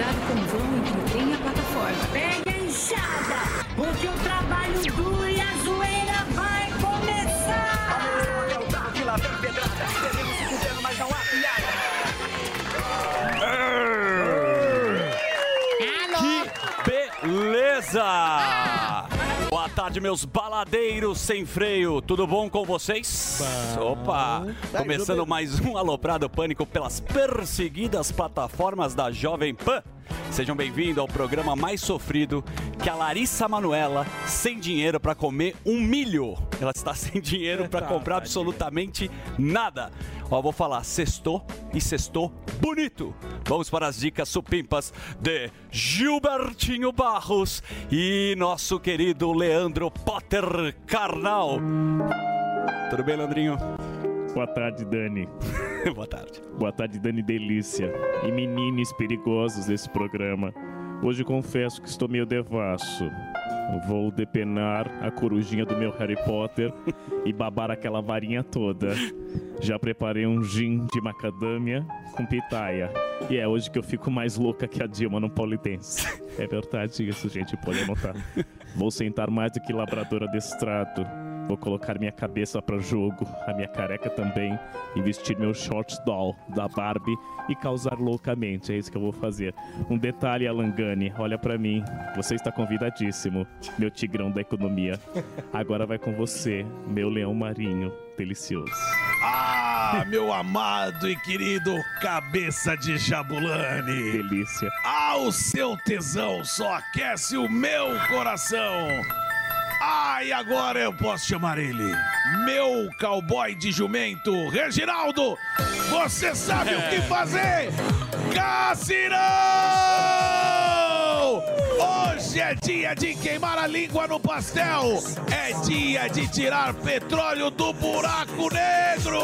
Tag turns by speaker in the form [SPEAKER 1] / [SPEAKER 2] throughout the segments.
[SPEAKER 1] cuidado com o vão entre o trem e a plataforma.
[SPEAKER 2] Pegue a enxada, porque o trabalho duro e a zoeira vai começar.
[SPEAKER 3] É o carro que lá vem pedrada. Devemos se fudendo, mas não há
[SPEAKER 4] Que beleza! Boa tarde, meus baladeiros sem freio. Tudo bom com vocês? Opa! Começando mais um Aloprado Pânico pelas perseguidas plataformas da Jovem Pan. Sejam bem-vindos ao programa mais sofrido que a Larissa Manuela, sem dinheiro para comer um milho. Ela está sem dinheiro para comprar absolutamente nada. Ó, vou falar, sextou e sextou bonito. Vamos para as dicas supimpas de Gilbertinho Barros e nosso querido Leandro Potter Carnal. Tudo bem, Leandrinho?
[SPEAKER 5] Boa tarde, Dani.
[SPEAKER 4] Boa tarde.
[SPEAKER 5] Boa tarde, Dani Delícia. E menines perigosos desse programa. Hoje confesso que estou meio devasso. Vou depenar a corujinha do meu Harry Potter e babar aquela varinha toda. Já preparei um gin de macadâmia com pitaia. E é hoje que eu fico mais louca que a Dilma no Polidense. É verdade isso, gente, pode anotar. Vou sentar mais do que labrador adestrado. Vou colocar minha cabeça para jogo, a minha careca também, e vestir meu shorts doll da Barbie e causar loucamente. É isso que eu vou fazer. Um detalhe, Alangani, olha para mim. Você está convidadíssimo, meu tigrão da economia. Agora vai com você, meu leão marinho delicioso.
[SPEAKER 6] Ah, meu amado e querido cabeça de Jabulani.
[SPEAKER 5] Delícia.
[SPEAKER 6] Ah, o seu tesão só aquece o meu coração. Ah, e agora eu posso chamar ele, meu cowboy de jumento, Reginaldo. Você sabe o que fazer? Cassinão! Hoje é dia de queimar a língua no pastel. É dia de tirar petróleo do buraco negro.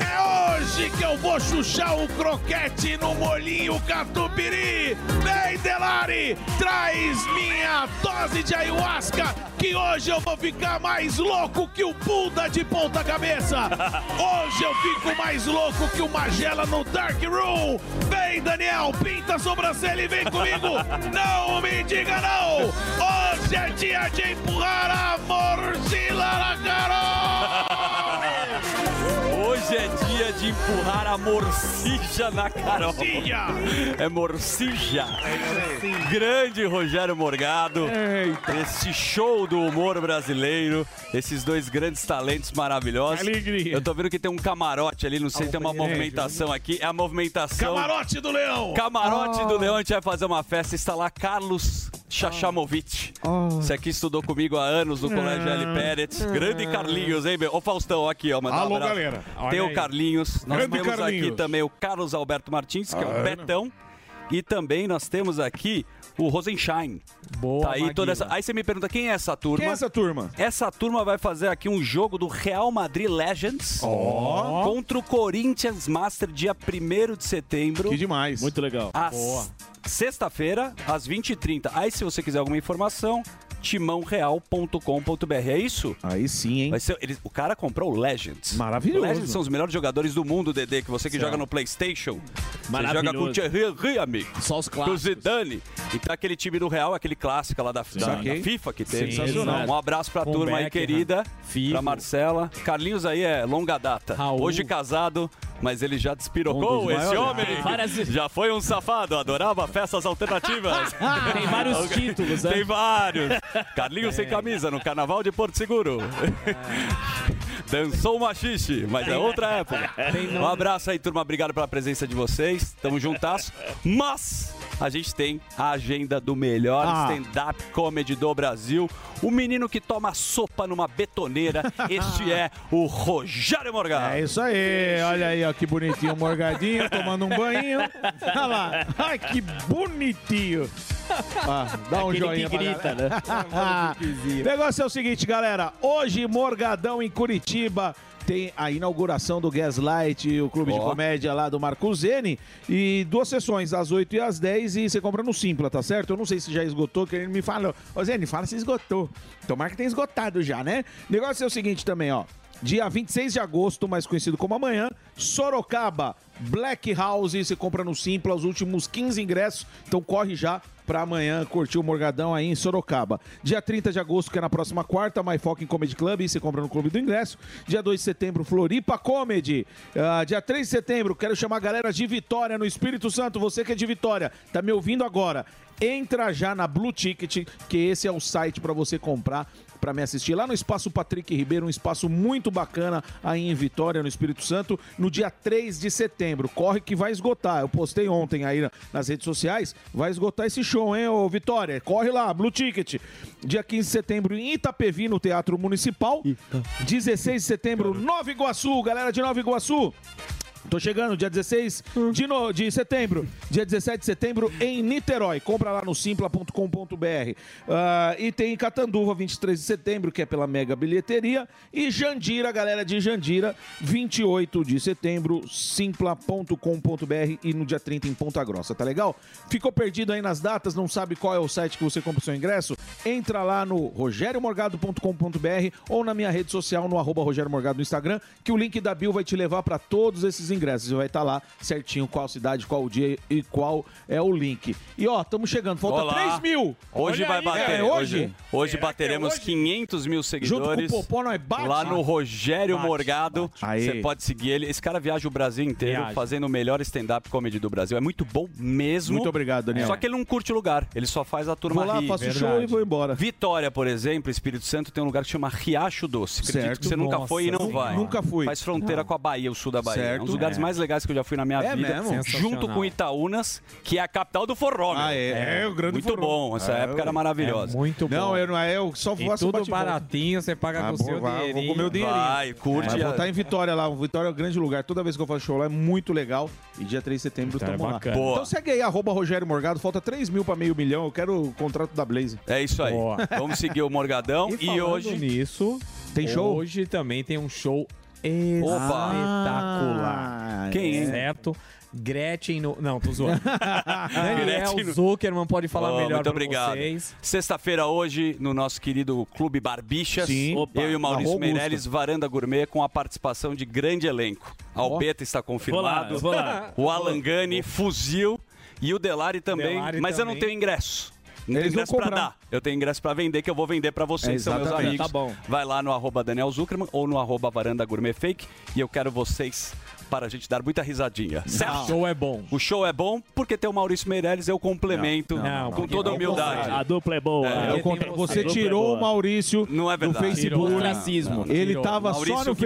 [SPEAKER 6] É hoje que eu vou chuchar o croquete no molhinho catupiry. Vem, Delari, traz minha dose de ayahuasca, que hoje eu vou ficar mais louco que o Buda de ponta cabeça. Hoje eu fico mais louco que o Magela no Dark Room. Vem, Daniel, pinta a sobrancelha e vem comigo. Não me diga Hoje é dia de empurrar a morcila na Carol.
[SPEAKER 4] Hoje é dia de empurrar a morcija na Carol.
[SPEAKER 6] Morcilha.
[SPEAKER 4] É morcija. Grande Rogério Morgado. Esse show do humor brasileiro. Esses dois grandes talentos maravilhosos.
[SPEAKER 6] Alegria.
[SPEAKER 4] Eu tô vendo que tem um camarote ali, não sei, tem uma movimentação aqui. É a movimentação.
[SPEAKER 6] Camarote do Leão.
[SPEAKER 4] Camarote do Leão, a gente vai fazer uma festa. Está lá Carlos Chachamovic. Esse aqui estudou comigo há anos no Colégio L. Pérez. Grande Carlinhos, hein, meu? Ô, Faustão, aqui, ó. mandar um
[SPEAKER 6] Alô,
[SPEAKER 4] abraço.
[SPEAKER 6] galera. Olha
[SPEAKER 4] Tem o
[SPEAKER 6] aí.
[SPEAKER 4] Carlinhos. Nós
[SPEAKER 6] Grande
[SPEAKER 4] temos
[SPEAKER 6] Carlinhos.
[SPEAKER 4] aqui também o Carlos Alberto Martins, que é o
[SPEAKER 6] Ah,
[SPEAKER 4] Betão. E também nós temos aqui o Rosenstein.
[SPEAKER 7] Boa,
[SPEAKER 4] Tá aí, toda essa... aí você me pergunta quem é essa turma?
[SPEAKER 7] Quem é essa turma?
[SPEAKER 4] Essa turma vai fazer aqui um jogo do Real Madrid Legends
[SPEAKER 7] Ó.
[SPEAKER 4] contra o Corinthians Master dia 1 de setembro.
[SPEAKER 7] Que demais.
[SPEAKER 5] Muito legal.
[SPEAKER 4] Às
[SPEAKER 7] Boa.
[SPEAKER 4] Sexta-feira, às 20h30. Aí, se você quiser alguma informação, timãoreal.com.br. É isso?
[SPEAKER 7] Aí sim, hein?
[SPEAKER 4] Ser, ele- o cara comprou o Legends.
[SPEAKER 7] Maravilhoso.
[SPEAKER 4] O Legends são os melhores jogadores do mundo, Dedê, que você que joga no PlayStation. Você
[SPEAKER 5] Maravilhoso.
[SPEAKER 4] joga com o Thierry amigo.
[SPEAKER 7] Só os
[SPEAKER 4] Com o
[SPEAKER 7] clássicos.
[SPEAKER 4] Zidane. E tá aquele time do Real, aquele clássico lá da, da, da FIFA que teve.
[SPEAKER 7] Sensacional.
[SPEAKER 4] Um abraço pra
[SPEAKER 5] Com
[SPEAKER 4] turma aí, querida.
[SPEAKER 5] Figo.
[SPEAKER 4] Pra Marcela. Carlinhos aí é longa data.
[SPEAKER 7] Raul.
[SPEAKER 4] Hoje casado, mas ele já despirocou
[SPEAKER 7] Um
[SPEAKER 4] esse homem. Já foi um safado, adorava festas alternativas.
[SPEAKER 5] Tem vários títulos, né?
[SPEAKER 4] Tem vários. Carlinhos sem camisa no Carnaval de Porto Seguro. Dançou machixe, mas é outra época. Um abraço aí, turma. Obrigado pela presença de vocês. Tamo juntas. Mas a gente tem a agenda do melhor
[SPEAKER 7] Ah.
[SPEAKER 4] stand-up comedy do Brasil. O menino que toma sopa numa betoneira. Este é o Rogério Morgado.
[SPEAKER 7] É isso aí, olha aí, ó, que bonitinho, morgadinho, tomando um banho. Olha lá, ai, que bonitinho. Ah, dá um joinha
[SPEAKER 5] que grita,
[SPEAKER 7] galera. O negócio é o seguinte, galera, hoje, Morgadão em Curitiba, tem a inauguração do Gaslight, o clube de
[SPEAKER 4] Ó.
[SPEAKER 7] comédia lá do Marco Zene, e duas sessões, às 8 e às 10, e você compra no Simpla, tá certo? Eu não sei se já esgotou, que ele me falou. Ô, Zene, fala se esgotou. Tomara que tenha esgotado já, né? O negócio é o seguinte também, ó. Dia 26 de agosto, mais conhecido como amanhã, Sorocaba, Black House, você compra no Simpla os últimos 15 ingressos, então corre já para amanhã curtir o Morgadão aí em Sorocaba. Dia 30 de agosto, que é na próxima quarta, My Fucking Comedy Club, você compra no Clube do Ingresso. Dia 2 de setembro, Floripa Comedy. Ah, dia 3 de setembro, quero chamar a galera de Vitória no Espírito Santo, você que é de Vitória, tá me ouvindo agora? Entra já na Blue Ticket, que esse é o site para você comprar para me assistir lá no Espaço Patrick Ribeiro, um espaço muito bacana aí em Vitória, no Espírito Santo, no dia 3 de setembro. Corre que vai esgotar. Eu postei ontem aí na- nas redes sociais, vai esgotar esse show, hein, ô Vitória? Corre lá, Blue Ticket. Dia 15 de setembro em Itapevi, no Teatro Municipal. 16 de setembro, Nova Iguaçu, galera de Nova Iguaçu. Tô chegando, dia 16 de, no- de setembro. Dia 17 de setembro em Niterói. Compra lá no simpla.com.br. Ah, e tem Catanduva, 23 de setembro, que é pela Mega Bilheteria. E Jandira, galera de Jandira, 28 de setembro, simpla.com.br e no dia 30 em Ponta Grossa, tá legal? Ficou perdido aí nas datas, não sabe qual é o site que você compra o seu ingresso? Entra lá no rogeriomorgado.com.br ou na minha rede social, no arroba Rogério Morgado no Instagram, que o link da Bill vai te levar para todos esses ingressos. Você vai estar lá certinho qual cidade, qual dia e qual é o link. E ó, estamos chegando, falta
[SPEAKER 4] Olá.
[SPEAKER 7] 3 mil!
[SPEAKER 4] Hoje
[SPEAKER 7] Olha
[SPEAKER 4] vai
[SPEAKER 7] aí,
[SPEAKER 4] bater.
[SPEAKER 7] é,
[SPEAKER 4] hoje
[SPEAKER 7] hoje?
[SPEAKER 4] hoje bateremos 500 mil seguidores.
[SPEAKER 7] Junto com o Popó, nós bate?
[SPEAKER 4] Lá no Rogério
[SPEAKER 7] Bate,
[SPEAKER 4] Morgado.
[SPEAKER 7] Aí.
[SPEAKER 4] Você pode seguir ele. Esse cara viaja o Brasil inteiro
[SPEAKER 7] Viaja.
[SPEAKER 4] fazendo o melhor stand-up comedy do Brasil. É muito bom mesmo.
[SPEAKER 7] Muito obrigado, Daniel.
[SPEAKER 4] Só que ele não curte o lugar. Ele só faz a turma
[SPEAKER 7] Vou lá,
[SPEAKER 4] rir.
[SPEAKER 7] faço o show e vou embora.
[SPEAKER 4] Vitória, por exemplo, Espírito Santo, tem um lugar que chama Riacho Doce. Acredito
[SPEAKER 7] Certo.
[SPEAKER 4] que você nunca
[SPEAKER 7] Nossa,
[SPEAKER 4] foi e não
[SPEAKER 7] nunca-
[SPEAKER 4] vai.
[SPEAKER 7] nunca fui.
[SPEAKER 4] Faz fronteira com a Bahia, o sul da Bahia.
[SPEAKER 7] Certo.
[SPEAKER 4] É um dos lugares
[SPEAKER 7] É.
[SPEAKER 4] mais legais que eu já fui na minha
[SPEAKER 7] É
[SPEAKER 4] vida.
[SPEAKER 7] mesmo?
[SPEAKER 4] Junto com Itaúnas, que é a capital do forró.
[SPEAKER 7] Ah, é? É, o grande
[SPEAKER 4] Muito
[SPEAKER 7] forró.
[SPEAKER 4] bom. Essa
[SPEAKER 7] É,
[SPEAKER 4] época era maravilhosa.
[SPEAKER 8] muito bom.
[SPEAKER 7] Não, eu não é, eu só
[SPEAKER 8] E
[SPEAKER 7] faço
[SPEAKER 8] tudo baratinho, você paga
[SPEAKER 7] Ah,
[SPEAKER 8] com o seu
[SPEAKER 7] vai,
[SPEAKER 8] dinheirinho.
[SPEAKER 7] Vou com o meu dinheirinho.
[SPEAKER 4] Vai, curte a-
[SPEAKER 7] vou estar em Vitória lá. Vitória é um grande lugar. Toda vez que eu faço show lá é muito legal. E dia 3 de setembro
[SPEAKER 8] Então é
[SPEAKER 7] estamos lá.
[SPEAKER 8] bacana. Boa.
[SPEAKER 7] Então segue aí, arroba Rogério Morgado. Falta 3 mil pra meio milhão. Eu quero o contrato da Blaze.
[SPEAKER 4] É isso aí.
[SPEAKER 8] Boa.
[SPEAKER 4] Vamos seguir o Morgadão.
[SPEAKER 8] E,
[SPEAKER 4] E, hoje.
[SPEAKER 8] nisso,
[SPEAKER 7] Tem show?
[SPEAKER 8] Hoje também tem um show espetacular.
[SPEAKER 4] Quem, hein?
[SPEAKER 8] Certo? Gretchen no... Não, tô zoando. Daniel
[SPEAKER 4] Gretchen no-
[SPEAKER 8] Zuckerman pode falar
[SPEAKER 4] Oh,
[SPEAKER 8] melhor
[SPEAKER 4] muito obrigado. Sexta-feira hoje, no nosso querido Clube Barbichas,
[SPEAKER 7] Sim. Opa,
[SPEAKER 4] eu e o Maurício. Meirelles, Varanda Gourmet, com a participação de grande elenco. Albeta está confirmado,
[SPEAKER 8] Vou lá, vou lá.
[SPEAKER 4] o Alan Gani, Fuzil e o Delari também,
[SPEAKER 8] Delari
[SPEAKER 4] mas eu não
[SPEAKER 8] também.
[SPEAKER 4] tenho ingresso. Não
[SPEAKER 7] Eles
[SPEAKER 4] ingresso pra dar. Eu tenho ingresso pra vender, que eu vou vender pra vocês,
[SPEAKER 7] É,
[SPEAKER 4] são meus amigos.
[SPEAKER 8] Tá bom.
[SPEAKER 4] Vai lá no arroba Daniel Zuckerman ou no arroba Varanda Gourmet Fake e eu quero vocês para a gente dar muita risadinha.
[SPEAKER 8] O
[SPEAKER 4] Certo?
[SPEAKER 8] show é bom.
[SPEAKER 4] O show é bom porque tem o Maurício Meirelles, eu complemento
[SPEAKER 8] Não, não,
[SPEAKER 4] com
[SPEAKER 8] não.
[SPEAKER 4] toda
[SPEAKER 8] Ao
[SPEAKER 4] humildade.
[SPEAKER 5] A dupla é boa.
[SPEAKER 4] É,
[SPEAKER 5] A
[SPEAKER 7] Eu
[SPEAKER 8] você.
[SPEAKER 5] A é
[SPEAKER 7] tirou
[SPEAKER 5] boa.
[SPEAKER 7] o Maurício
[SPEAKER 4] Não é
[SPEAKER 7] no
[SPEAKER 4] verdade.
[SPEAKER 8] Tirou o
[SPEAKER 7] Facebook.
[SPEAKER 8] ostracismo.
[SPEAKER 7] Ele
[SPEAKER 8] Tirou.
[SPEAKER 7] tava
[SPEAKER 4] Maurício
[SPEAKER 7] só no
[SPEAKER 4] que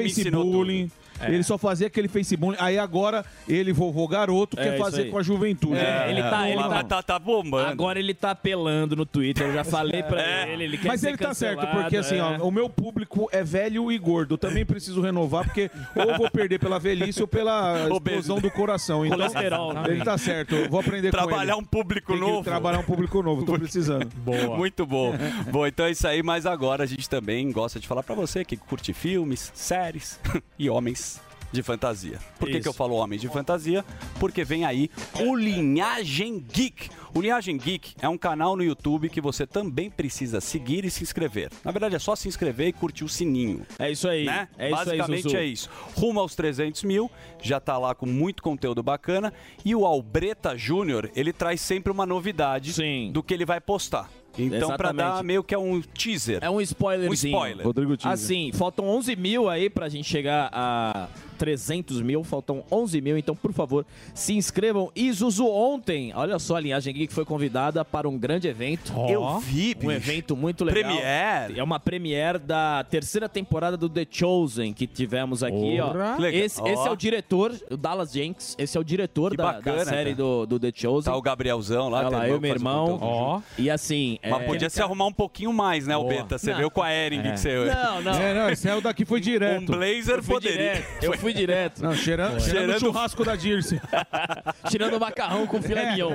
[SPEAKER 7] Facebook. Ele só fazia aquele Facebook. Aí agora ele, vovô garoto,
[SPEAKER 9] É,
[SPEAKER 7] quer fazer
[SPEAKER 9] aí.
[SPEAKER 7] com a juventude.
[SPEAKER 9] É, ele tá- ele
[SPEAKER 4] Tá,
[SPEAKER 9] tá-
[SPEAKER 4] tá, bombando.
[SPEAKER 9] Agora ele tá apelando no Twitter, eu já falei pra
[SPEAKER 4] É.
[SPEAKER 9] ele, ele quer
[SPEAKER 7] Mas
[SPEAKER 9] ser
[SPEAKER 7] ele tá certo, porque assim,
[SPEAKER 9] é.
[SPEAKER 7] ó, o meu público é velho e gordo. Eu também preciso renovar, porque ou vou perder pela velhice ou pela explosão do coração. Então,
[SPEAKER 9] Colesterol.
[SPEAKER 7] ele tá certo. Eu vou aprender com ele.
[SPEAKER 4] Trabalhar um público
[SPEAKER 7] Tem que
[SPEAKER 4] novo.
[SPEAKER 7] trabalhar um público novo, tô precisando.
[SPEAKER 8] Boa.
[SPEAKER 4] Muito bom. bom, então é isso aí, mas agora a gente também gosta de falar pra você que curte filmes, séries e homens de fantasia. Por que, que eu falo homens de fantasia? Porque vem aí o Linhagem Geek. O Linhagem Geek é um canal no YouTube que você também precisa seguir e se inscrever. Na verdade, é só se inscrever e curtir o sininho.
[SPEAKER 9] É isso aí.
[SPEAKER 4] né?
[SPEAKER 9] É isso aí,
[SPEAKER 4] Basicamente
[SPEAKER 9] Zuzu.
[SPEAKER 4] é isso. Rumo aos 300 mil, já tá lá com muito conteúdo bacana. E o Albreta Júnior, ele traz sempre uma novidade
[SPEAKER 9] Sim.
[SPEAKER 4] do que ele vai postar. Então, pra
[SPEAKER 9] Exatamente.
[SPEAKER 4] dar meio que é um teaser.
[SPEAKER 9] É um spoilerzinho.
[SPEAKER 4] Um spoiler.
[SPEAKER 7] Rodrigo Teaser.
[SPEAKER 9] Assim, faltam 11 mil aí pra gente chegar a 300 mil. Faltam 11 mil, então, por favor, se inscrevam. E Zuzu, ontem, olha só, a Linhagem Geek foi convidada para um grande evento.
[SPEAKER 4] Eu vi,
[SPEAKER 9] Um
[SPEAKER 4] bicho.
[SPEAKER 9] evento muito legal.
[SPEAKER 4] Premiere.
[SPEAKER 9] É uma premiere da terceira temporada do The Chosen que tivemos aqui,
[SPEAKER 8] Ora.
[SPEAKER 9] ó.
[SPEAKER 4] Legal.
[SPEAKER 9] Esse, esse
[SPEAKER 4] Ó.
[SPEAKER 9] é o diretor, o Dallas Jenks. Esse é o diretor da,
[SPEAKER 4] bacana,
[SPEAKER 9] da série
[SPEAKER 4] cara.
[SPEAKER 9] do, do The Chosen.
[SPEAKER 4] Tá o Gabrielzão lá.
[SPEAKER 9] Olha
[SPEAKER 4] teu
[SPEAKER 9] lá, eu e meu
[SPEAKER 4] um
[SPEAKER 9] irmão.
[SPEAKER 8] Ó.
[SPEAKER 9] E assim.
[SPEAKER 4] Mas
[SPEAKER 9] é-
[SPEAKER 4] podia se arrumar um pouquinho mais, né, Albeta? Você
[SPEAKER 9] Não.
[SPEAKER 4] viu com a Ering que você...
[SPEAKER 9] Não, não.
[SPEAKER 7] É, não, esse é o daqui foi
[SPEAKER 4] Um
[SPEAKER 7] direto.
[SPEAKER 4] blazer
[SPEAKER 9] Eu fui
[SPEAKER 4] poderia...
[SPEAKER 9] direto. Eu fui direto.
[SPEAKER 7] Não, cheirando, cheirando o churrasco da Dirce.
[SPEAKER 9] Tirando o macarrão com filé mignon.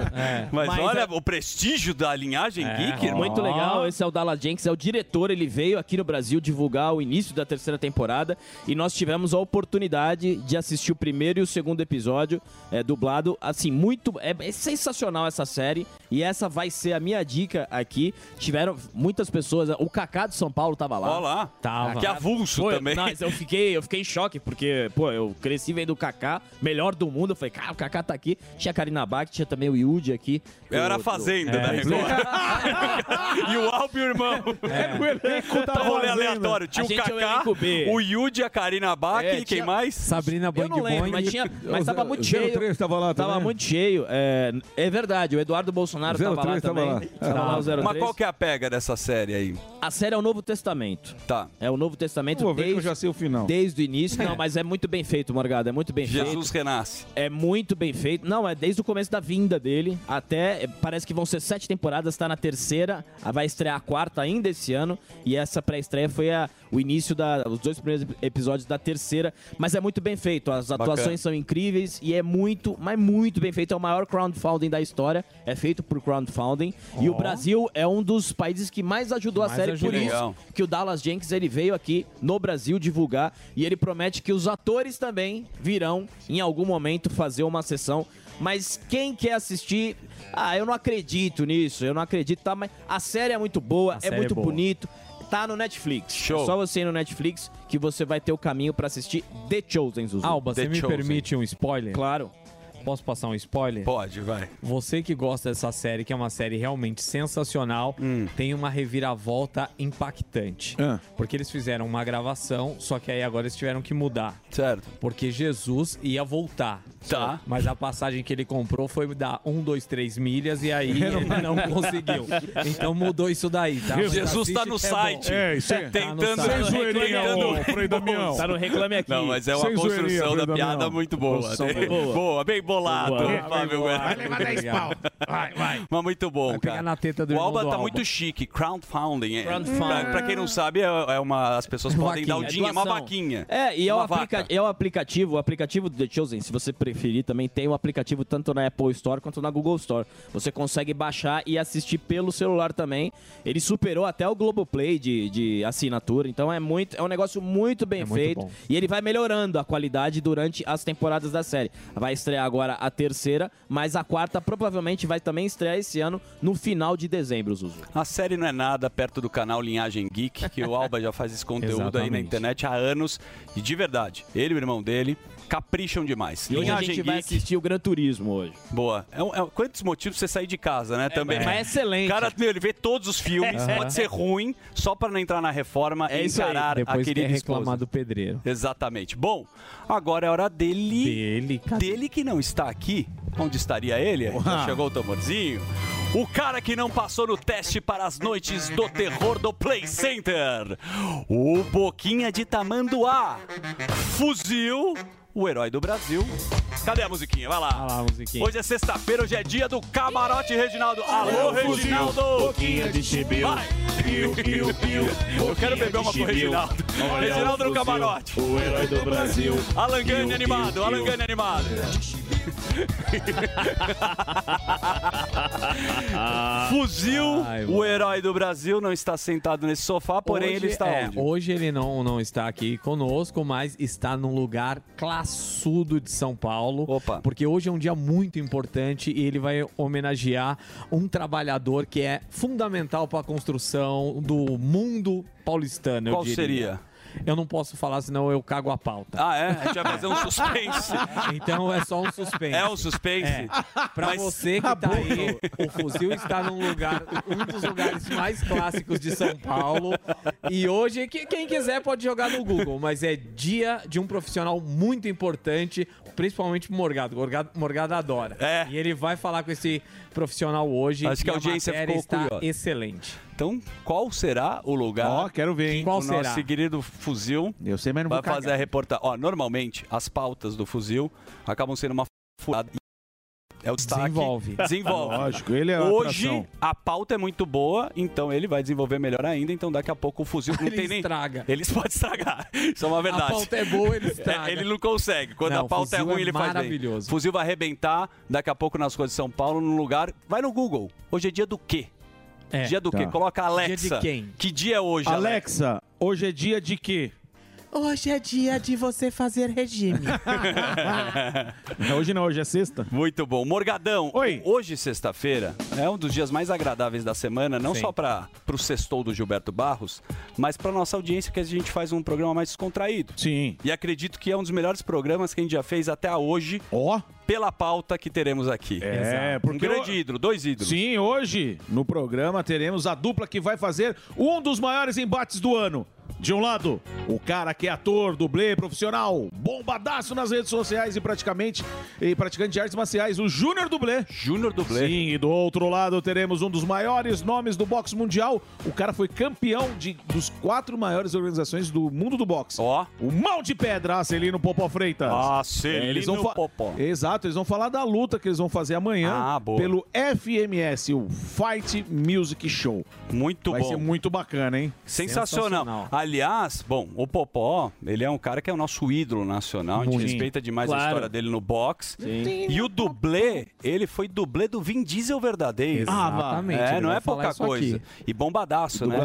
[SPEAKER 4] Mas,
[SPEAKER 9] Mas
[SPEAKER 4] olha
[SPEAKER 9] é-
[SPEAKER 4] o prestígio da linhagem geek, irmão.
[SPEAKER 9] Muito legal, esse é o Dallas Jenks, é o diretor, ele veio aqui no Brasil divulgar o início da terceira temporada e nós tivemos a oportunidade de assistir o primeiro e o segundo episódio é, dublado, assim, muito, é, é sensacional essa série e essa vai ser a minha dica aqui. Tiveram muitas pessoas. O Kaká de São Paulo tava lá.
[SPEAKER 4] Ó lá.
[SPEAKER 9] Tava.
[SPEAKER 4] Que avulso
[SPEAKER 9] Pô,
[SPEAKER 4] também.
[SPEAKER 9] Mas eu fiquei, eu fiquei em choque, porque, pô, eu cresci vendo o Kaká, melhor do mundo. Eu falei, cara, o Kaká tá aqui. Tinha a Karina Bach, tinha também o Yudi aqui.
[SPEAKER 4] Eu era
[SPEAKER 9] do-
[SPEAKER 4] Fazenda,
[SPEAKER 9] do-
[SPEAKER 4] da
[SPEAKER 9] É,
[SPEAKER 4] Record. e o Alpe e o irmão.
[SPEAKER 9] É.
[SPEAKER 4] O elenco
[SPEAKER 9] da
[SPEAKER 4] tá rolê aleatório. Tinha
[SPEAKER 9] A
[SPEAKER 4] o
[SPEAKER 9] gente é o
[SPEAKER 4] Kaká, o Yudi, a Karina Bach
[SPEAKER 9] É,
[SPEAKER 4] e quem
[SPEAKER 9] tinha-
[SPEAKER 4] mais?
[SPEAKER 10] Sabrina
[SPEAKER 9] Eu não lembro, mas, tinha, mas tava muito cheio.
[SPEAKER 7] três tava lá
[SPEAKER 9] Tava
[SPEAKER 7] também?
[SPEAKER 9] muito cheio. É, é verdade, o Eduardo Bolsonaro tava lá
[SPEAKER 7] tava
[SPEAKER 9] também.
[SPEAKER 7] lá.
[SPEAKER 9] Tava lá o 03.
[SPEAKER 4] Mas qual que é a pega dessa série aí?
[SPEAKER 9] A série é o Novo Testamento.
[SPEAKER 4] Tá.
[SPEAKER 9] É o Novo Testamento
[SPEAKER 7] Vou ver que eu
[SPEAKER 9] desde,
[SPEAKER 7] já sei o final.
[SPEAKER 9] desde o início. Não, mas é muito bem feito, Morgado. É muito bem
[SPEAKER 4] Jesus
[SPEAKER 9] feito.
[SPEAKER 4] renasce.
[SPEAKER 9] É muito bem feito. Não, é desde o começo da vinda dele até. é, Parece que vão ser sete temporadas, tá na terceira. Vai estrear a quarta ainda esse ano. E essa pré-estreia foi a- o início da. Os dois primeiros episódios da terceira. Mas é muito bem feito. As
[SPEAKER 4] Bacana.
[SPEAKER 9] atuações são incríveis e é muito, mas muito bem feito. É o maior crowdfunding da história. É feito por crowdfunding. E o. Brasil é um dos países que mais ajudou a
[SPEAKER 10] Mais
[SPEAKER 9] série. Por isso que o Dallas Jenkins ele veio aqui no Brasil divulgar e ele promete que os atores também virão em algum momento fazer uma sessão. Mas quem quer assistir, ah, eu não acredito nisso, eu não acredito, tá? Mas a série é muito boa, é
[SPEAKER 10] série
[SPEAKER 9] muito
[SPEAKER 10] é
[SPEAKER 9] bonito. Tá no Netflix.
[SPEAKER 4] Show.
[SPEAKER 9] É só você ir no Netflix que você vai ter o caminho pra assistir The Chosen, Zuzu.
[SPEAKER 10] Alba,
[SPEAKER 4] The
[SPEAKER 10] você me
[SPEAKER 4] Chosen.
[SPEAKER 10] permite um spoiler?
[SPEAKER 9] Claro.
[SPEAKER 10] Posso passar um spoiler?
[SPEAKER 4] Pode, vai.
[SPEAKER 10] Você que gosta dessa série, que é uma série realmente sensacional,
[SPEAKER 4] Hum.
[SPEAKER 10] tem uma reviravolta impactante.
[SPEAKER 7] Ah.
[SPEAKER 10] Porque eles fizeram uma gravação, só que aí agora eles tiveram que mudar.
[SPEAKER 4] Certo.
[SPEAKER 10] Porque Jesus ia voltar.
[SPEAKER 4] Tá.
[SPEAKER 10] Mas a passagem que ele comprou foi dar um, dois, três milhas e aí ele não conseguiu. Então mudou isso daí, tá? Mas
[SPEAKER 4] Jesus tá no
[SPEAKER 10] é
[SPEAKER 4] site.
[SPEAKER 7] É, isso aí.
[SPEAKER 4] Tentando.
[SPEAKER 10] Tá
[SPEAKER 7] zoeirinha, Frei Damião.
[SPEAKER 9] Tá no Reclame Aqui.
[SPEAKER 4] Não, mas é uma
[SPEAKER 7] Sem zoeirinha,
[SPEAKER 4] construção da piada
[SPEAKER 7] Damião.
[SPEAKER 4] muito boa. Né?
[SPEAKER 9] boa.
[SPEAKER 4] Boa, bem bolado. Fábio
[SPEAKER 10] Vai levar 10 pau.
[SPEAKER 7] Vai, vai.
[SPEAKER 4] Mas muito bom,
[SPEAKER 10] Vai
[SPEAKER 4] cara.
[SPEAKER 10] na teta do
[SPEAKER 4] o Alba
[SPEAKER 10] do
[SPEAKER 4] tá
[SPEAKER 10] Alba.
[SPEAKER 4] muito chique. Crowdfunding. É,
[SPEAKER 9] Crowdfunding.
[SPEAKER 4] pra, pra quem não sabe, é, é uma. As pessoas podem dar o
[SPEAKER 10] Vaquinha.
[SPEAKER 4] dinheiro, é uma vaquinha.
[SPEAKER 9] É, e é o, aplica- é o aplicativo, o aplicativo do The Chosen, se você preferir, também tem o aplicativo tanto na Apple Store quanto na Google Store. Você consegue baixar e assistir pelo celular também. Ele superou até o Globoplay de, de assinatura, então é muito, é um negócio muito bem
[SPEAKER 10] É muito
[SPEAKER 9] feito.
[SPEAKER 10] bom.
[SPEAKER 9] E ele vai melhorando a qualidade durante as temporadas da série. Vai estrear agora a terceira, mas a quarta provavelmente vai também estrear esse ano no final de dezembro, Zuzu.
[SPEAKER 4] A série não é nada perto do canal Linhagem Geek, que o Alba já faz esse conteúdo aí na internet há anos. E de verdade, ele e o irmão dele capricham demais.
[SPEAKER 9] E hoje a gente vai
[SPEAKER 4] Geek,
[SPEAKER 9] assistir o Gran Turismo hoje.
[SPEAKER 4] boa. É um- é um- quantos motivos você sair de casa, né? Também.
[SPEAKER 9] mas é excelente.
[SPEAKER 4] O cara, meu, ele vê todos os filmes, pode ser ruim, só pra não entrar na reforma
[SPEAKER 9] É
[SPEAKER 4] e
[SPEAKER 9] isso aí.
[SPEAKER 4] encarar a
[SPEAKER 10] Depois quer
[SPEAKER 4] querida
[SPEAKER 10] reclamar do pedreiro.
[SPEAKER 4] Exatamente. Bom, agora é hora dele.
[SPEAKER 10] Dele, cadê?
[SPEAKER 4] Dele que não está aqui. Onde estaria ele? Já chegou o tamborzinho. O cara que não passou no teste para as noites do terror do Play Center. O Boquinha de Tamanduá. Fuzil, o herói do Brasil. Cadê a musiquinha? Vai lá.
[SPEAKER 10] Olha lá, musiquinha.
[SPEAKER 4] Hoje é sexta-feira, hoje é dia do Camarote Reginaldo. Alô, Reginaldo!
[SPEAKER 6] Boquinha de chibio.
[SPEAKER 4] Vai!
[SPEAKER 6] Piu, piu, piu.
[SPEAKER 4] Eu quero beber uma com o Reginaldo.
[SPEAKER 6] Olha
[SPEAKER 4] Reginaldo no camarote.
[SPEAKER 6] O herói do Brasil.
[SPEAKER 4] Alan Gani
[SPEAKER 6] Piu,
[SPEAKER 4] animado,
[SPEAKER 6] piu,
[SPEAKER 4] Alan
[SPEAKER 6] piu.
[SPEAKER 4] Gani animado. Fuzil,
[SPEAKER 10] Ai,
[SPEAKER 4] o herói do Brasil, não está sentado nesse sofá, porém
[SPEAKER 10] Hoje-
[SPEAKER 4] ele está
[SPEAKER 10] é,
[SPEAKER 4] onde?
[SPEAKER 10] Hoje ele não, não está aqui conosco, mas está num lugar classudo de São Paulo.
[SPEAKER 4] Opa.
[SPEAKER 10] Porque hoje é um dia muito importante e ele vai homenagear um trabalhador que é fundamental para a construção do mundo paulistano.
[SPEAKER 4] Qual seria?
[SPEAKER 10] Eu não posso falar, senão eu cago a pauta.
[SPEAKER 4] Ah, é? A gente vai fazer um suspense.
[SPEAKER 10] Então é só um suspense.
[SPEAKER 4] É um suspense?
[SPEAKER 10] É. Pra
[SPEAKER 4] Mas-
[SPEAKER 10] você que tá aí, o fuzil está num lugar, um dos lugares mais clássicos de São Paulo. E hoje, que- quem quiser pode jogar no Google, mas é dia de um profissional muito importante, principalmente pro Morgado. Morgado, Morgado adora.
[SPEAKER 4] É.
[SPEAKER 10] E ele vai falar com esse profissional hoje.
[SPEAKER 4] Acho que a audiência ficou
[SPEAKER 10] está
[SPEAKER 4] curiosa.
[SPEAKER 10] excelente.
[SPEAKER 4] Então, qual será o lugar
[SPEAKER 7] Ó, quero ver, hein?
[SPEAKER 10] Qual
[SPEAKER 4] o
[SPEAKER 10] será?
[SPEAKER 4] nosso querido Fuzil
[SPEAKER 7] Eu sei, mas não
[SPEAKER 4] vai
[SPEAKER 7] vou
[SPEAKER 4] fazer a reportagem? Ó, normalmente, as pautas do Fuzil acabam sendo uma furada. É o destaque.
[SPEAKER 10] Desenvolve.
[SPEAKER 4] Desenvolve.
[SPEAKER 7] Lógico, ele é a
[SPEAKER 4] Hoje
[SPEAKER 7] atração.
[SPEAKER 4] a pauta é muito boa, então ele vai desenvolver melhor ainda. Então daqui a pouco o fuzil não
[SPEAKER 10] Ele
[SPEAKER 4] tem nem.
[SPEAKER 10] estraga.
[SPEAKER 4] Eles podem estragar. Isso é uma verdade.
[SPEAKER 10] A pauta é boa, ele estraga.
[SPEAKER 4] É, ele não consegue. Quando
[SPEAKER 10] Não,
[SPEAKER 4] a pauta é
[SPEAKER 10] fuzil
[SPEAKER 4] ruim,
[SPEAKER 10] é
[SPEAKER 4] ele faz bem.
[SPEAKER 10] maravilhoso.
[SPEAKER 4] Fuzil vai arrebentar daqui a pouco nas coisas de São Paulo, num lugar. Vai no Google. Hoje é dia do quê?
[SPEAKER 10] É.
[SPEAKER 4] Dia do
[SPEAKER 7] Tá.
[SPEAKER 4] quê? Coloca Alexa.
[SPEAKER 10] Dia de quem?
[SPEAKER 4] Que dia é hoje,
[SPEAKER 7] Alexa, hoje é dia de quê?
[SPEAKER 10] Hoje é dia de você fazer regime.
[SPEAKER 7] Hoje não, hoje é sexta.
[SPEAKER 4] Muito bom. Morgadão, hoje, sexta-feira, é um dos dias mais agradáveis da semana, não
[SPEAKER 7] Sim.
[SPEAKER 4] só para o sextou do Gilberto Barros, mas para nossa audiência, que a gente faz um programa mais descontraído.
[SPEAKER 7] Sim.
[SPEAKER 4] E acredito que é um dos melhores programas que a gente já fez até hoje.
[SPEAKER 7] Ó.
[SPEAKER 4] Pela pauta que teremos aqui.
[SPEAKER 7] É, porque
[SPEAKER 4] Um grande
[SPEAKER 7] eu-
[SPEAKER 4] ídolo, dois ídolos.
[SPEAKER 7] Sim, hoje no programa teremos a dupla que vai fazer um dos maiores embates do ano. De um lado, o cara que é ator, dublê, profissional, bombadaço nas redes sociais e praticamente e praticante de artes marciais, o Júnior Dublê.
[SPEAKER 4] Júnior Dublê.
[SPEAKER 7] Sim, e do outro lado teremos um dos maiores nomes do boxe mundial. O cara foi campeão de, dos quatro maiores organizações do mundo do boxe.
[SPEAKER 4] Ó.
[SPEAKER 7] O Mal de Pedra, Acelino Popó Freitas.
[SPEAKER 4] Acelino
[SPEAKER 7] É, eles vão
[SPEAKER 4] Popó.
[SPEAKER 7] Exato, eles vão falar da luta que eles vão fazer amanhã
[SPEAKER 4] Ah,
[SPEAKER 7] pelo FMS, o Fight Music Show.
[SPEAKER 4] Muito
[SPEAKER 7] Vai
[SPEAKER 4] bom.
[SPEAKER 7] ser muito bacana, hein?
[SPEAKER 4] Sensacional. Aliás, bom, o Popó, ele é um cara que é o nosso ídolo nacional. A gente
[SPEAKER 7] Muito.
[SPEAKER 4] respeita demais a
[SPEAKER 7] Claro.
[SPEAKER 4] história dele no boxe.
[SPEAKER 7] Sim.
[SPEAKER 4] E o dublê, ele foi dublê do Vin Diesel verdadeiro.
[SPEAKER 10] Exatamente,
[SPEAKER 4] É, não é pouca coisa.
[SPEAKER 10] aqui.
[SPEAKER 4] E bombadaço, né?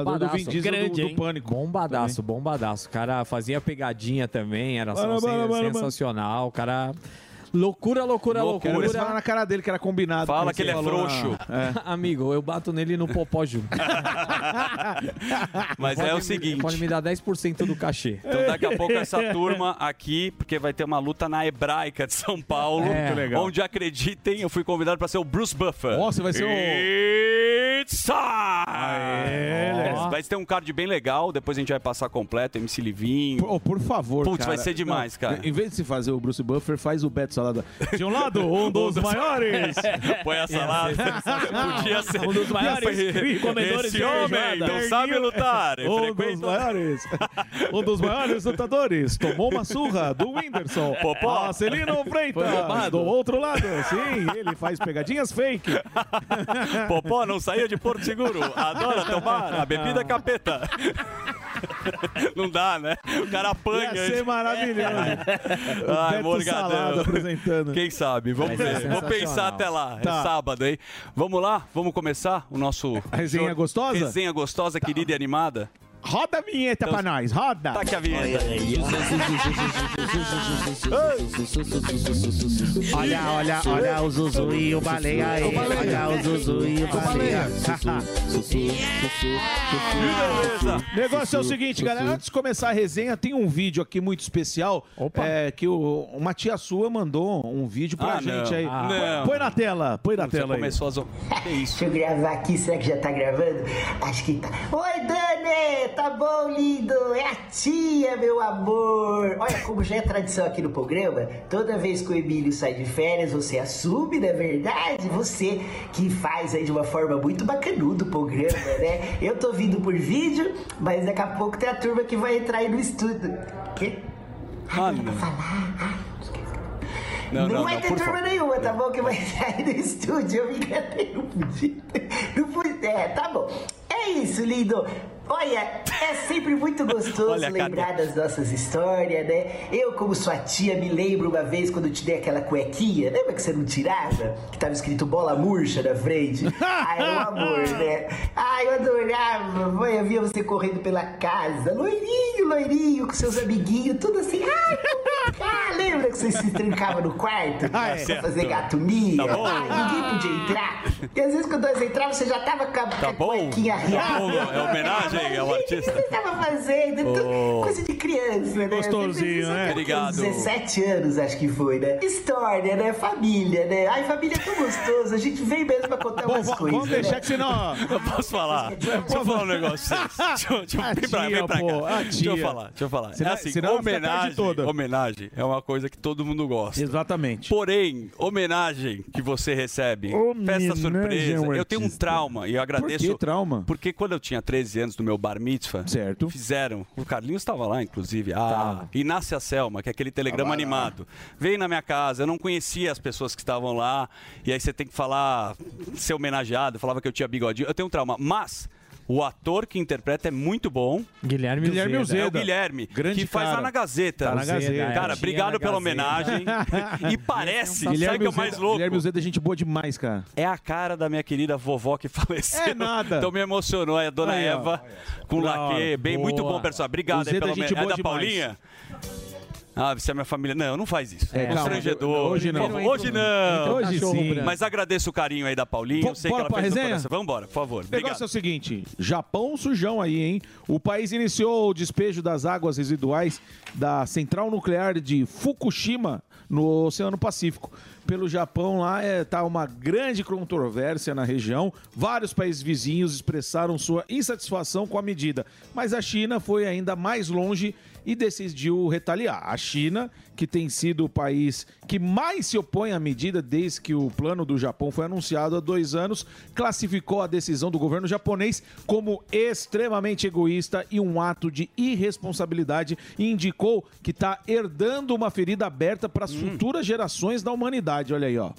[SPEAKER 10] Grande,
[SPEAKER 7] do
[SPEAKER 10] hein?
[SPEAKER 7] Pânico.
[SPEAKER 10] Bombadaço, bombadaço. O cara fazia pegadinha também, era
[SPEAKER 7] bora, bora.
[SPEAKER 10] sensacional. O cara. Loucura, loucura,
[SPEAKER 7] Loucura.
[SPEAKER 10] loucura.
[SPEAKER 7] Você fala na cara dele que era combinado.
[SPEAKER 4] Fala que ele é frouxo.
[SPEAKER 7] na- É.
[SPEAKER 10] Amigo, eu bato nele no popó junto.
[SPEAKER 4] Mas
[SPEAKER 10] Pode
[SPEAKER 4] é o
[SPEAKER 10] me-
[SPEAKER 4] seguinte.
[SPEAKER 10] Pode me dar 10% do cachê.
[SPEAKER 4] Então daqui a pouco essa turma aqui, porque vai ter uma luta na Hebraica de São Paulo,
[SPEAKER 10] É. Muito legal.
[SPEAKER 4] onde acreditem, eu fui convidado para ser o Bruce Buffer.
[SPEAKER 7] Ó, você vai ser o-
[SPEAKER 4] It's time!
[SPEAKER 7] Ó.
[SPEAKER 4] Vai ter um card bem legal, depois a gente vai passar completo, MC Livinho.
[SPEAKER 7] Pô, por favor,
[SPEAKER 4] Putz,
[SPEAKER 7] cara.
[SPEAKER 4] vai ser demais,
[SPEAKER 7] Não,
[SPEAKER 4] cara.
[SPEAKER 7] Em vez de se fazer o Bruce Buffer, faz o Beto Salada. De um lado, um dos maiores.
[SPEAKER 4] Põe a salada. Podia ser.
[SPEAKER 7] Um dos maiores comedores
[SPEAKER 4] Esse
[SPEAKER 7] de
[SPEAKER 4] homem
[SPEAKER 7] feijoada.
[SPEAKER 4] não sabe lutar.
[SPEAKER 7] Um dos maiores. Um dos maiores lutadores. Tomou uma surra do Whindersson.
[SPEAKER 4] Popó.
[SPEAKER 7] Marcelino
[SPEAKER 4] Foi
[SPEAKER 7] Freitas. Do outro lado. Sim, ele faz pegadinhas fake.
[SPEAKER 4] Popó não saía de Porto Seguro. Adora tomar a bebida capeta. Não dá, né? O cara apanha.
[SPEAKER 7] Ia ser maravilhoso. O
[SPEAKER 4] Ai,
[SPEAKER 7] Beto
[SPEAKER 4] Morgadão.
[SPEAKER 7] apresentando.
[SPEAKER 4] Quem sabe? Vamos ver. Vou pensar até lá.
[SPEAKER 7] Tá.
[SPEAKER 4] É sábado, hein? Vamos lá? Vamos começar o nosso...
[SPEAKER 7] A resenha gostosa?
[SPEAKER 4] Resenha gostosa, querida e animada.
[SPEAKER 7] Roda a vinheta pra nós, roda.
[SPEAKER 4] Taque a vinheta.
[SPEAKER 11] Olha, olha, olha o Zuzu e o baleia aí. Olha o Zuzu e o baleia.
[SPEAKER 4] Beleza.
[SPEAKER 7] O negócio é o seguinte, galera. Antes de começar a resenha, tem um vídeo aqui muito especial. É, que o, uma tia sua mandou um vídeo pra
[SPEAKER 4] Ah,
[SPEAKER 7] gente
[SPEAKER 4] não.
[SPEAKER 7] aí.
[SPEAKER 4] Ah.
[SPEAKER 7] Põe-
[SPEAKER 4] Não.
[SPEAKER 7] Põe na tela, põe na
[SPEAKER 4] Você
[SPEAKER 7] tela aí.
[SPEAKER 4] começou a zo... Que isso?
[SPEAKER 12] Deixa eu gravar aqui, será que já tá gravando? Acho que tá. Oi, Dani! Tá bom, lindo? É a tia, meu amor! Olha, como já é tradição aqui no programa, toda vez que o Emílio sai de férias, você assume, na verdade, você que faz aí de uma forma muito bacanuda o programa, né? Eu tô vindo por vídeo, mas daqui a pouco tem a turma que vai entrar aí no estúdio. Que?
[SPEAKER 4] Ah, não.
[SPEAKER 12] Não,
[SPEAKER 4] Não, não,
[SPEAKER 12] vai
[SPEAKER 4] não,
[SPEAKER 12] ter turma
[SPEAKER 4] favor.
[SPEAKER 12] nenhuma, tá bom? Que vai sair do estúdio. Eu me enganei, não podia. Não podia. É, tá bom. É isso, lindo. Olha, é sempre muito gostoso lembrar das nossas histórias, né? Eu, como sua tia, me lembro uma vez quando eu te dei aquela cuequinha. Lembra que você não tirava? Que tava escrito bola murcha na frente. Ai, é um amor, né? Ai, eu adorava. Mãe, eu via você correndo pela casa. Loirinho, loirinho, com seus amiguinhos, tudo assim. Ai, ah, lembra que você se trancava no quarto
[SPEAKER 7] Ah,
[SPEAKER 12] pra
[SPEAKER 7] é.
[SPEAKER 12] fazer gato mia?
[SPEAKER 4] Tá.
[SPEAKER 12] Ai, ninguém podia entrar. E às vezes quando nós entrávamos, você já tava com a, com a cuequinha
[SPEAKER 4] Tá
[SPEAKER 12] arriada.
[SPEAKER 4] bom, é homenagem ao
[SPEAKER 12] Gente,
[SPEAKER 4] artista.
[SPEAKER 12] O que você tava fazendo? Tudo
[SPEAKER 4] Oh.
[SPEAKER 12] Coisa de criança, né?
[SPEAKER 7] Gostosinho, né?
[SPEAKER 4] Obrigado.
[SPEAKER 12] 17 anos, acho que foi, né? História, né? Família, né? Ai, família é tão gostoso. A gente vem mesmo pra contar
[SPEAKER 7] Bom,
[SPEAKER 12] umas
[SPEAKER 7] v-
[SPEAKER 12] coisas.
[SPEAKER 7] vamos deixar
[SPEAKER 12] né?
[SPEAKER 7] que senão...
[SPEAKER 4] Eu posso falar? Deixa eu falar um negócio. Deixa, eu- deixa, eu-
[SPEAKER 7] A
[SPEAKER 4] vem pra, vem pra
[SPEAKER 7] pô,
[SPEAKER 4] cá. Deixa eu falar, deixa eu falar.
[SPEAKER 7] Senão-
[SPEAKER 4] é assim,
[SPEAKER 7] senão
[SPEAKER 4] homenagem,
[SPEAKER 7] toda.
[SPEAKER 4] homenagem é uma coisa que todo mundo gosta.
[SPEAKER 7] Exatamente.
[SPEAKER 4] Porém, homenagem que você recebe,
[SPEAKER 7] Homenagem
[SPEAKER 4] festa surpresa,
[SPEAKER 7] ao
[SPEAKER 4] eu tenho um trauma e eu agradeço.
[SPEAKER 7] Por que trauma?
[SPEAKER 4] Porque quando eu tinha 13 anos no meu bar mitzvah,
[SPEAKER 7] Certo.
[SPEAKER 4] fizeram, o Carlinhos estava lá, inclusive, a Inácia Selma, que é aquele telegrama animado. Veio na minha casa, eu não conhecia as pessoas que estavam lá, e aí você tem que falar, ser homenageado, falava que eu tinha bigodinho. Eu tenho um trauma, mas O ator que interpreta é muito bom.
[SPEAKER 10] Guilherme,
[SPEAKER 7] Guilherme
[SPEAKER 10] Uzeda.
[SPEAKER 4] É o. Guilherme,
[SPEAKER 7] Grande
[SPEAKER 4] que faz
[SPEAKER 7] cara.
[SPEAKER 4] lá na Gazeta.
[SPEAKER 7] Tá na Gazeta.
[SPEAKER 4] Cara,
[SPEAKER 10] É,
[SPEAKER 4] obrigado
[SPEAKER 10] tinha
[SPEAKER 4] pela
[SPEAKER 10] na
[SPEAKER 4] homenagem. e parece, sabe o
[SPEAKER 7] Guilherme
[SPEAKER 4] que é o mais louco?
[SPEAKER 7] Guilherme Uzeda é gente boa demais, cara.
[SPEAKER 4] É a cara da minha querida vovó que faleceu.
[SPEAKER 7] É nada.
[SPEAKER 4] Então me emocionou. É a dona
[SPEAKER 7] Aí, ó.
[SPEAKER 4] Eva com
[SPEAKER 7] Da
[SPEAKER 4] laque. Bem, muito
[SPEAKER 10] Boa.
[SPEAKER 4] bom, pessoal. Obrigado aí
[SPEAKER 7] Uzeda
[SPEAKER 4] pela
[SPEAKER 7] é gente
[SPEAKER 4] homenagem. É da
[SPEAKER 7] demais.
[SPEAKER 4] Paulinha? Ah, você é minha família. Não, não faz isso.
[SPEAKER 7] É,
[SPEAKER 4] É,
[SPEAKER 7] calma,
[SPEAKER 4] constrangedor.
[SPEAKER 7] hoje não.
[SPEAKER 4] Hoje não.
[SPEAKER 7] Hoje sim.
[SPEAKER 4] Mas agradeço o carinho aí da Paulinha. Eu sei que
[SPEAKER 7] Bora
[SPEAKER 4] ela
[SPEAKER 7] pra
[SPEAKER 4] fez
[SPEAKER 7] resenha?
[SPEAKER 4] Vamos embora, por favor.
[SPEAKER 7] O negócio
[SPEAKER 4] Obrigado.
[SPEAKER 7] é o seguinte: Japão sujão aí, hein? O país iniciou o despejo das águas residuais da central nuclear de Fukushima no Oceano Pacífico. Pelo Japão lá é, tá uma grande controvérsia na região. Vários países vizinhos expressaram sua insatisfação com a medida, mas a China foi ainda mais longe e decidiu retaliar. A China, que tem sido o país que mais se opõe à medida desde que o plano do Japão foi anunciado há dois anos, classificou a decisão do governo japonês como extremamente egoísta e um ato de irresponsabilidade e indicou que está herdando uma ferida aberta para as futuras gerações da humanidade. Olha aí, ó.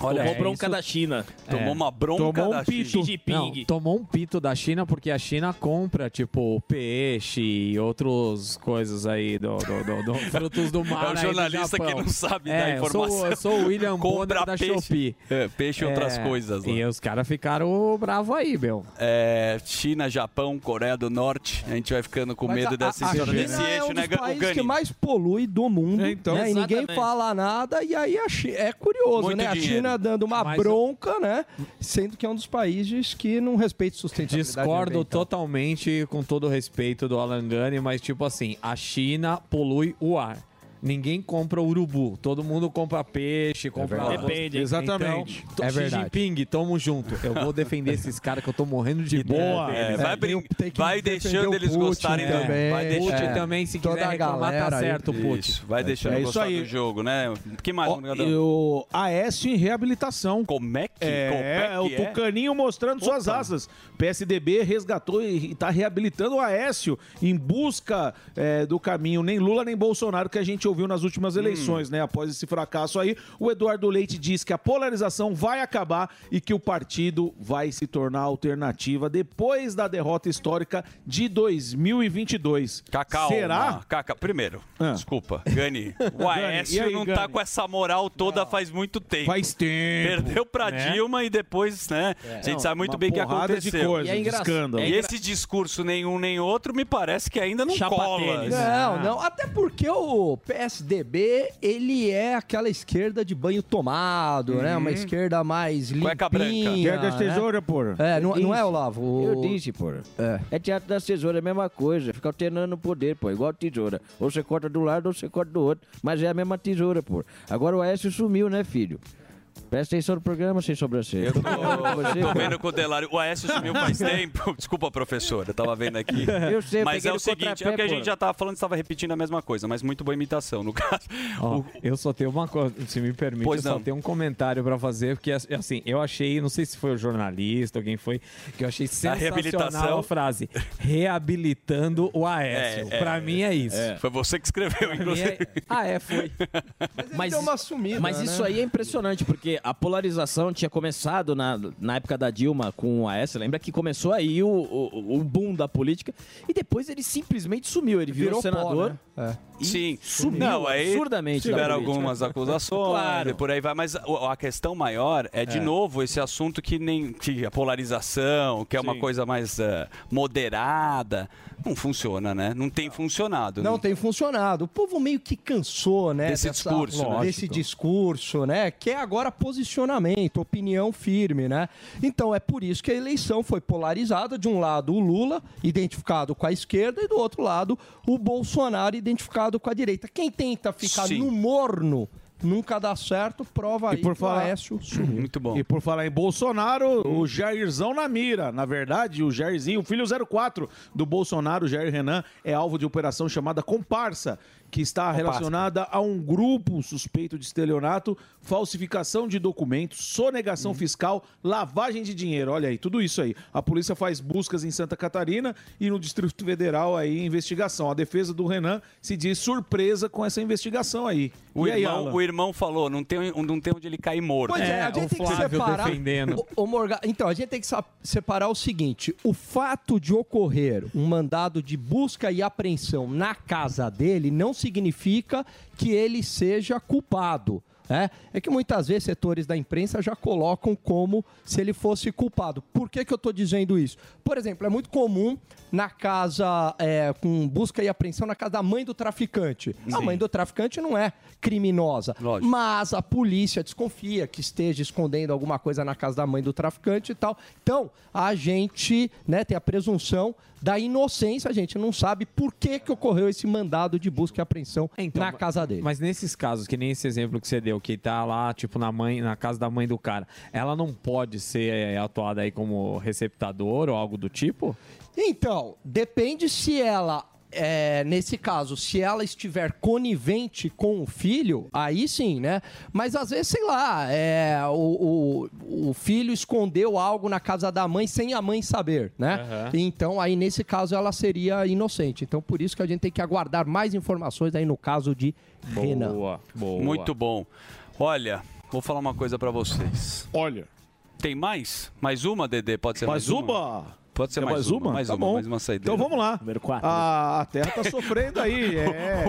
[SPEAKER 4] Olha,
[SPEAKER 9] Tomou
[SPEAKER 4] é
[SPEAKER 9] bronca
[SPEAKER 4] isso.
[SPEAKER 9] da China.
[SPEAKER 4] Tomou uma bronca
[SPEAKER 7] Tomou um
[SPEAKER 4] da
[SPEAKER 7] pito.
[SPEAKER 4] China.
[SPEAKER 9] Xi Jinping.
[SPEAKER 10] Não, tomou um pito da China porque a China compra, tipo, peixe e outras coisas aí, do, do, do- do- frutos do mar.
[SPEAKER 4] É o
[SPEAKER 10] aí do
[SPEAKER 4] jornalista que
[SPEAKER 10] Japão.
[SPEAKER 4] não sabe
[SPEAKER 10] é,
[SPEAKER 4] da
[SPEAKER 10] eu
[SPEAKER 4] informação.
[SPEAKER 10] Sou, eu sou o William
[SPEAKER 4] Compra
[SPEAKER 10] Bonner da
[SPEAKER 4] peixe.
[SPEAKER 10] Shopee.
[SPEAKER 4] É, peixe e outras
[SPEAKER 10] É,
[SPEAKER 4] coisas lá.
[SPEAKER 10] E os caras ficaram bravos aí, meu.
[SPEAKER 4] É, China, Japão, Coreia do Norte. A gente vai ficando com
[SPEAKER 13] Mas
[SPEAKER 4] medo
[SPEAKER 13] a-
[SPEAKER 4] dessa
[SPEAKER 13] a
[SPEAKER 4] história
[SPEAKER 13] China
[SPEAKER 4] desse
[SPEAKER 13] é um
[SPEAKER 4] né,
[SPEAKER 13] dos países
[SPEAKER 4] Gani?
[SPEAKER 13] que mais polui do mundo.
[SPEAKER 7] É, então.
[SPEAKER 13] né? E ninguém fala nada e aí é curioso,
[SPEAKER 4] Muito
[SPEAKER 13] né? A
[SPEAKER 4] dinheiro.
[SPEAKER 13] China dando uma
[SPEAKER 10] Mas-
[SPEAKER 13] bronca, né? Sendo que é um dos países que não respeita sustentabilidade
[SPEAKER 10] Discordo totalmente com todo o respeito do Alan Gani, mas tipo assim, a China polui o ar. Ninguém compra urubu, todo mundo compra peixe, compra arroz.
[SPEAKER 9] Depende.
[SPEAKER 7] Exatamente.
[SPEAKER 10] Então,
[SPEAKER 13] É
[SPEAKER 10] Xi
[SPEAKER 13] verdade.
[SPEAKER 10] Jinping, tamo junto. Eu vou defender esses caras que eu tô morrendo de boa.
[SPEAKER 4] É, vai, brin-
[SPEAKER 13] tem que
[SPEAKER 4] vai deixando
[SPEAKER 13] o
[SPEAKER 4] eles
[SPEAKER 13] Putin
[SPEAKER 4] gostarem do-
[SPEAKER 13] também.
[SPEAKER 4] Vai
[SPEAKER 10] Putin
[SPEAKER 4] deixando.
[SPEAKER 10] também, se
[SPEAKER 13] Toda
[SPEAKER 10] quiser reclamar, tá
[SPEAKER 13] galera aí.
[SPEAKER 10] certo, Putin.
[SPEAKER 4] Isso, vai deixando
[SPEAKER 7] é isso
[SPEAKER 4] gostar
[SPEAKER 7] aí.
[SPEAKER 4] do jogo, né? O que mais,
[SPEAKER 7] e o Aécio em reabilitação.
[SPEAKER 4] Como é que
[SPEAKER 7] É,
[SPEAKER 4] como
[SPEAKER 7] o
[SPEAKER 4] é que é?
[SPEAKER 7] Tucaninho mostrando suas asas. PSDB resgatou e está reabilitando o Aécio em busca é, do caminho nem Lula nem Bolsonaro que a gente ouviu nas últimas
[SPEAKER 4] Hum.
[SPEAKER 7] eleições, né? Após esse fracasso aí, o Eduardo Leite diz que a polarização vai acabar e que o partido vai se tornar alternativa depois da derrota histórica de 2022.
[SPEAKER 4] Cacau.
[SPEAKER 7] Será?
[SPEAKER 4] Cacau. Primeiro,
[SPEAKER 7] Ah.
[SPEAKER 4] desculpa, Gani. O Aécio
[SPEAKER 7] aí,
[SPEAKER 4] não tá
[SPEAKER 7] Gani?
[SPEAKER 4] com essa moral toda faz muito tempo.
[SPEAKER 7] Faz tempo.
[SPEAKER 4] Perdeu pra
[SPEAKER 10] Né?
[SPEAKER 4] Dilma e depois, né? A gente
[SPEAKER 7] Não,
[SPEAKER 4] sabe muito bem o que aconteceu.
[SPEAKER 7] coisa,
[SPEAKER 9] E é engra-
[SPEAKER 7] escândalo.
[SPEAKER 4] E esse discurso nenhum nem outro me parece que ainda não
[SPEAKER 9] Chapa
[SPEAKER 4] cola.
[SPEAKER 9] tênis.
[SPEAKER 13] Não, não, até porque o PSDB, ele é aquela esquerda de banho tomado, né? Uma esquerda mais limpinha.
[SPEAKER 4] Cueca branca.
[SPEAKER 7] Das
[SPEAKER 13] né?
[SPEAKER 7] tesouras, porra.
[SPEAKER 13] É, não,
[SPEAKER 14] Eu
[SPEAKER 13] não é. Olavo? O-
[SPEAKER 14] Eu disse, pô.
[SPEAKER 13] É.
[SPEAKER 14] É. teatro das tesouras, é a mesma coisa. Fica alternando o poder, pô. Igual tesoura. Ou você corta do lado ou você corta do outro. Mas é a mesma tesoura, pô. Agora o Aécio sumiu, né, filho? Presta atenção no programa sem sobrancelha.
[SPEAKER 4] Eu tô,
[SPEAKER 14] Você,
[SPEAKER 4] tô vendo com o Delário. O Aécio sumiu faz tempo. Desculpa, professor. Eu tava vendo aqui.
[SPEAKER 14] Eu sei, eu
[SPEAKER 4] Mas é o seguinte, é o que a gente já tava falando, estava repetindo a mesma coisa, mas muito boa imitação, no caso.
[SPEAKER 10] Ó, eu só tenho uma coisa, se me permite,
[SPEAKER 4] Pois
[SPEAKER 10] eu só
[SPEAKER 4] não.
[SPEAKER 10] tenho um comentário pra fazer, porque assim, eu achei, não sei se foi o jornalista, alguém foi, que eu achei sensacional a,
[SPEAKER 4] reabilitação.
[SPEAKER 10] frase, reabilitando o Aécio.
[SPEAKER 4] É, é,
[SPEAKER 10] pra mim é isso.
[SPEAKER 4] Foi você que escreveu,
[SPEAKER 10] Pra mim
[SPEAKER 4] inclusive.
[SPEAKER 10] é- Ah, é, foi.
[SPEAKER 9] Mas,
[SPEAKER 13] deu uma sumida,
[SPEAKER 9] mas
[SPEAKER 13] né?
[SPEAKER 9] isso aí é impressionante, porque a polarização tinha começado na, na época da Dilma com o AS. Lembra que começou aí o, o, o boom da política e depois ele simplesmente sumiu. Ele virou,
[SPEAKER 13] Virou pó,
[SPEAKER 9] senador.
[SPEAKER 13] né?
[SPEAKER 9] e
[SPEAKER 4] Sim,
[SPEAKER 9] sumiu
[SPEAKER 4] não, aí
[SPEAKER 9] absurdamente. da
[SPEAKER 4] tiveram algumas acusações
[SPEAKER 9] Claro.
[SPEAKER 4] e por aí vai, mas a questão maior é de
[SPEAKER 9] É.
[SPEAKER 4] novo esse assunto que nem que a polarização, que é uma
[SPEAKER 9] Sim.
[SPEAKER 4] coisa mais eh, moderada, não funciona, né? Não tem funcionado.
[SPEAKER 13] Não tem funcionado. O povo meio que cansou, né?
[SPEAKER 4] Desse discurso, né?
[SPEAKER 13] Desse
[SPEAKER 4] Lógico.
[SPEAKER 13] discurso, né? Que é agora posicionamento, opinião firme, né? Então é por isso que a eleição foi polarizada. De um lado, o Lula, identificado com a esquerda, e do outro lado, o Bolsonaro, identificado com a direita. Quem tenta ficar
[SPEAKER 7] Sim.
[SPEAKER 13] no morno nunca dá certo, prova aí
[SPEAKER 7] E por
[SPEAKER 13] que o
[SPEAKER 7] falar-
[SPEAKER 13] Aécio sumiu.
[SPEAKER 4] Muito bom.
[SPEAKER 7] E por falar em Bolsonaro, o Jairzão na mira. Na verdade, o Jairzinho, o filho 04 do Bolsonaro, o Jair Renan, é alvo de operação chamada Comparsa, que está relacionada a um grupo suspeito de estelionato, falsificação de documentos, sonegação fiscal, lavagem de dinheiro. Olha aí, tudo isso aí. A polícia faz buscas em Santa Catarina e no Distrito Federal aí investigação. A defesa do Renan se diz surpresa com essa investigação aí.
[SPEAKER 4] O
[SPEAKER 7] E aí,
[SPEAKER 4] irmão,
[SPEAKER 7] Alan?
[SPEAKER 4] o irmão falou, não tem, não tem onde ele cair morto.
[SPEAKER 13] Pois é, a gente tem que separar. O, o Morga- Então, a gente tem que separar o seguinte: o fato de ocorrer um mandado de busca e apreensão na casa dele não significa que ele seja culpado. né? É que muitas vezes setores da imprensa já colocam como se ele fosse culpado. Por que, que eu estou dizendo isso? Por exemplo, é muito comum na casa, é, com busca e apreensão na casa da mãe do traficante. A mãe do traficante não é criminosa, mas a polícia desconfia que esteja escondendo alguma coisa na casa da mãe do traficante e tal. Então, a gente né, tem a presunção da inocência, a gente não sabe por que, que ocorreu esse mandado de busca e apreensão na casa dele.
[SPEAKER 10] Mas nesses casos, que nem esse exemplo que você deu, que tá lá, tipo, na mãe, na casa da mãe do cara, ela não pode ser é, atuada aí como receptador ou algo do tipo?
[SPEAKER 13] Então, depende se ela. É, nesse caso, se ela estiver conivente com o filho, aí sim, né? Mas às vezes, sei lá, é, o, o, o filho escondeu algo na casa da mãe sem a mãe saber, né?
[SPEAKER 4] Aham.
[SPEAKER 13] Então, aí nesse caso, ela seria inocente. Então, por isso que a gente tem que aguardar mais informações aí no caso de Renan.
[SPEAKER 4] Muito bom. Olha, vou falar uma coisa pra vocês.
[SPEAKER 7] Olha.
[SPEAKER 4] Tem mais? Mais uma, Dedê? Pode ser mais,
[SPEAKER 7] Mais uma?
[SPEAKER 4] Pode ser
[SPEAKER 7] Quer
[SPEAKER 4] mais, uma? Mais
[SPEAKER 7] Tá
[SPEAKER 4] uma,
[SPEAKER 7] bom.
[SPEAKER 4] mais uma saideira.
[SPEAKER 7] Então vamos lá.
[SPEAKER 4] Número quatro.
[SPEAKER 7] A, a Terra tá sofrendo aí. É.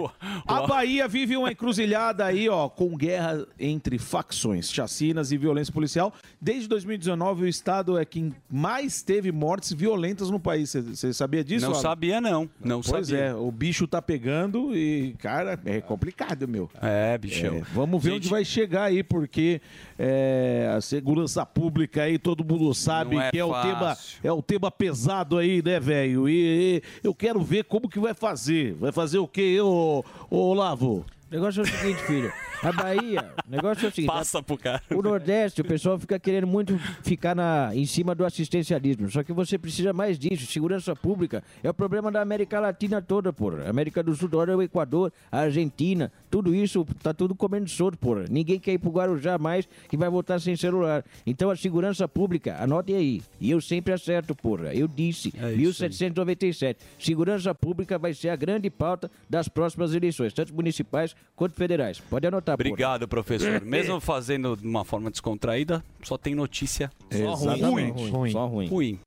[SPEAKER 7] A Bahia vive uma encruzilhada aí, ó, com guerra entre facções, chacinas e violência policial. Desde 2019, o estado é quem mais teve mortes violentas no país. Você sabia disso?
[SPEAKER 4] Não
[SPEAKER 7] Alan?
[SPEAKER 4] sabia, não. Não
[SPEAKER 7] pois
[SPEAKER 4] sabia.
[SPEAKER 7] é, o bicho tá pegando e, cara, é complicado, meu.
[SPEAKER 4] É, bichão.
[SPEAKER 7] É, vamos ver
[SPEAKER 4] Gente-
[SPEAKER 7] onde vai chegar aí, porque é, a segurança pública aí, todo mundo sabe
[SPEAKER 4] é
[SPEAKER 7] que é o, tema,
[SPEAKER 4] fácil.
[SPEAKER 7] é o tema pesado aí, né, velho? E, e eu quero ver como que vai fazer. Vai fazer o quê, ô, ô Olavo?
[SPEAKER 14] O negócio é o seguinte, filho. A Bahia, o negócio é o seguinte.
[SPEAKER 4] Passa pro cara.
[SPEAKER 14] O Nordeste, o pessoal fica querendo muito ficar na, em cima do assistencialismo. Só que você precisa mais disso. Segurança pública é o problema da América Latina toda, porra. América do Sul, olha o Equador, a Argentina, tudo isso tá tudo comendo solto, porra. Ninguém quer ir pro Guarujá mais que vai voltar sem celular. Então a segurança pública, anotem aí. E eu sempre acerto, porra. Eu disse, 1797. Segurança pública vai ser a grande pauta das próximas eleições, tanto municipais quanto federais. Pode anotar,
[SPEAKER 4] Obrigado, professor. Mesmo fazendo de uma forma descontraída, só tem notícia
[SPEAKER 14] Só ruim.
[SPEAKER 4] ruim.
[SPEAKER 14] Ruim. Só ruim.
[SPEAKER 4] ruim.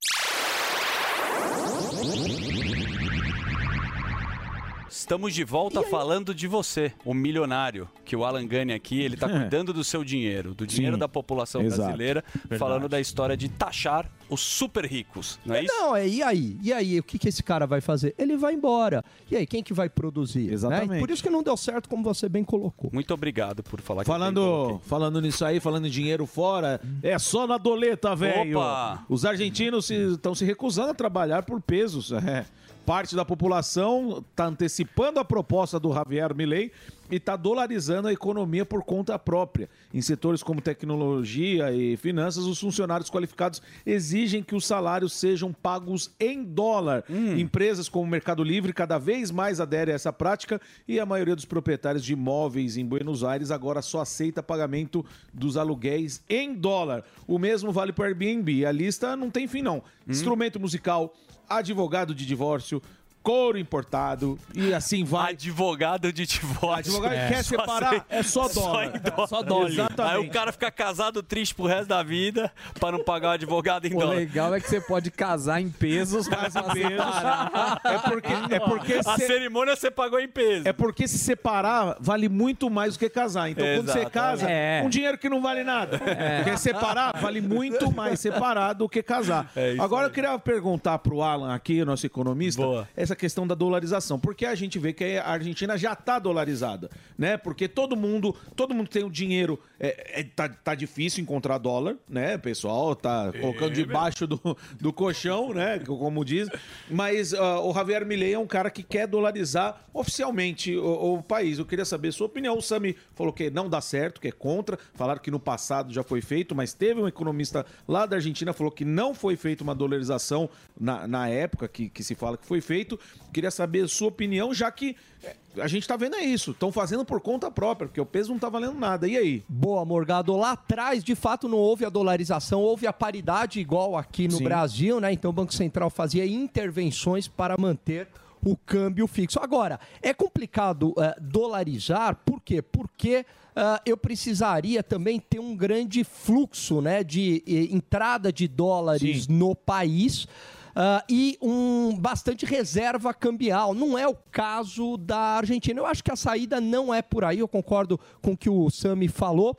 [SPEAKER 4] Estamos de volta falando de você, o milionário, que o Alan Gani aqui, ele tá cuidando do seu dinheiro, do dinheiro
[SPEAKER 7] Sim,
[SPEAKER 4] da população
[SPEAKER 7] exato.
[SPEAKER 4] brasileira,
[SPEAKER 13] Verdade.
[SPEAKER 4] falando da história de taxar os super ricos, não é isso?
[SPEAKER 13] Não, é, e aí? E aí, o que, que esse cara vai fazer? Ele vai embora. E aí, quem que vai produzir? né?
[SPEAKER 7] Exatamente.
[SPEAKER 13] Por isso que não deu certo, como você bem colocou.
[SPEAKER 4] Muito obrigado por falar que eu bem
[SPEAKER 7] Falando, falando nisso aí, falando em dinheiro fora, é só na doleta, velho.
[SPEAKER 4] Opa!
[SPEAKER 7] Os argentinos estão se, recusando a trabalhar por pesos. é. Parte da população está antecipando a proposta do Javier Milei e está dolarizando a economia por conta própria. Em setores como tecnologia e finanças, os funcionários qualificados exigem que os salários sejam pagos em dólar. Empresas como o Mercado Livre cada vez mais aderem a essa prática e a maioria dos proprietários de imóveis em Buenos Aires agora só aceita pagamento dos aluguéis em dólar. O mesmo vale para o Airbnb. A lista não tem fim, não. Instrumento musical, advogado de divórcio, couro importado e assim vai.
[SPEAKER 4] Advogado de divórcio.
[SPEAKER 7] Advogado que quer
[SPEAKER 4] Só
[SPEAKER 7] separar,
[SPEAKER 4] sei-
[SPEAKER 7] é só dólar.
[SPEAKER 4] em dólar.
[SPEAKER 7] Só dólar. Exatamente.
[SPEAKER 4] Aí o cara fica casado triste pro resto da vida pra não pagar o advogado em
[SPEAKER 10] O
[SPEAKER 4] dólar.
[SPEAKER 10] legal é que você pode casar em pesos, mas em separar.
[SPEAKER 7] É porque, é porque
[SPEAKER 4] A
[SPEAKER 7] se-
[SPEAKER 4] cerimônia você pagou em peso.
[SPEAKER 7] É porque se separar vale muito mais do que casar. Então, quando você casa,
[SPEAKER 10] É.
[SPEAKER 7] um dinheiro que não vale nada. Porque separar vale muito mais separar do que casar.
[SPEAKER 4] É
[SPEAKER 7] Agora, eu queria perguntar pro Alan aqui, nosso economista, essa questão da dolarização. Porque a gente vê que a Argentina já está dolarizada, né? Porque todo mundo, todo mundo tem o dinheiro. É, é, tá, tá difícil encontrar dólar, né? Pessoal tá colocando debaixo do, do colchão, né? Como diz. Mas ah, o Javier Milei é um cara que quer dolarizar oficialmente o, o país. Eu queria saber a sua opinião. O Sami falou que não dá certo, que é contra. Falaram que no passado já foi feito, mas teve um economista lá da Argentina falou que não foi feita uma dolarização na, na época que, que se fala que foi feito. Queria saber a sua opinião, já que eh, a gente tá vendo é isso. Estão fazendo por conta própria, porque o peso não tá valendo nada. E aí?
[SPEAKER 13] Boa, Morgado. Lá atrás, de fato, não houve a dolarização, houve a paridade igual aqui no
[SPEAKER 7] Sim.
[SPEAKER 13] Brasil, né? Então o Banco Central fazia intervenções para manter o câmbio fixo. Agora, é complicado eh, dolarizar por quê? Porque ah, eu precisaria também ter um grande fluxo né, de eh, entrada de dólares no país. Ah, e um bastante reserva cambial. Não é o caso da Argentina. Eu acho que a saída não é por aí. Eu concordo com o que o Sami falou.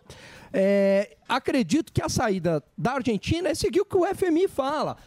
[SPEAKER 13] É, acredito que a saída da Argentina é seguir o que o FMI fala.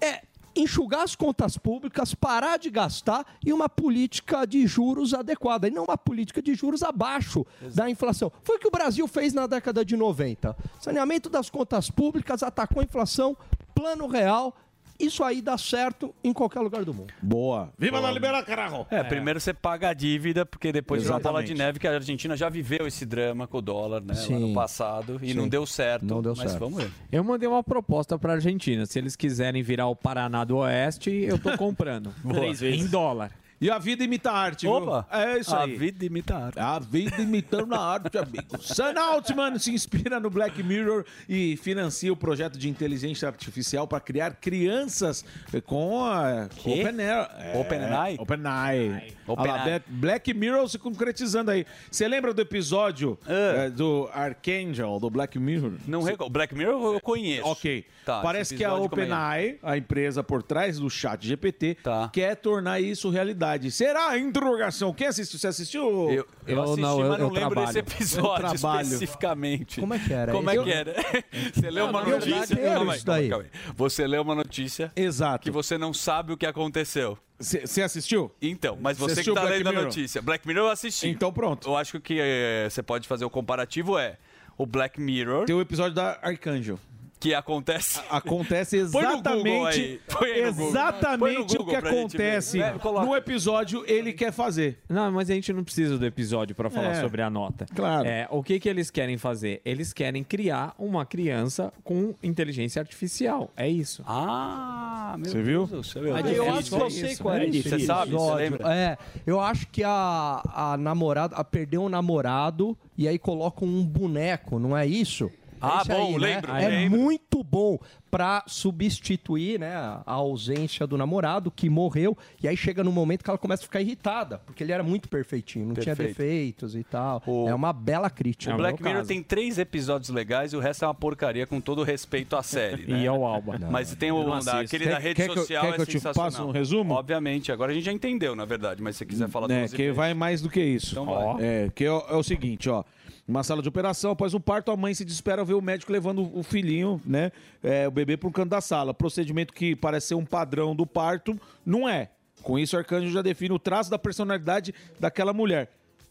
[SPEAKER 13] É enxugar as contas públicas, parar de gastar e uma política de juros adequada, e não uma política de juros abaixo da inflação. Foi o que o Brasil fez na década de 90. Saneamento das contas públicas, atacou a inflação, plano real. Isso aí dá certo em qualquer lugar do mundo.
[SPEAKER 7] Boa. Viva
[SPEAKER 4] Boa.
[SPEAKER 7] la libera, carajo!
[SPEAKER 4] É, primeiro você paga a dívida, porque depois vira uma bola de
[SPEAKER 7] Exatamente.
[SPEAKER 4] neve, que a Argentina já viveu esse drama com o dólar, né? Lá
[SPEAKER 10] Sim.
[SPEAKER 4] no passado, e
[SPEAKER 10] Sim.
[SPEAKER 4] não deu certo.
[SPEAKER 10] Não deu
[SPEAKER 4] mas
[SPEAKER 10] certo.
[SPEAKER 4] vamos ver.
[SPEAKER 10] Eu mandei uma proposta pra Argentina. Se eles quiserem virar o Paraná do Oeste, eu tô comprando.
[SPEAKER 7] Três vezes.
[SPEAKER 10] Em dólar.
[SPEAKER 7] E a vida imita a arte,
[SPEAKER 10] Opa!
[SPEAKER 7] viu? É isso
[SPEAKER 10] A
[SPEAKER 7] aí.
[SPEAKER 4] vida imita a arte.
[SPEAKER 7] A vida imitando a arte, amigo. Sam Altman se inspira no Black Mirror e financia o projeto de inteligência artificial para criar crianças com a
[SPEAKER 4] Quê?
[SPEAKER 7] OpenAI. É,
[SPEAKER 4] OpenAI?
[SPEAKER 7] OpenAI.
[SPEAKER 4] OpenAI.
[SPEAKER 7] Black- Black Mirror se concretizando aí. Você lembra do episódio eh, do Archangel, do Black Mirror?
[SPEAKER 4] Não reco- Black Mirror eu conheço.
[SPEAKER 7] Ok.
[SPEAKER 4] Tá,
[SPEAKER 7] Parece que a
[SPEAKER 4] episódio, como é?
[SPEAKER 7] OpenAI, a empresa por trás do chat GPT,
[SPEAKER 4] Tá.
[SPEAKER 7] quer tornar isso realidade. Será? Interrogação. Quem assistiu? Você assistiu?
[SPEAKER 4] Eu, eu assisti, mas não lembro desse episódio
[SPEAKER 7] Eu trabalho.
[SPEAKER 4] especificamente.
[SPEAKER 7] Como é que era?
[SPEAKER 4] Como é
[SPEAKER 7] Eu-
[SPEAKER 4] que era? Você leu uma
[SPEAKER 7] Não, eu
[SPEAKER 4] notícia. Calma aí, aí. Você leu uma notícia.
[SPEAKER 7] Exato.
[SPEAKER 4] Que você não sabe o que aconteceu.
[SPEAKER 7] Você assistiu?
[SPEAKER 4] Então, mas
[SPEAKER 7] Você
[SPEAKER 4] que tá
[SPEAKER 7] Black
[SPEAKER 4] lendo a
[SPEAKER 7] Mirror?
[SPEAKER 4] notícia. Black Mirror eu assisti.
[SPEAKER 7] Então pronto.
[SPEAKER 4] Eu acho que eh, você pode fazer o comparativo é o Black Mirror.
[SPEAKER 7] Tem o episódio da Archangel.
[SPEAKER 4] Que acontece.
[SPEAKER 7] Acontece exatamente, exatamente o que acontece.
[SPEAKER 4] É,
[SPEAKER 7] no episódio ele quer fazer.
[SPEAKER 10] Não, mas a gente não precisa do episódio pra falar
[SPEAKER 7] É,
[SPEAKER 10] sobre a nota.
[SPEAKER 7] claro.
[SPEAKER 10] É, o que, que eles querem fazer? Eles querem criar uma criança com inteligência artificial. É isso.
[SPEAKER 4] Ah, meu
[SPEAKER 7] Você viu?
[SPEAKER 4] Deus do céu.
[SPEAKER 13] Ah,
[SPEAKER 4] É
[SPEAKER 13] eu acho que eu sei qual é.
[SPEAKER 4] Você sabe? Você lembra?
[SPEAKER 13] É, eu acho que a, a namorada a perdeu um namorado e aí colocam um boneco, não é isso? É
[SPEAKER 4] Ah, bom,
[SPEAKER 13] aí, né?
[SPEAKER 4] lembro,
[SPEAKER 13] É
[SPEAKER 4] lembro.
[SPEAKER 13] muito bom pra substituir, né, a ausência do namorado que morreu e aí chega no momento que ela começa a ficar irritada, porque ele era muito perfeitinho, não tinha
[SPEAKER 4] Perfeito.
[SPEAKER 13] defeitos e tal. É uma bela crítica.
[SPEAKER 4] O Black Mirror tem três episódios legais e o resto é uma porcaria, com todo respeito à série. né?
[SPEAKER 10] E ao Alba.
[SPEAKER 4] Mas tem o
[SPEAKER 7] não
[SPEAKER 4] da, aquele
[SPEAKER 7] Quer-
[SPEAKER 4] da rede
[SPEAKER 7] quer que eu-
[SPEAKER 4] social
[SPEAKER 7] quer
[SPEAKER 4] é
[SPEAKER 7] que eu te
[SPEAKER 4] sensacional.
[SPEAKER 7] passe um resumo?
[SPEAKER 4] Obviamente, agora a gente já entendeu, na verdade, mas se você quiser falar do
[SPEAKER 7] É,
[SPEAKER 4] nosso
[SPEAKER 7] que vai mais do que isso.
[SPEAKER 4] Então vai.
[SPEAKER 7] É, que é, o- é o seguinte, ó. Uma sala de operação, após um parto, a mãe se desespera ao ver o médico levando o filhinho, né? é, o bebê para um canto da sala. Procedimento que parece ser um padrão do parto, não é. Com isso, o arcanjo já define o traço da personalidade daquela mulher.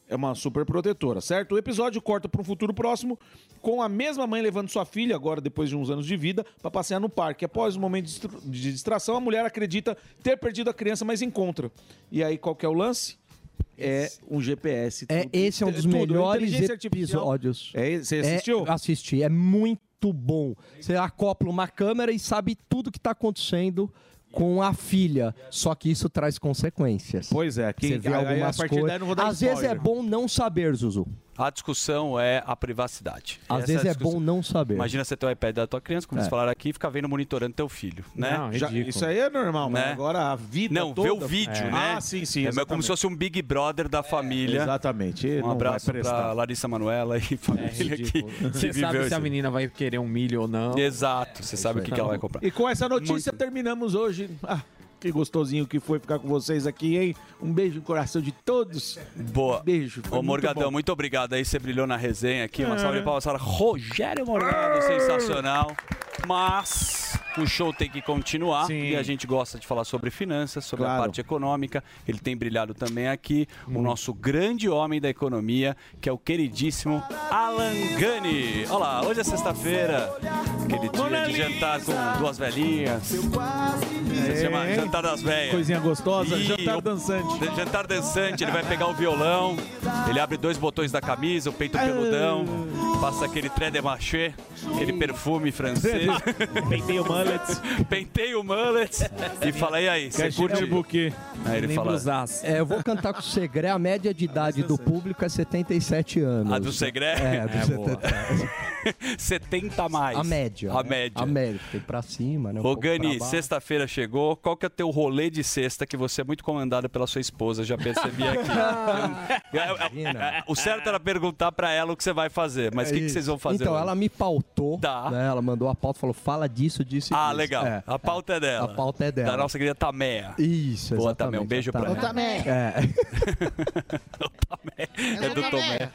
[SPEAKER 7] É uma super protetora, certo? O episódio corta para um futuro próximo, com a mesma mãe levando sua filha, agora depois de uns anos de vida, para passear no parque. Após um momento de distração, a mulher acredita ter perdido a criança, mas encontra. E aí, qual que é o lance? É um GPS.
[SPEAKER 13] É,
[SPEAKER 7] tudo.
[SPEAKER 13] esse é um dos
[SPEAKER 7] Tudo.
[SPEAKER 13] melhores episódios.
[SPEAKER 7] É, você assistiu?
[SPEAKER 13] É, assisti. É muito bom. Você acopla uma câmera e sabe tudo que está acontecendo com a filha. Só que isso traz consequências.
[SPEAKER 7] Pois é.
[SPEAKER 13] Você vê algumas
[SPEAKER 7] a partir
[SPEAKER 13] coisas.
[SPEAKER 7] daí eu não vou dar
[SPEAKER 13] Às vezes é
[SPEAKER 7] spoiler.
[SPEAKER 13] bom não saber, Zuzu.
[SPEAKER 4] A discussão é a privacidade.
[SPEAKER 13] Às
[SPEAKER 4] Essa
[SPEAKER 13] vezes
[SPEAKER 4] a
[SPEAKER 13] é
[SPEAKER 4] discussão.
[SPEAKER 13] bom não saber.
[SPEAKER 4] Imagina você ter o iPad da tua criança, como
[SPEAKER 13] É.
[SPEAKER 4] vocês falaram aqui, e ficar vendo monitorando teu filho, né?
[SPEAKER 7] Não, Já- isso aí é normal, mas agora a vida
[SPEAKER 4] Não,
[SPEAKER 7] toda-
[SPEAKER 4] ver o vídeo,
[SPEAKER 7] É.
[SPEAKER 4] né?
[SPEAKER 7] Ah, sim, sim,
[SPEAKER 4] É como se fosse um Big Brother da família.
[SPEAKER 7] Exatamente.
[SPEAKER 4] Um abraço pra Larissa Manuela e família que, que
[SPEAKER 10] Você sabe se
[SPEAKER 4] esse-
[SPEAKER 10] a menina vai querer um milho ou não.
[SPEAKER 4] Exato, você sabe o que, que ela vai comprar.
[SPEAKER 7] E com essa notícia terminamos hoje. Ah, que gostosinho que foi ficar com vocês aqui, hein? Um beijo no coração de todos.
[SPEAKER 4] Boa.
[SPEAKER 7] Beijo. foi
[SPEAKER 4] Ô,
[SPEAKER 7] muito
[SPEAKER 4] Morgadão,
[SPEAKER 7] bom.
[SPEAKER 4] muito obrigado aí, você brilhou na resenha aqui. Uma
[SPEAKER 7] É.
[SPEAKER 4] salva de palmas para Rogério Morgado, sensacional. Mas o show tem que continuar
[SPEAKER 7] Sim.
[SPEAKER 4] e a gente gosta de falar sobre finanças, sobre a
[SPEAKER 7] Claro.
[SPEAKER 4] parte econômica. Ele tem brilhado também aqui, o nosso grande homem da economia, que é o queridíssimo Alan Gani. Olha lá, hoje é sexta-feira, aquele dia de jantar com duas velhinhas. Se chama
[SPEAKER 7] É.
[SPEAKER 4] Jantar das Velhas.
[SPEAKER 7] Coisinha gostosa,
[SPEAKER 4] E
[SPEAKER 7] jantar
[SPEAKER 4] o-
[SPEAKER 7] dançante.
[SPEAKER 4] Jantar dançante, ele vai pegar o violão, ele abre dois botões da camisa, o peito peludão. Passa aquele tré de machê, aquele perfume francês.
[SPEAKER 7] Pentei o mullet.
[SPEAKER 4] Pentei o mullet. E fala, e aí, você curte?
[SPEAKER 7] de buquê.
[SPEAKER 4] Aí ele fala,
[SPEAKER 13] É, eu vou cantar com o Segré, a média de idade do público é 77 anos.
[SPEAKER 4] a do Segré?
[SPEAKER 13] É, do 70.
[SPEAKER 4] 70 a mais.
[SPEAKER 13] A média.
[SPEAKER 4] A
[SPEAKER 13] né?
[SPEAKER 4] média.
[SPEAKER 13] A média. Tem pra cima, né? um
[SPEAKER 4] Ô Gani, sexta-feira chegou. Qual que é o teu rolê de sexta que você é muito comandado pela sua esposa? Já percebi aqui. É, é, é, o certo era perguntar pra ela o que você vai fazer, mas o
[SPEAKER 13] É
[SPEAKER 4] que, que vocês vão fazer?
[SPEAKER 13] Então,
[SPEAKER 4] hoje?
[SPEAKER 13] ela me pautou. né? Ela mandou a pauta, falou, fala disso, disso e
[SPEAKER 4] Ah,
[SPEAKER 13] disso.
[SPEAKER 4] legal.
[SPEAKER 13] É,
[SPEAKER 4] a pauta é, dela.
[SPEAKER 13] A pauta é dela.
[SPEAKER 4] Da nossa querida Tameia.
[SPEAKER 13] Isso,
[SPEAKER 4] Boa,
[SPEAKER 13] exatamente.
[SPEAKER 4] Tameia. Um beijo pra
[SPEAKER 13] Tameia.
[SPEAKER 4] ela.
[SPEAKER 13] É.
[SPEAKER 4] É do Tomé.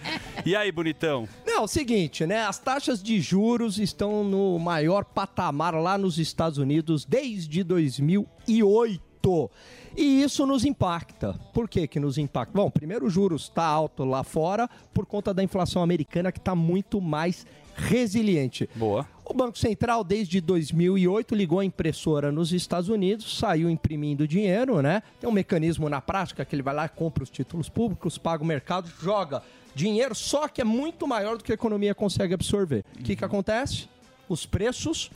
[SPEAKER 4] E aí, bonitão?
[SPEAKER 13] Não, é o seguinte, né? As taxas de juros estão no maior patamar lá nos Estados Unidos desde 2008. E isso nos impacta. Por que que nos impacta? Bom, primeiro o juros está alto lá fora por conta da inflação americana que está muito mais resiliente.
[SPEAKER 4] Boa.
[SPEAKER 13] O Banco Central, desde 2008, ligou a impressora nos Estados Unidos, saiu imprimindo dinheiro, né? Tem um mecanismo na prática que ele vai lá, compra os títulos públicos, paga o mercado, joga dinheiro, só que é muito maior do que a economia consegue absorver. O que, que acontece? Os preços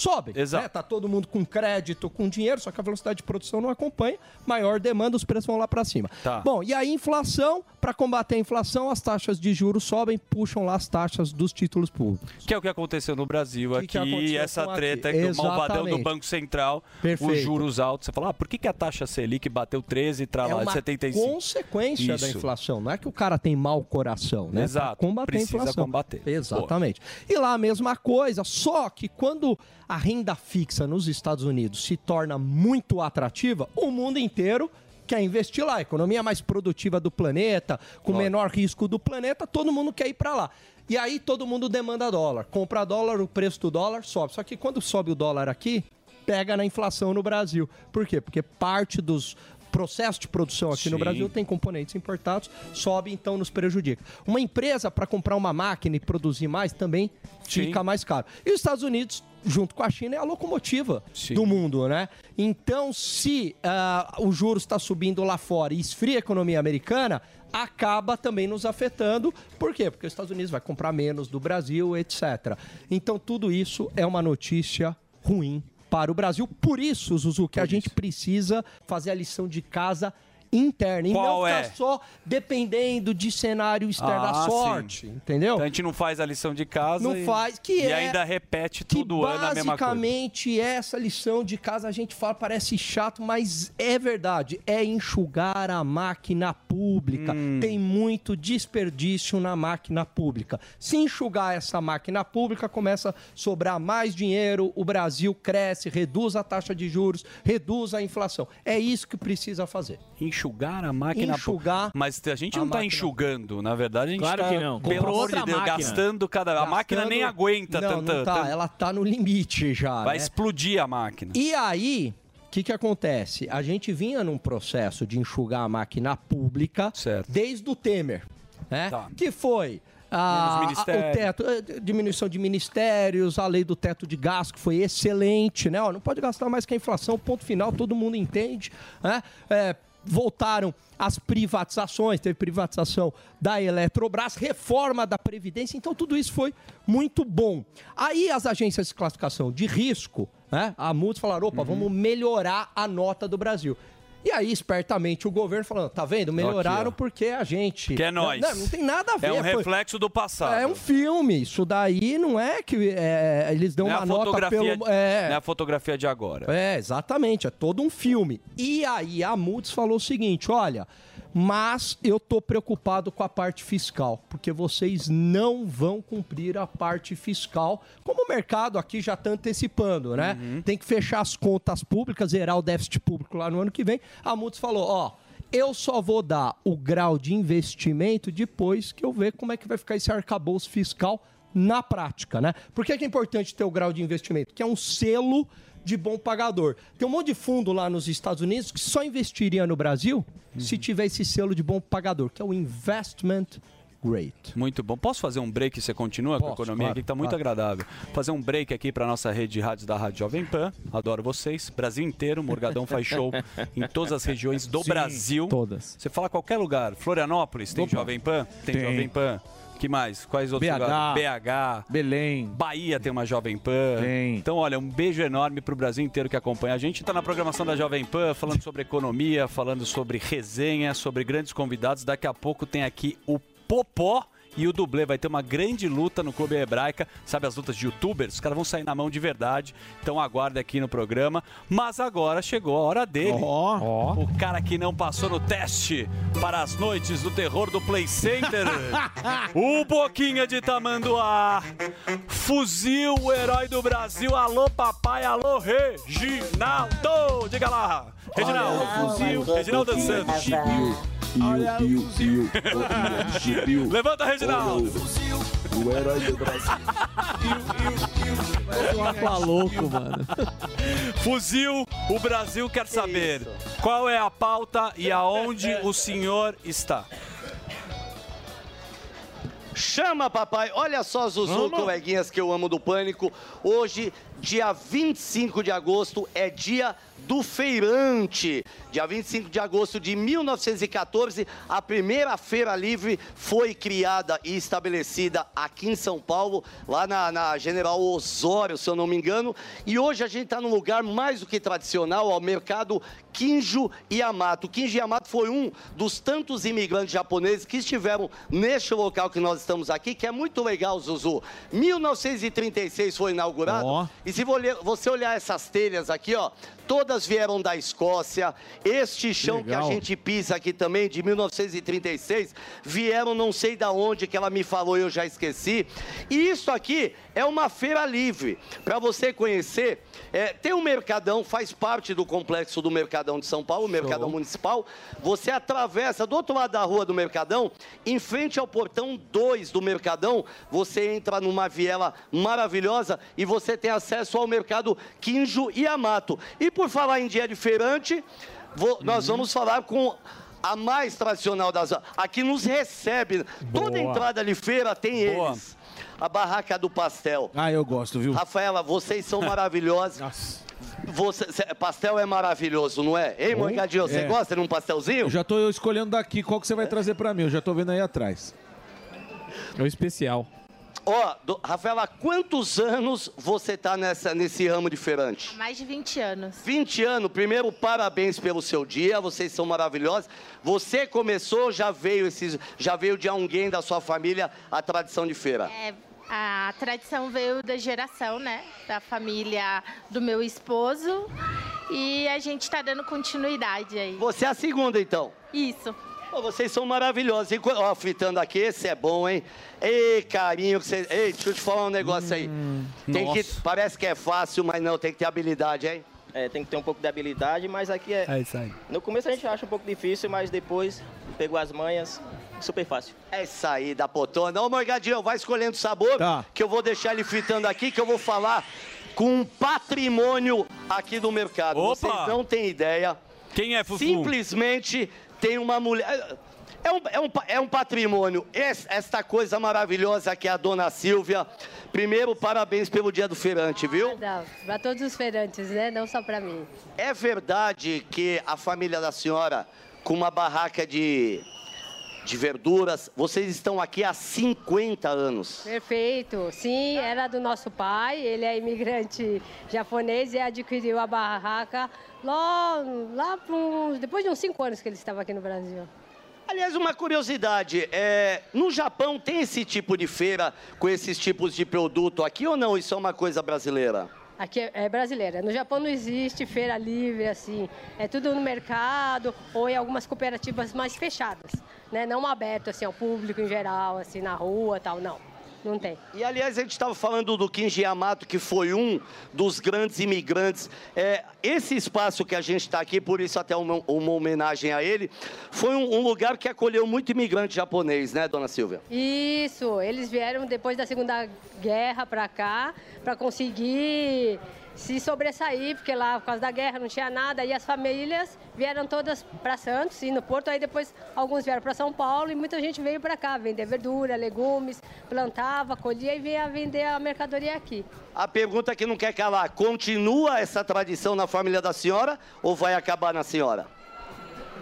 [SPEAKER 13] sobem. Exato. Tá todo mundo com crédito, com dinheiro, só que a velocidade de produção não acompanha, maior demanda, os preços vão lá para cima.
[SPEAKER 4] Tá.
[SPEAKER 13] Bom, e a inflação, para combater a inflação, as taxas de juros sobem, puxam lá as taxas dos títulos públicos.
[SPEAKER 4] Que é o que aconteceu no Brasil
[SPEAKER 13] que
[SPEAKER 4] aqui,
[SPEAKER 13] aconteceu
[SPEAKER 4] essa treta
[SPEAKER 13] aqui?
[SPEAKER 4] do malvadão do. Banco Central, os
[SPEAKER 13] Perfeito.
[SPEAKER 4] juros altos. Você fala, ah, por que, que a taxa Selic bateu 13 e tra
[SPEAKER 13] é
[SPEAKER 4] lá, de
[SPEAKER 13] uma
[SPEAKER 4] 75?
[SPEAKER 13] consequência da
[SPEAKER 4] Isso.
[SPEAKER 13] inflação. Não é que o cara tem mau coração, né?
[SPEAKER 4] Exato.
[SPEAKER 13] Pra combater
[SPEAKER 4] Precisa
[SPEAKER 13] a inflação.
[SPEAKER 4] combater.
[SPEAKER 13] Exatamente. E lá a mesma coisa, só que quando a renda fixa nos Estados Unidos se torna muito atrativa, o mundo inteiro quer investir lá. A economia mais produtiva do planeta, com menor risco do planeta, todo mundo quer ir para lá. E aí todo mundo demanda dólar. Compra dólar, o preço do dólar sobe. Só que quando sobe o dólar aqui, pega na inflação no Brasil. Por quê? Porque parte dos processos de produção aqui no
[SPEAKER 4] Sim.
[SPEAKER 13] Brasil tem componentes importados, sobe então nos prejudica. Uma empresa para comprar uma máquina e produzir mais também fica mais caro. E os Estados Unidos, junto com a China, é a locomotiva do mundo, né? Então, se ah, o juros está subindo lá fora e esfria a economia americana, acaba também nos afetando. Por quê? Porque os Estados Unidos vai comprar menos do Brasil, etc. Então, tudo isso é uma notícia ruim para o Brasil. Por isso, Zuzu, que a gente precisa fazer a lição de casa interna e
[SPEAKER 4] Qual
[SPEAKER 13] não ficar
[SPEAKER 4] é?
[SPEAKER 13] só dependendo de cenário externo da
[SPEAKER 4] Ah,
[SPEAKER 13] sorte,
[SPEAKER 4] sim.
[SPEAKER 13] entendeu?
[SPEAKER 4] Então a gente não faz a lição de casa
[SPEAKER 13] Não
[SPEAKER 4] e,
[SPEAKER 13] faz, que
[SPEAKER 4] e
[SPEAKER 13] é-
[SPEAKER 4] ainda repete todo ano a mesma coisa.
[SPEAKER 13] Basicamente, essa lição de casa a gente fala, parece chato, mas é verdade. É enxugar a máquina pública.
[SPEAKER 4] Hum.
[SPEAKER 13] Tem muito desperdício na máquina pública. Se enxugar essa máquina pública, começa a sobrar mais dinheiro, o Brasil cresce, reduz a taxa de juros, reduz a inflação. É isso que precisa fazer.
[SPEAKER 4] Enxugar a máquina
[SPEAKER 13] Enxugar
[SPEAKER 4] Mas a gente
[SPEAKER 13] a
[SPEAKER 4] não está
[SPEAKER 13] máquina.
[SPEAKER 4] enxugando, na verdade a gente
[SPEAKER 9] Claro
[SPEAKER 4] tá,
[SPEAKER 9] que não.
[SPEAKER 4] pelo
[SPEAKER 9] Comprou
[SPEAKER 4] amor
[SPEAKER 9] outra
[SPEAKER 4] de Deus,
[SPEAKER 9] máquina.
[SPEAKER 4] gastando cada... A máquina nem
[SPEAKER 13] Gastando-
[SPEAKER 4] aguenta
[SPEAKER 13] não,
[SPEAKER 4] tanta...
[SPEAKER 13] Não tá,
[SPEAKER 4] tanta-
[SPEAKER 13] ela tá no limite já.
[SPEAKER 4] Vai
[SPEAKER 13] né?
[SPEAKER 4] explodir a máquina.
[SPEAKER 13] E aí, o que, que acontece? A gente vinha num processo de enxugar a máquina pública desde o Temer, né? Que foi a, a- o teto, eh, diminuição de ministérios, a lei do teto de gasto que foi excelente, né? Ó, não pode gastar mais que a inflação, ponto final, todo mundo entende, né? É, voltaram as privatizações, teve privatização da Eletrobras, reforma da Previdência, então tudo isso foi muito bom. Aí as agências de classificação de risco, né, a Moody's falaram, opa, vamos melhorar a nota do Brasil. E aí, espertamente, o governo falando, tá vendo? Melhoraram
[SPEAKER 4] Aqui,
[SPEAKER 13] porque a gente...
[SPEAKER 4] Que é nós.
[SPEAKER 13] Não, não tem nada a ver.
[SPEAKER 4] É um
[SPEAKER 13] foi-
[SPEAKER 4] reflexo do passado.
[SPEAKER 13] é um filme. Isso daí não é que é, eles dão
[SPEAKER 4] não é
[SPEAKER 13] uma nota
[SPEAKER 4] fotografia,
[SPEAKER 13] pelo. É,
[SPEAKER 4] não é a fotografia de agora.
[SPEAKER 13] é, exatamente, é todo um filme. E aí a Moody's falou o seguinte: olha, mas eu tô preocupado com a parte fiscal, porque vocês não vão cumprir a parte fiscal, como o mercado aqui já está antecipando, né? Tem que fechar as contas públicas, zerar o déficit público lá no ano que vem. A Moody's falou: ó. Eu só vou dar o grau de investimento depois que eu ver como é que vai ficar esse arcabouço fiscal na prática, né? Por que que é importante ter o grau de investimento? Que é um selo de bom pagador. Tem um monte de fundo lá nos Estados Unidos que só investiria no Brasil se tiver esse selo de bom pagador, que é o Investment Grade.
[SPEAKER 4] Muito bom. Posso fazer um break você continua com a
[SPEAKER 13] Posso,
[SPEAKER 4] economia
[SPEAKER 13] claro,
[SPEAKER 4] aqui, que tá muito
[SPEAKER 13] claro.
[SPEAKER 4] agradável. Fazer um break aqui para nossa rede de rádios da Rádio Jovem Pan. Adoro vocês. Brasil inteiro, Morgadão faz show em todas as regiões do
[SPEAKER 8] Sim,
[SPEAKER 4] Brasil.
[SPEAKER 8] todas.
[SPEAKER 4] Você fala qualquer lugar. Florianópolis tem Jovem Pan? Tem,
[SPEAKER 8] Tem.
[SPEAKER 4] Jovem Pan. Que mais? Quais outros
[SPEAKER 7] BH.
[SPEAKER 4] lugares? BH.
[SPEAKER 7] Belém.
[SPEAKER 4] Bahia tem uma Jovem Pan. Então, olha, um beijo enorme pro Brasil inteiro que acompanha a gente. Tá na programação da Jovem Pan, falando sobre economia, falando sobre resenha, sobre grandes convidados. Daqui a pouco tem aqui o Popó e o dublê. Vai ter uma grande luta no Clube Hebraica. Sabe as lutas de youtubers? Os caras vão sair na mão de verdade. Então aguarde aqui no programa. Mas agora chegou a hora dele. O cara que não passou no teste para as noites do terror do Play Center. o Boquinha de Tamanduá. Fuzil, o herói do Brasil. Alô, papai. Alô, Reginaldo. Diga lá. Reginaldo. Fuzil. Reginaldo Santos.
[SPEAKER 15] Olha o
[SPEAKER 4] Levanta, Reginaldo.
[SPEAKER 15] O herói do Brasil.
[SPEAKER 10] Tá louco, mano.
[SPEAKER 4] Fuzil, o Brasil quer saber qual é a pauta e aonde o senhor está.
[SPEAKER 16] Chama, papai. Olha só, Zuzu,
[SPEAKER 4] Vamos.
[SPEAKER 16] coleguinhas que eu amo do Pânico. Hoje, dia 25 de agosto, é dia do feirante. Dia 25 de agosto de 1914, a primeira feira livre foi criada e estabelecida aqui em São Paulo, lá na, na General Osório, se eu não me engano. E hoje a gente está num lugar mais do que tradicional, ao mercado Kinjo Yamato. Kinjo Yamato foi um dos tantos imigrantes japoneses que estiveram neste local que nós estamos aqui, que é muito legal, Zuzu. 1936 foi inaugurado.
[SPEAKER 7] Ó.
[SPEAKER 16] E se vo- você olhar essas telhas aqui, ó, todas vieram da Escócia. Este chão que, a gente pisa aqui também, de 1936, vieram não sei da onde que ela me falou eu já esqueci. E isso aqui é uma feira livre. Para você conhecer, é, tem um Mercadão, faz parte do complexo do Mercadão de São Paulo, o Mercadão Municipal. Você atravessa do outro lado da rua do Mercadão, em frente ao portão 2 do Mercadão, você entra numa viela maravilhosa e você tem acesso ao mercado Kinjo e Amato. E por falar em dia de feirante, vou- nós vamos falar com a mais tradicional das. Aqui nos recebe. Toda
[SPEAKER 7] Boa.
[SPEAKER 16] entrada de feira tem
[SPEAKER 7] Boa.
[SPEAKER 16] eles. A barraca do pastel.
[SPEAKER 7] Ah, eu gosto, viu?
[SPEAKER 16] Rafaela, vocês são maravilhosos. Você, cê- pastel é maravilhoso, não é? Ei,
[SPEAKER 7] Oh,
[SPEAKER 16] Morgadinho, você
[SPEAKER 7] é.
[SPEAKER 16] gosta de um pastelzinho?
[SPEAKER 7] Eu já tô escolhendo daqui qual que você vai trazer pra mim. Eu já tô vendo aí atrás.
[SPEAKER 10] É o especial.
[SPEAKER 16] Ó, do- Rafaela, há quantos anos você tá nessa, nesse ramo de feirante?
[SPEAKER 17] Mais de 20 anos.
[SPEAKER 16] 20 anos, primeiro parabéns pelo seu dia, vocês são maravilhosos. Você começou, já veio esses, já veio de alguém da sua família a tradição de feira.
[SPEAKER 17] É, a tradição veio da geração, né? Da família do meu esposo. E a gente está dando continuidade aí.
[SPEAKER 16] Você é a segunda, então?
[SPEAKER 17] Isso.
[SPEAKER 16] Pô, vocês são maravilhosos. E, ó, fritando aqui, esse é bom, hein? Ei, carinho, que você... Ei, deixa eu te falar um negócio aí. Tem que...
[SPEAKER 9] nossa.
[SPEAKER 16] Parece que é fácil, mas não, tem que ter habilidade, hein?
[SPEAKER 9] É, tem que ter um pouco de habilidade, mas aqui é.
[SPEAKER 10] É isso aí.
[SPEAKER 9] No começo a gente acha um pouco difícil, mas depois pegou as manhas, super fácil.
[SPEAKER 16] É isso aí, da potona. Ô, Morgadinho, vai escolhendo o sabor, que eu vou deixar ele fritando aqui, que eu vou falar com um patrimônio aqui do mercado.
[SPEAKER 4] Opa!
[SPEAKER 16] Vocês não têm ideia.
[SPEAKER 4] Quem é, Fufu?
[SPEAKER 16] Simplesmente tem uma mulher... É um, é um, é um patrimônio. Es- esta coisa maravilhosa que é a dona Silvia. Primeiro, parabéns pelo dia do feirante, viu?
[SPEAKER 18] Para todos os feirantes, né? Não só para mim.
[SPEAKER 16] É verdade que a família da senhora, com uma barraca de, de verduras, vocês estão aqui há 50 anos.
[SPEAKER 18] Perfeito. Sim, era do nosso pai. Ele é imigrante japonês e adquiriu a barraca lá, lá uns- depois de uns cinco anos que ele estava aqui no Brasil.
[SPEAKER 16] Aliás, uma curiosidade, é, no Japão tem esse tipo de feira com esses tipos de produto aqui ou não? Isso é uma coisa brasileira?
[SPEAKER 18] Aqui é, é brasileira. No Japão não existe feira livre assim. É tudo no mercado ou em algumas cooperativas mais fechadas, né? Não aberto assim ao público em geral, assim na rua, tal. Não, não tem.
[SPEAKER 16] E aliás, a gente estava falando do Kinji Yamato, que foi um dos grandes imigrantes. É, esse espaço que a gente está aqui, por isso até uma, uma homenagem a ele, foi um, um lugar que acolheu muito imigrante japonês, né, dona Silvia?
[SPEAKER 18] Isso, eles vieram depois da Segunda Guerra para cá para conseguir se sobressair, porque lá por causa da guerra não tinha nada, e as famílias vieram todas para Santos e no Porto, aí depois alguns vieram para São Paulo e muita gente veio para cá vender verdura, legumes, plantava, colhia e vinha vender a mercadoria aqui.
[SPEAKER 16] A pergunta que não quer calar, continua essa tradição na família da senhora ou vai acabar na senhora?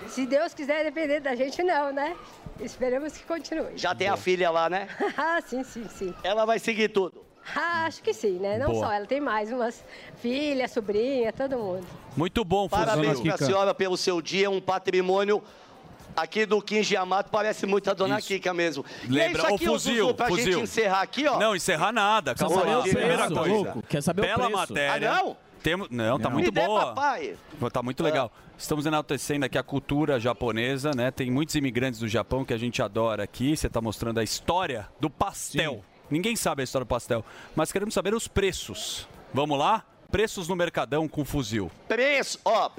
[SPEAKER 18] Se Deus quiser depender da gente, não, né? Esperamos que continue.
[SPEAKER 16] Já tem a filha lá, né?
[SPEAKER 18] ah, sim, sim, sim.
[SPEAKER 16] Ela vai seguir tudo.
[SPEAKER 18] Ah, acho que sim, né? Não
[SPEAKER 4] Boa.
[SPEAKER 18] só ela, tem mais umas filhas, sobrinha, todo mundo.
[SPEAKER 4] Muito bom,
[SPEAKER 16] Parabéns
[SPEAKER 4] Fuzil.
[SPEAKER 16] pra senhora pelo seu dia, um patrimônio aqui do Quinge Yamato, parece muito a dona Kika mesmo. E é
[SPEAKER 4] Lembra,
[SPEAKER 16] isso
[SPEAKER 4] o
[SPEAKER 16] aqui, ô,
[SPEAKER 4] fuzil,
[SPEAKER 16] Zuzu, pra
[SPEAKER 4] fuzil.
[SPEAKER 16] gente encerrar aqui, ó.
[SPEAKER 4] Não, encerrar nada.
[SPEAKER 16] Quer
[SPEAKER 4] Calma
[SPEAKER 16] saber
[SPEAKER 4] lá.
[SPEAKER 16] o
[SPEAKER 4] Primeira coisa.
[SPEAKER 16] louco? Quer saber o
[SPEAKER 4] Bela
[SPEAKER 16] preço?
[SPEAKER 4] matéria.
[SPEAKER 16] Ah, não?
[SPEAKER 4] Temos, não, tá
[SPEAKER 16] Não.
[SPEAKER 4] muito
[SPEAKER 16] Me dê,
[SPEAKER 4] boa.
[SPEAKER 16] papai.
[SPEAKER 4] Tá muito legal. Estamos enaltecendo aqui a cultura japonesa, né? Tem muitos imigrantes do Japão que a gente adora aqui. Você tá mostrando a história do pastel. Ninguém sabe a história do pastel, mas queremos saber os preços. Vamos lá? Preços no Mercadão com fuzil.
[SPEAKER 16] Preço, ó.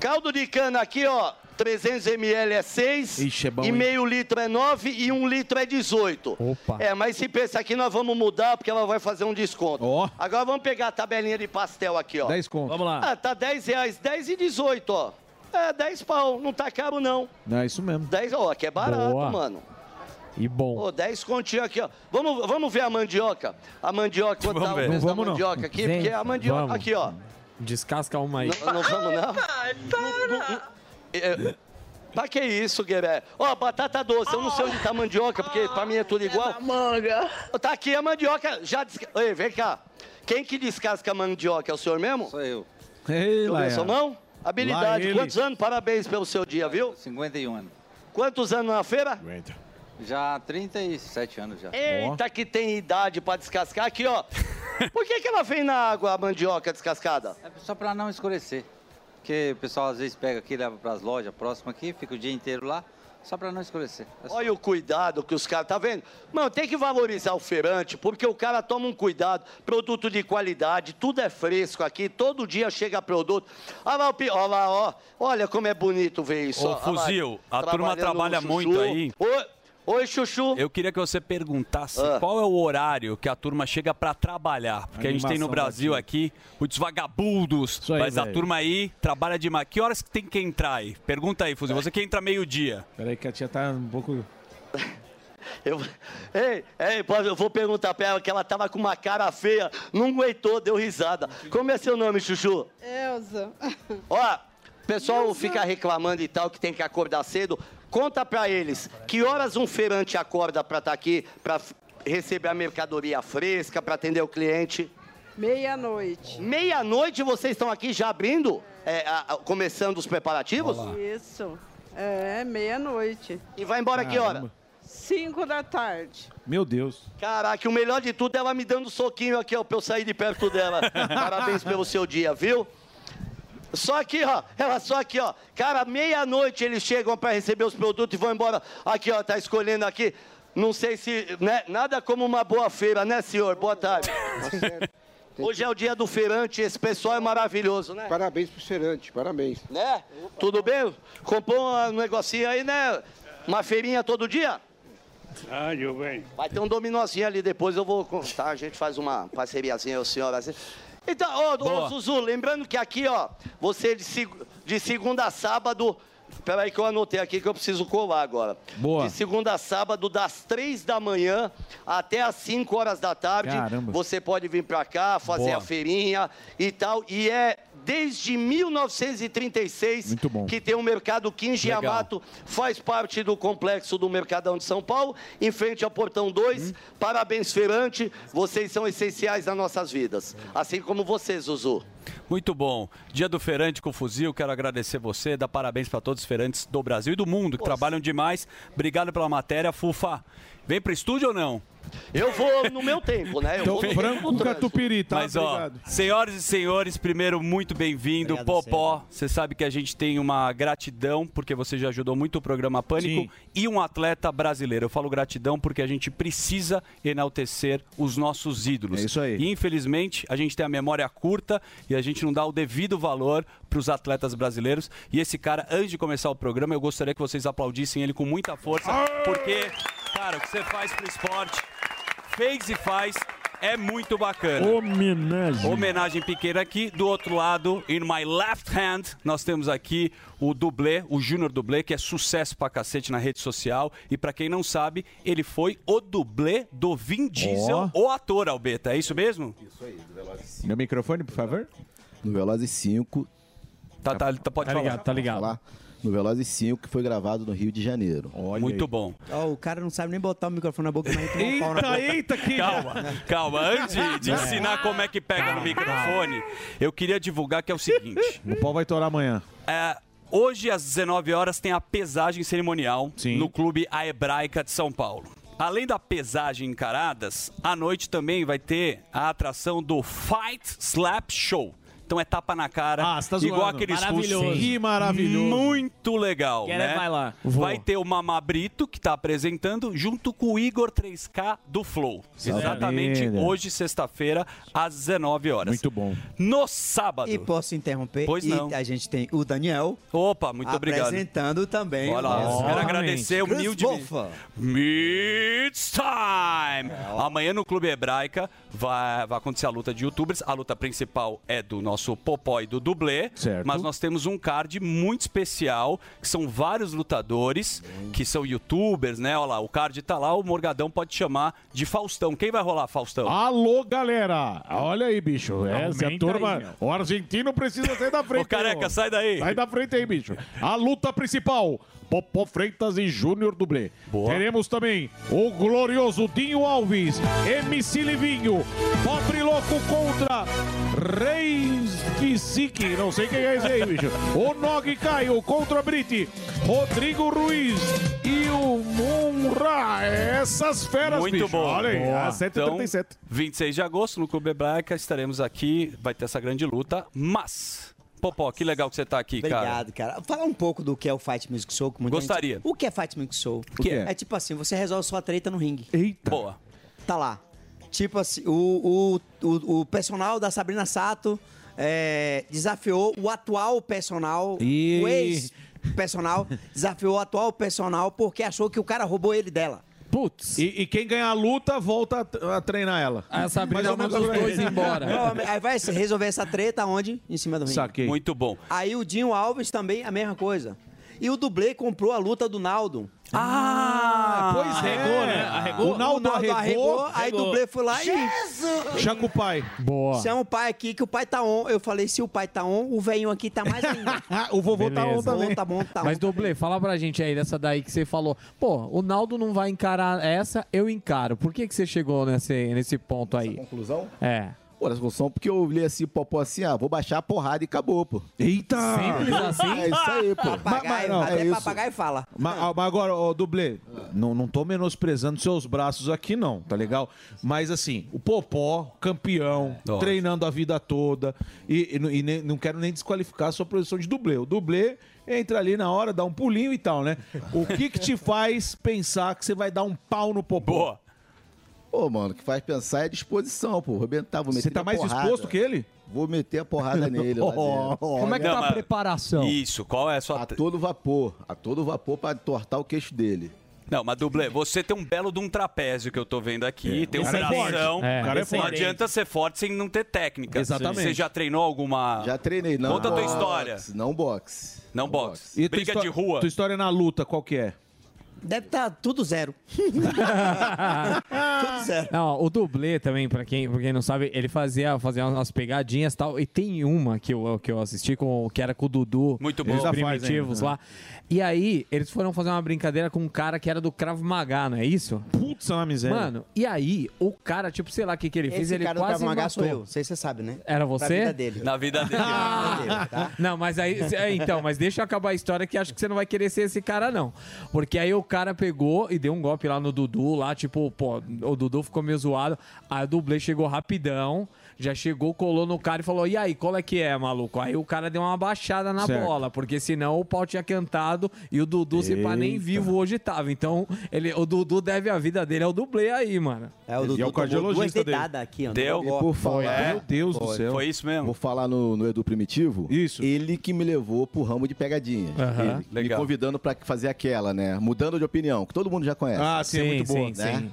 [SPEAKER 16] Caldo de cana aqui, ó. 300 ml é 6,
[SPEAKER 7] Ixi, é bom,
[SPEAKER 16] e
[SPEAKER 7] hein?
[SPEAKER 16] meio litro é 9 e um litro é 18.
[SPEAKER 7] Opa.
[SPEAKER 16] É, mas se pensa aqui, nós vamos mudar porque ela vai fazer um desconto. Agora vamos pegar a tabelinha de pastel aqui, ó.
[SPEAKER 7] 10 conto.
[SPEAKER 9] Vamos lá.
[SPEAKER 16] Ah, tá 10 reais, 10 e 18, ó. É, 10 pau, não tá caro não.
[SPEAKER 7] Não, é isso mesmo.
[SPEAKER 16] 10, ó, aqui é barato,
[SPEAKER 13] Boa.
[SPEAKER 16] mano.
[SPEAKER 13] E bom.
[SPEAKER 16] Ô, 10 continhos aqui, ó. Vamos, vamos ver a mandioca. A mandioca, quanto tá o
[SPEAKER 10] Vamos ver.
[SPEAKER 16] preço da
[SPEAKER 10] Vamos não.
[SPEAKER 16] mandioca aqui?
[SPEAKER 10] Vem.
[SPEAKER 16] Porque a mandioca,
[SPEAKER 10] Vamos.
[SPEAKER 16] aqui, ó.
[SPEAKER 10] Descasca uma aí.
[SPEAKER 16] Não, não vamos, não? É, Pra que isso, Gueré? Ó, batata doce, eu não sei onde tá a mandioca, porque pra mim é tudo igual. manga. Tá aqui a mandioca, já desca... Ei, vem cá. Quem que descasca a mandioca? É o senhor mesmo? Sou eu.
[SPEAKER 7] Ei,
[SPEAKER 16] Deixa eu ver sua mão.
[SPEAKER 7] Lá
[SPEAKER 16] Habilidade.
[SPEAKER 7] ele.
[SPEAKER 16] Quantos anos? Parabéns pelo seu dia, viu?
[SPEAKER 19] 51 anos.
[SPEAKER 16] Quantos anos na feira?
[SPEAKER 19] Já 37 anos já.
[SPEAKER 16] Eita, que tem idade pra descascar. Aqui, ó. Por que, que ela vem na água, a mandioca descascada?
[SPEAKER 19] É só pra não escurecer. Porque o pessoal às vezes pega aqui, leva pras lojas próximas aqui, fica o dia inteiro lá, só pra não escurecer. É só-
[SPEAKER 16] Olha o cuidado que os caras, tá vendo? Mano, tem que valorizar o feirante, porque o cara toma um cuidado, produto de qualidade, tudo é fresco aqui, todo dia chega produto. Olha lá, o pi- olha lá, ó. Olha como é bonito ver isso.
[SPEAKER 4] Ô,
[SPEAKER 16] ó. Olha lá,
[SPEAKER 4] Fuzil, a turma
[SPEAKER 16] trabalhando
[SPEAKER 4] trabalha
[SPEAKER 16] chuchu.
[SPEAKER 4] muito aí.
[SPEAKER 16] Oi, oi, Chuchu.
[SPEAKER 4] Eu queria que você perguntasse
[SPEAKER 16] Ah.
[SPEAKER 4] qual é o horário que a turma chega pra trabalhar. Porque a, gente tem no Brasil aqui muitos vagabundos.
[SPEAKER 7] aí,
[SPEAKER 4] mas a
[SPEAKER 7] velho.
[SPEAKER 4] turma aí trabalha demais. Que horas que tem que entrar aí? Pergunta aí, Fuzil. Você que entra meio-dia.
[SPEAKER 7] Peraí que a tia tá um pouco...
[SPEAKER 16] Eu, ei, ei, pode- eu vou perguntar pra ela que ela tava com uma cara feia, não aguentou, deu risada. Como é seu nome, Chuchu?
[SPEAKER 20] Elza.
[SPEAKER 16] Ó, o pessoal fica reclamando e tal que tem que acordar cedo. Conta pra eles que horas um feirante acorda pra estar aqui, pra f- receber a mercadoria fresca, pra atender o cliente.
[SPEAKER 20] Meia-noite.
[SPEAKER 16] Meia-noite vocês estão aqui já abrindo, é, a- a- começando os preparativos?
[SPEAKER 20] Isso. É, meia-noite.
[SPEAKER 16] E vai embora que hora?
[SPEAKER 7] Caramba.
[SPEAKER 20] Cinco da tarde.
[SPEAKER 7] Meu Deus.
[SPEAKER 16] Caraca, o melhor de tudo é ela me dando soquinho aqui, ó, pra eu sair de perto dela. Parabéns pelo seu dia, viu? Só aqui, ó. Ela só aqui, ó. Cara, meia-noite eles chegam pra receber os produtos e vão embora. Aqui, ó, tá escolhendo aqui. Não sei se, né? Nada como uma boa feira, né, senhor? Boa tarde. Hoje é o dia do feirante, esse pessoal é maravilhoso, né?
[SPEAKER 21] Parabéns pro feirante, parabéns.
[SPEAKER 16] Né? Tudo bem? Comprou um negocinho aí, né? Uma feirinha todo dia?
[SPEAKER 21] Ah, eu bem.
[SPEAKER 16] Vai ter um dominozinho ali depois, eu vou contar, a gente faz uma parceriazinha, o senhor assim. Então, ô, ô. Zuzu, lembrando que aqui, ó, você de, seg- de segunda a sábado. Peraí que eu anotei aqui que eu preciso colar agora.
[SPEAKER 7] Boa.
[SPEAKER 16] De segunda a sábado, das três da manhã até as 5 horas da tarde.
[SPEAKER 7] Caramba.
[SPEAKER 16] Você pode vir pra cá, fazer
[SPEAKER 7] Boa.
[SPEAKER 16] a feirinha e tal. E é desde 1936
[SPEAKER 7] Muito bom.
[SPEAKER 16] que tem o mercado Quinge
[SPEAKER 4] Legal.
[SPEAKER 16] Yamato, faz parte do complexo do Mercadão de São Paulo, em frente ao Portão 2. Parabéns, feirante, vocês são essenciais nas nossas vidas. Assim como você, Zuzu.
[SPEAKER 4] Muito bom. Dia do feirante com fuzil, quero agradecer você, dar parabéns para todos os feirantes do Brasil e do mundo que trabalham demais. Obrigado pela matéria, Fufa. Vem pro estúdio ou não?
[SPEAKER 16] Eu vou no meu tempo, né? Eu
[SPEAKER 7] Então,
[SPEAKER 16] vou no trânsito.
[SPEAKER 7] catupiry, tá?
[SPEAKER 4] Mas ó,
[SPEAKER 7] Obrigado.
[SPEAKER 4] senhoras e senhores, primeiro muito bem-vindo, Popó. Você sabe que a gente tem uma gratidão porque você já ajudou muito o programa Pânico
[SPEAKER 7] Sim.
[SPEAKER 4] e um atleta brasileiro. Eu falo gratidão porque a gente precisa enaltecer os nossos ídolos.
[SPEAKER 7] É isso aí.
[SPEAKER 4] E infelizmente a gente tem a memória curta e a gente não dá o devido valor para os atletas brasileiros. E esse cara, antes de começar o programa, eu gostaria que vocês aplaudissem ele com muita força, porque, cara, o que você faz pro esporte, fez e faz. É muito bacana.
[SPEAKER 5] Homenagem.
[SPEAKER 4] Homenagem pequena aqui. Do outro lado, in my left hand, nós temos aqui o dublê, o Júnior Dublê, que é sucesso pra cacete na rede social. E pra quem não sabe, ele foi o dublê do Vin Diesel, o ator, Albeta. É isso mesmo?
[SPEAKER 7] Meu microfone, por favor.
[SPEAKER 15] No Velozes 5,
[SPEAKER 4] Tá, tá, tá- pode falar.
[SPEAKER 22] Falar No Velozes 5, que foi gravado no Rio de Janeiro.
[SPEAKER 4] Muito bom.
[SPEAKER 23] Ó, o cara não sabe nem botar o microfone na boca, mas um pau na boca.
[SPEAKER 4] Calma, calma. Antes de
[SPEAKER 23] É.
[SPEAKER 4] ensinar como é que pega no microfone, eu queria divulgar que é o seguinte.
[SPEAKER 7] O pau vai torar amanhã.
[SPEAKER 4] É, hoje, às 19 horas, tem a pesagem cerimonial no Clube A Hebraica de São Paulo. Além da pesagem em caradas, à noite também vai ter a atração do Fight Slap Show. Então é tapa na cara,
[SPEAKER 7] Ah, você tá
[SPEAKER 4] igual
[SPEAKER 7] zoando.
[SPEAKER 4] aqueles
[SPEAKER 7] Maravilhoso.
[SPEAKER 4] russos.
[SPEAKER 7] Que maravilhoso.
[SPEAKER 4] Muito legal,
[SPEAKER 9] Quer
[SPEAKER 4] né?
[SPEAKER 9] é, vai lá.
[SPEAKER 4] Vai
[SPEAKER 9] Vou.
[SPEAKER 4] ter o Mamá Brito, que tá apresentando, junto com o Igor 3K do Flow. Exatamente hoje, sexta-feira, às 19 horas.
[SPEAKER 7] Muito bom.
[SPEAKER 4] No sábado.
[SPEAKER 23] E posso interromper?
[SPEAKER 4] Pois
[SPEAKER 23] E
[SPEAKER 4] não.
[SPEAKER 23] a gente tem o Daniel.
[SPEAKER 4] Opa, muito obrigado.
[SPEAKER 23] Apresentando também.
[SPEAKER 4] Olha
[SPEAKER 23] o
[SPEAKER 4] lá, quero agradecer
[SPEAKER 23] Chris
[SPEAKER 4] humildemente.
[SPEAKER 23] Boffa.
[SPEAKER 4] It's time! Amanhã no Clube Hebraica vai, vai acontecer a luta de youtubers. A luta principal é do nosso Popó e do Dublê.
[SPEAKER 7] Certo.
[SPEAKER 4] Mas nós temos um card muito especial, que são vários lutadores, que são youtubers, né? Olha lá, o card tá lá, o Morgadão pode chamar de Faustão. Quem vai rolar, Faustão?
[SPEAKER 7] Alô, galera! Olha aí, bicho. Essa é a
[SPEAKER 4] Aumenta
[SPEAKER 7] turma.
[SPEAKER 4] aí,
[SPEAKER 7] o argentino precisa sair da frente.
[SPEAKER 4] Ô, careca, sai daí.
[SPEAKER 7] Sai da frente aí, bicho. A luta principal. Popó Freitas e Júnior Dublê. Teremos também o glorioso Dinho Alves, MC Livinho, Pobre Louco contra Reis Kisique, não sei quem é esse aí, bicho. O Nog Caio contra Brite, Rodrigo Ruiz e o Munra. Essas feras,
[SPEAKER 4] Muito
[SPEAKER 7] bicho.
[SPEAKER 4] bom.
[SPEAKER 7] Olha aí,
[SPEAKER 4] Boa.
[SPEAKER 7] a 7h37.
[SPEAKER 4] Então, 26 de agosto, no Clube Hebraica, estaremos aqui, vai ter essa grande luta, mas... Popó, que legal que você tá aqui, cara.
[SPEAKER 23] Obrigado, cara. Fala um pouco do que é o Fight Music Show. que muita
[SPEAKER 4] Gostaria.
[SPEAKER 23] gente- O que é Fight Music Show?
[SPEAKER 4] O que é?
[SPEAKER 23] É tipo assim, você resolve sua treta no ringue.
[SPEAKER 7] Eita.
[SPEAKER 4] Boa.
[SPEAKER 23] Tá lá. Tipo assim, o, o, o, o personal da Sabrina Sato é, desafiou o atual personal,
[SPEAKER 7] Ih.
[SPEAKER 23] o ex-personal, desafiou o atual personal porque achou que o cara roubou ele dela.
[SPEAKER 8] Putz.
[SPEAKER 7] E, e quem ganhar a luta, volta a, a treinar ela.
[SPEAKER 8] A Sabrina
[SPEAKER 7] Mais ou menos
[SPEAKER 8] manda os
[SPEAKER 7] aí.
[SPEAKER 8] dois embora.
[SPEAKER 23] Não, Aí vai resolver essa treta onde? Em cima do ringue.
[SPEAKER 7] Saquei.
[SPEAKER 4] Muito bom.
[SPEAKER 23] Aí o Dinho Alves também a mesma coisa. E o dublê comprou a luta do Naldo.
[SPEAKER 7] Ah, pois é.
[SPEAKER 23] Arregou, né?
[SPEAKER 7] Arregou. O Naldo arregou,
[SPEAKER 23] Aí o dublê foi lá e.
[SPEAKER 7] Chaco o pai.
[SPEAKER 8] Boa.
[SPEAKER 23] Chama o pai aqui, que o pai tá on. Eu falei, se o pai tá on, o velhinho aqui tá mais ainda.
[SPEAKER 7] o vovô
[SPEAKER 23] tá on também. Tá bom, tá
[SPEAKER 10] Mas,
[SPEAKER 23] on.
[SPEAKER 10] Dublê, fala pra gente aí dessa daí que você falou. Pô, o Naldo não vai encarar essa, eu encaro. Por que, que você chegou nesse, nesse ponto aí?
[SPEAKER 22] conclusão?
[SPEAKER 10] É.
[SPEAKER 22] Pô, essa conclusão porque eu olhei assim, popó assim, ah, vou baixar a porrada e acabou, pô.
[SPEAKER 7] Eita!
[SPEAKER 23] Simples assim?
[SPEAKER 22] É isso aí, pô.
[SPEAKER 23] Papagaio,
[SPEAKER 7] não,
[SPEAKER 23] até
[SPEAKER 7] é isso.
[SPEAKER 23] papagaio fala.
[SPEAKER 7] Mas, ah, mas agora, ô, dublê, não, não tô menosprezando seus braços aqui, não, tá legal? Mas assim, o Popó, campeão,
[SPEAKER 4] Nossa.
[SPEAKER 7] treinando a vida toda, e, e não- e nem- não quero nem desqualificar a sua posição de dublê. O dublê entra ali na hora, dá um pulinho e tal, né? O que que te faz pensar que você vai dar um pau no Popó?
[SPEAKER 4] Boa.
[SPEAKER 22] Pô, mano, o que faz pensar é disposição, pô. Vou arrebentar, vou meter
[SPEAKER 7] Você tá mais
[SPEAKER 22] porrada.
[SPEAKER 7] disposto que ele?
[SPEAKER 22] Vou meter a porrada nele lá dentro.
[SPEAKER 13] Como é que
[SPEAKER 4] Não,
[SPEAKER 13] tá a preparação?
[SPEAKER 4] Isso, qual é a sua...
[SPEAKER 22] A todo vapor, a todo vapor pra tortar o queixo dele.
[SPEAKER 4] Não, mas Dublê, você tem um belo de um trapézio que eu tô vendo aqui, tem um
[SPEAKER 22] é forte.
[SPEAKER 4] bração.
[SPEAKER 22] É. O cara é
[SPEAKER 4] Não
[SPEAKER 22] forte.
[SPEAKER 4] adianta ser forte sem não ter técnica.
[SPEAKER 22] Exatamente.
[SPEAKER 4] Você já treinou alguma...
[SPEAKER 22] Já treinei, não.
[SPEAKER 4] Conta a tua história.
[SPEAKER 22] Não boxe.
[SPEAKER 4] Não boxe.
[SPEAKER 7] E
[SPEAKER 4] Briga de rua.
[SPEAKER 7] Tua história na luta, qual que é?
[SPEAKER 23] Deve estar tudo zero. tudo zero.
[SPEAKER 10] Não, o dublê também, pra quem, pra quem não sabe, ele fazia, fazia umas pegadinhas e tal. E tem uma que eu, que eu assisti, com, que era com o Dudu.
[SPEAKER 4] Muito
[SPEAKER 10] Os
[SPEAKER 7] bom. Faz
[SPEAKER 10] primitivos
[SPEAKER 7] ainda,
[SPEAKER 10] lá. E aí, eles foram fazer uma brincadeira com um cara que era do Krav Maga, não é isso?
[SPEAKER 7] Putz, é uma miséria.
[SPEAKER 10] Mano, e aí, o cara, tipo, sei lá o que, que ele fez,
[SPEAKER 23] Esse
[SPEAKER 10] ele
[SPEAKER 23] cara do
[SPEAKER 10] quase
[SPEAKER 23] Krav Maga
[SPEAKER 10] matou.
[SPEAKER 23] sou eu. Não sei se você sabe, né?
[SPEAKER 10] Era você?
[SPEAKER 23] vida dele.
[SPEAKER 4] Na vida dele.
[SPEAKER 23] tá?
[SPEAKER 10] Não, mas aí. é, então, mas deixa eu acabar a história que acho que você não vai querer ser esse cara, não. Porque aí o cara pegou e deu um golpe lá no Dudu, lá, tipo, pô, o Dudu ficou meio zoado. Aí o dublê chegou rapidão, já chegou, colou no cara e falou: E aí, qual é que é, maluco? Aí o cara deu uma baixada na
[SPEAKER 7] Certo.
[SPEAKER 10] bola, porque senão o pau tinha cantado e o Dudu, se pá, nem vivo hoje tava. Então, ele, o Dudu deve a vida dele ao dublê aí, mano.
[SPEAKER 23] É, o
[SPEAKER 7] E
[SPEAKER 23] Dudu
[SPEAKER 7] é o cardiologista dele.
[SPEAKER 23] aqui, ó.
[SPEAKER 4] Deu?
[SPEAKER 22] E por falar,
[SPEAKER 7] Meu Deus do céu.
[SPEAKER 4] Foi isso mesmo?
[SPEAKER 22] Vou falar no, no Edu Primitivo.
[SPEAKER 7] Isso.
[SPEAKER 22] Ele que me levou pro ramo de pegadinha.
[SPEAKER 10] Aham.
[SPEAKER 22] Ele, me convidando pra fazer aquela, né? Mudando de opinião, que todo mundo já conhece.
[SPEAKER 7] Ah, sim, é muito boa.
[SPEAKER 22] né?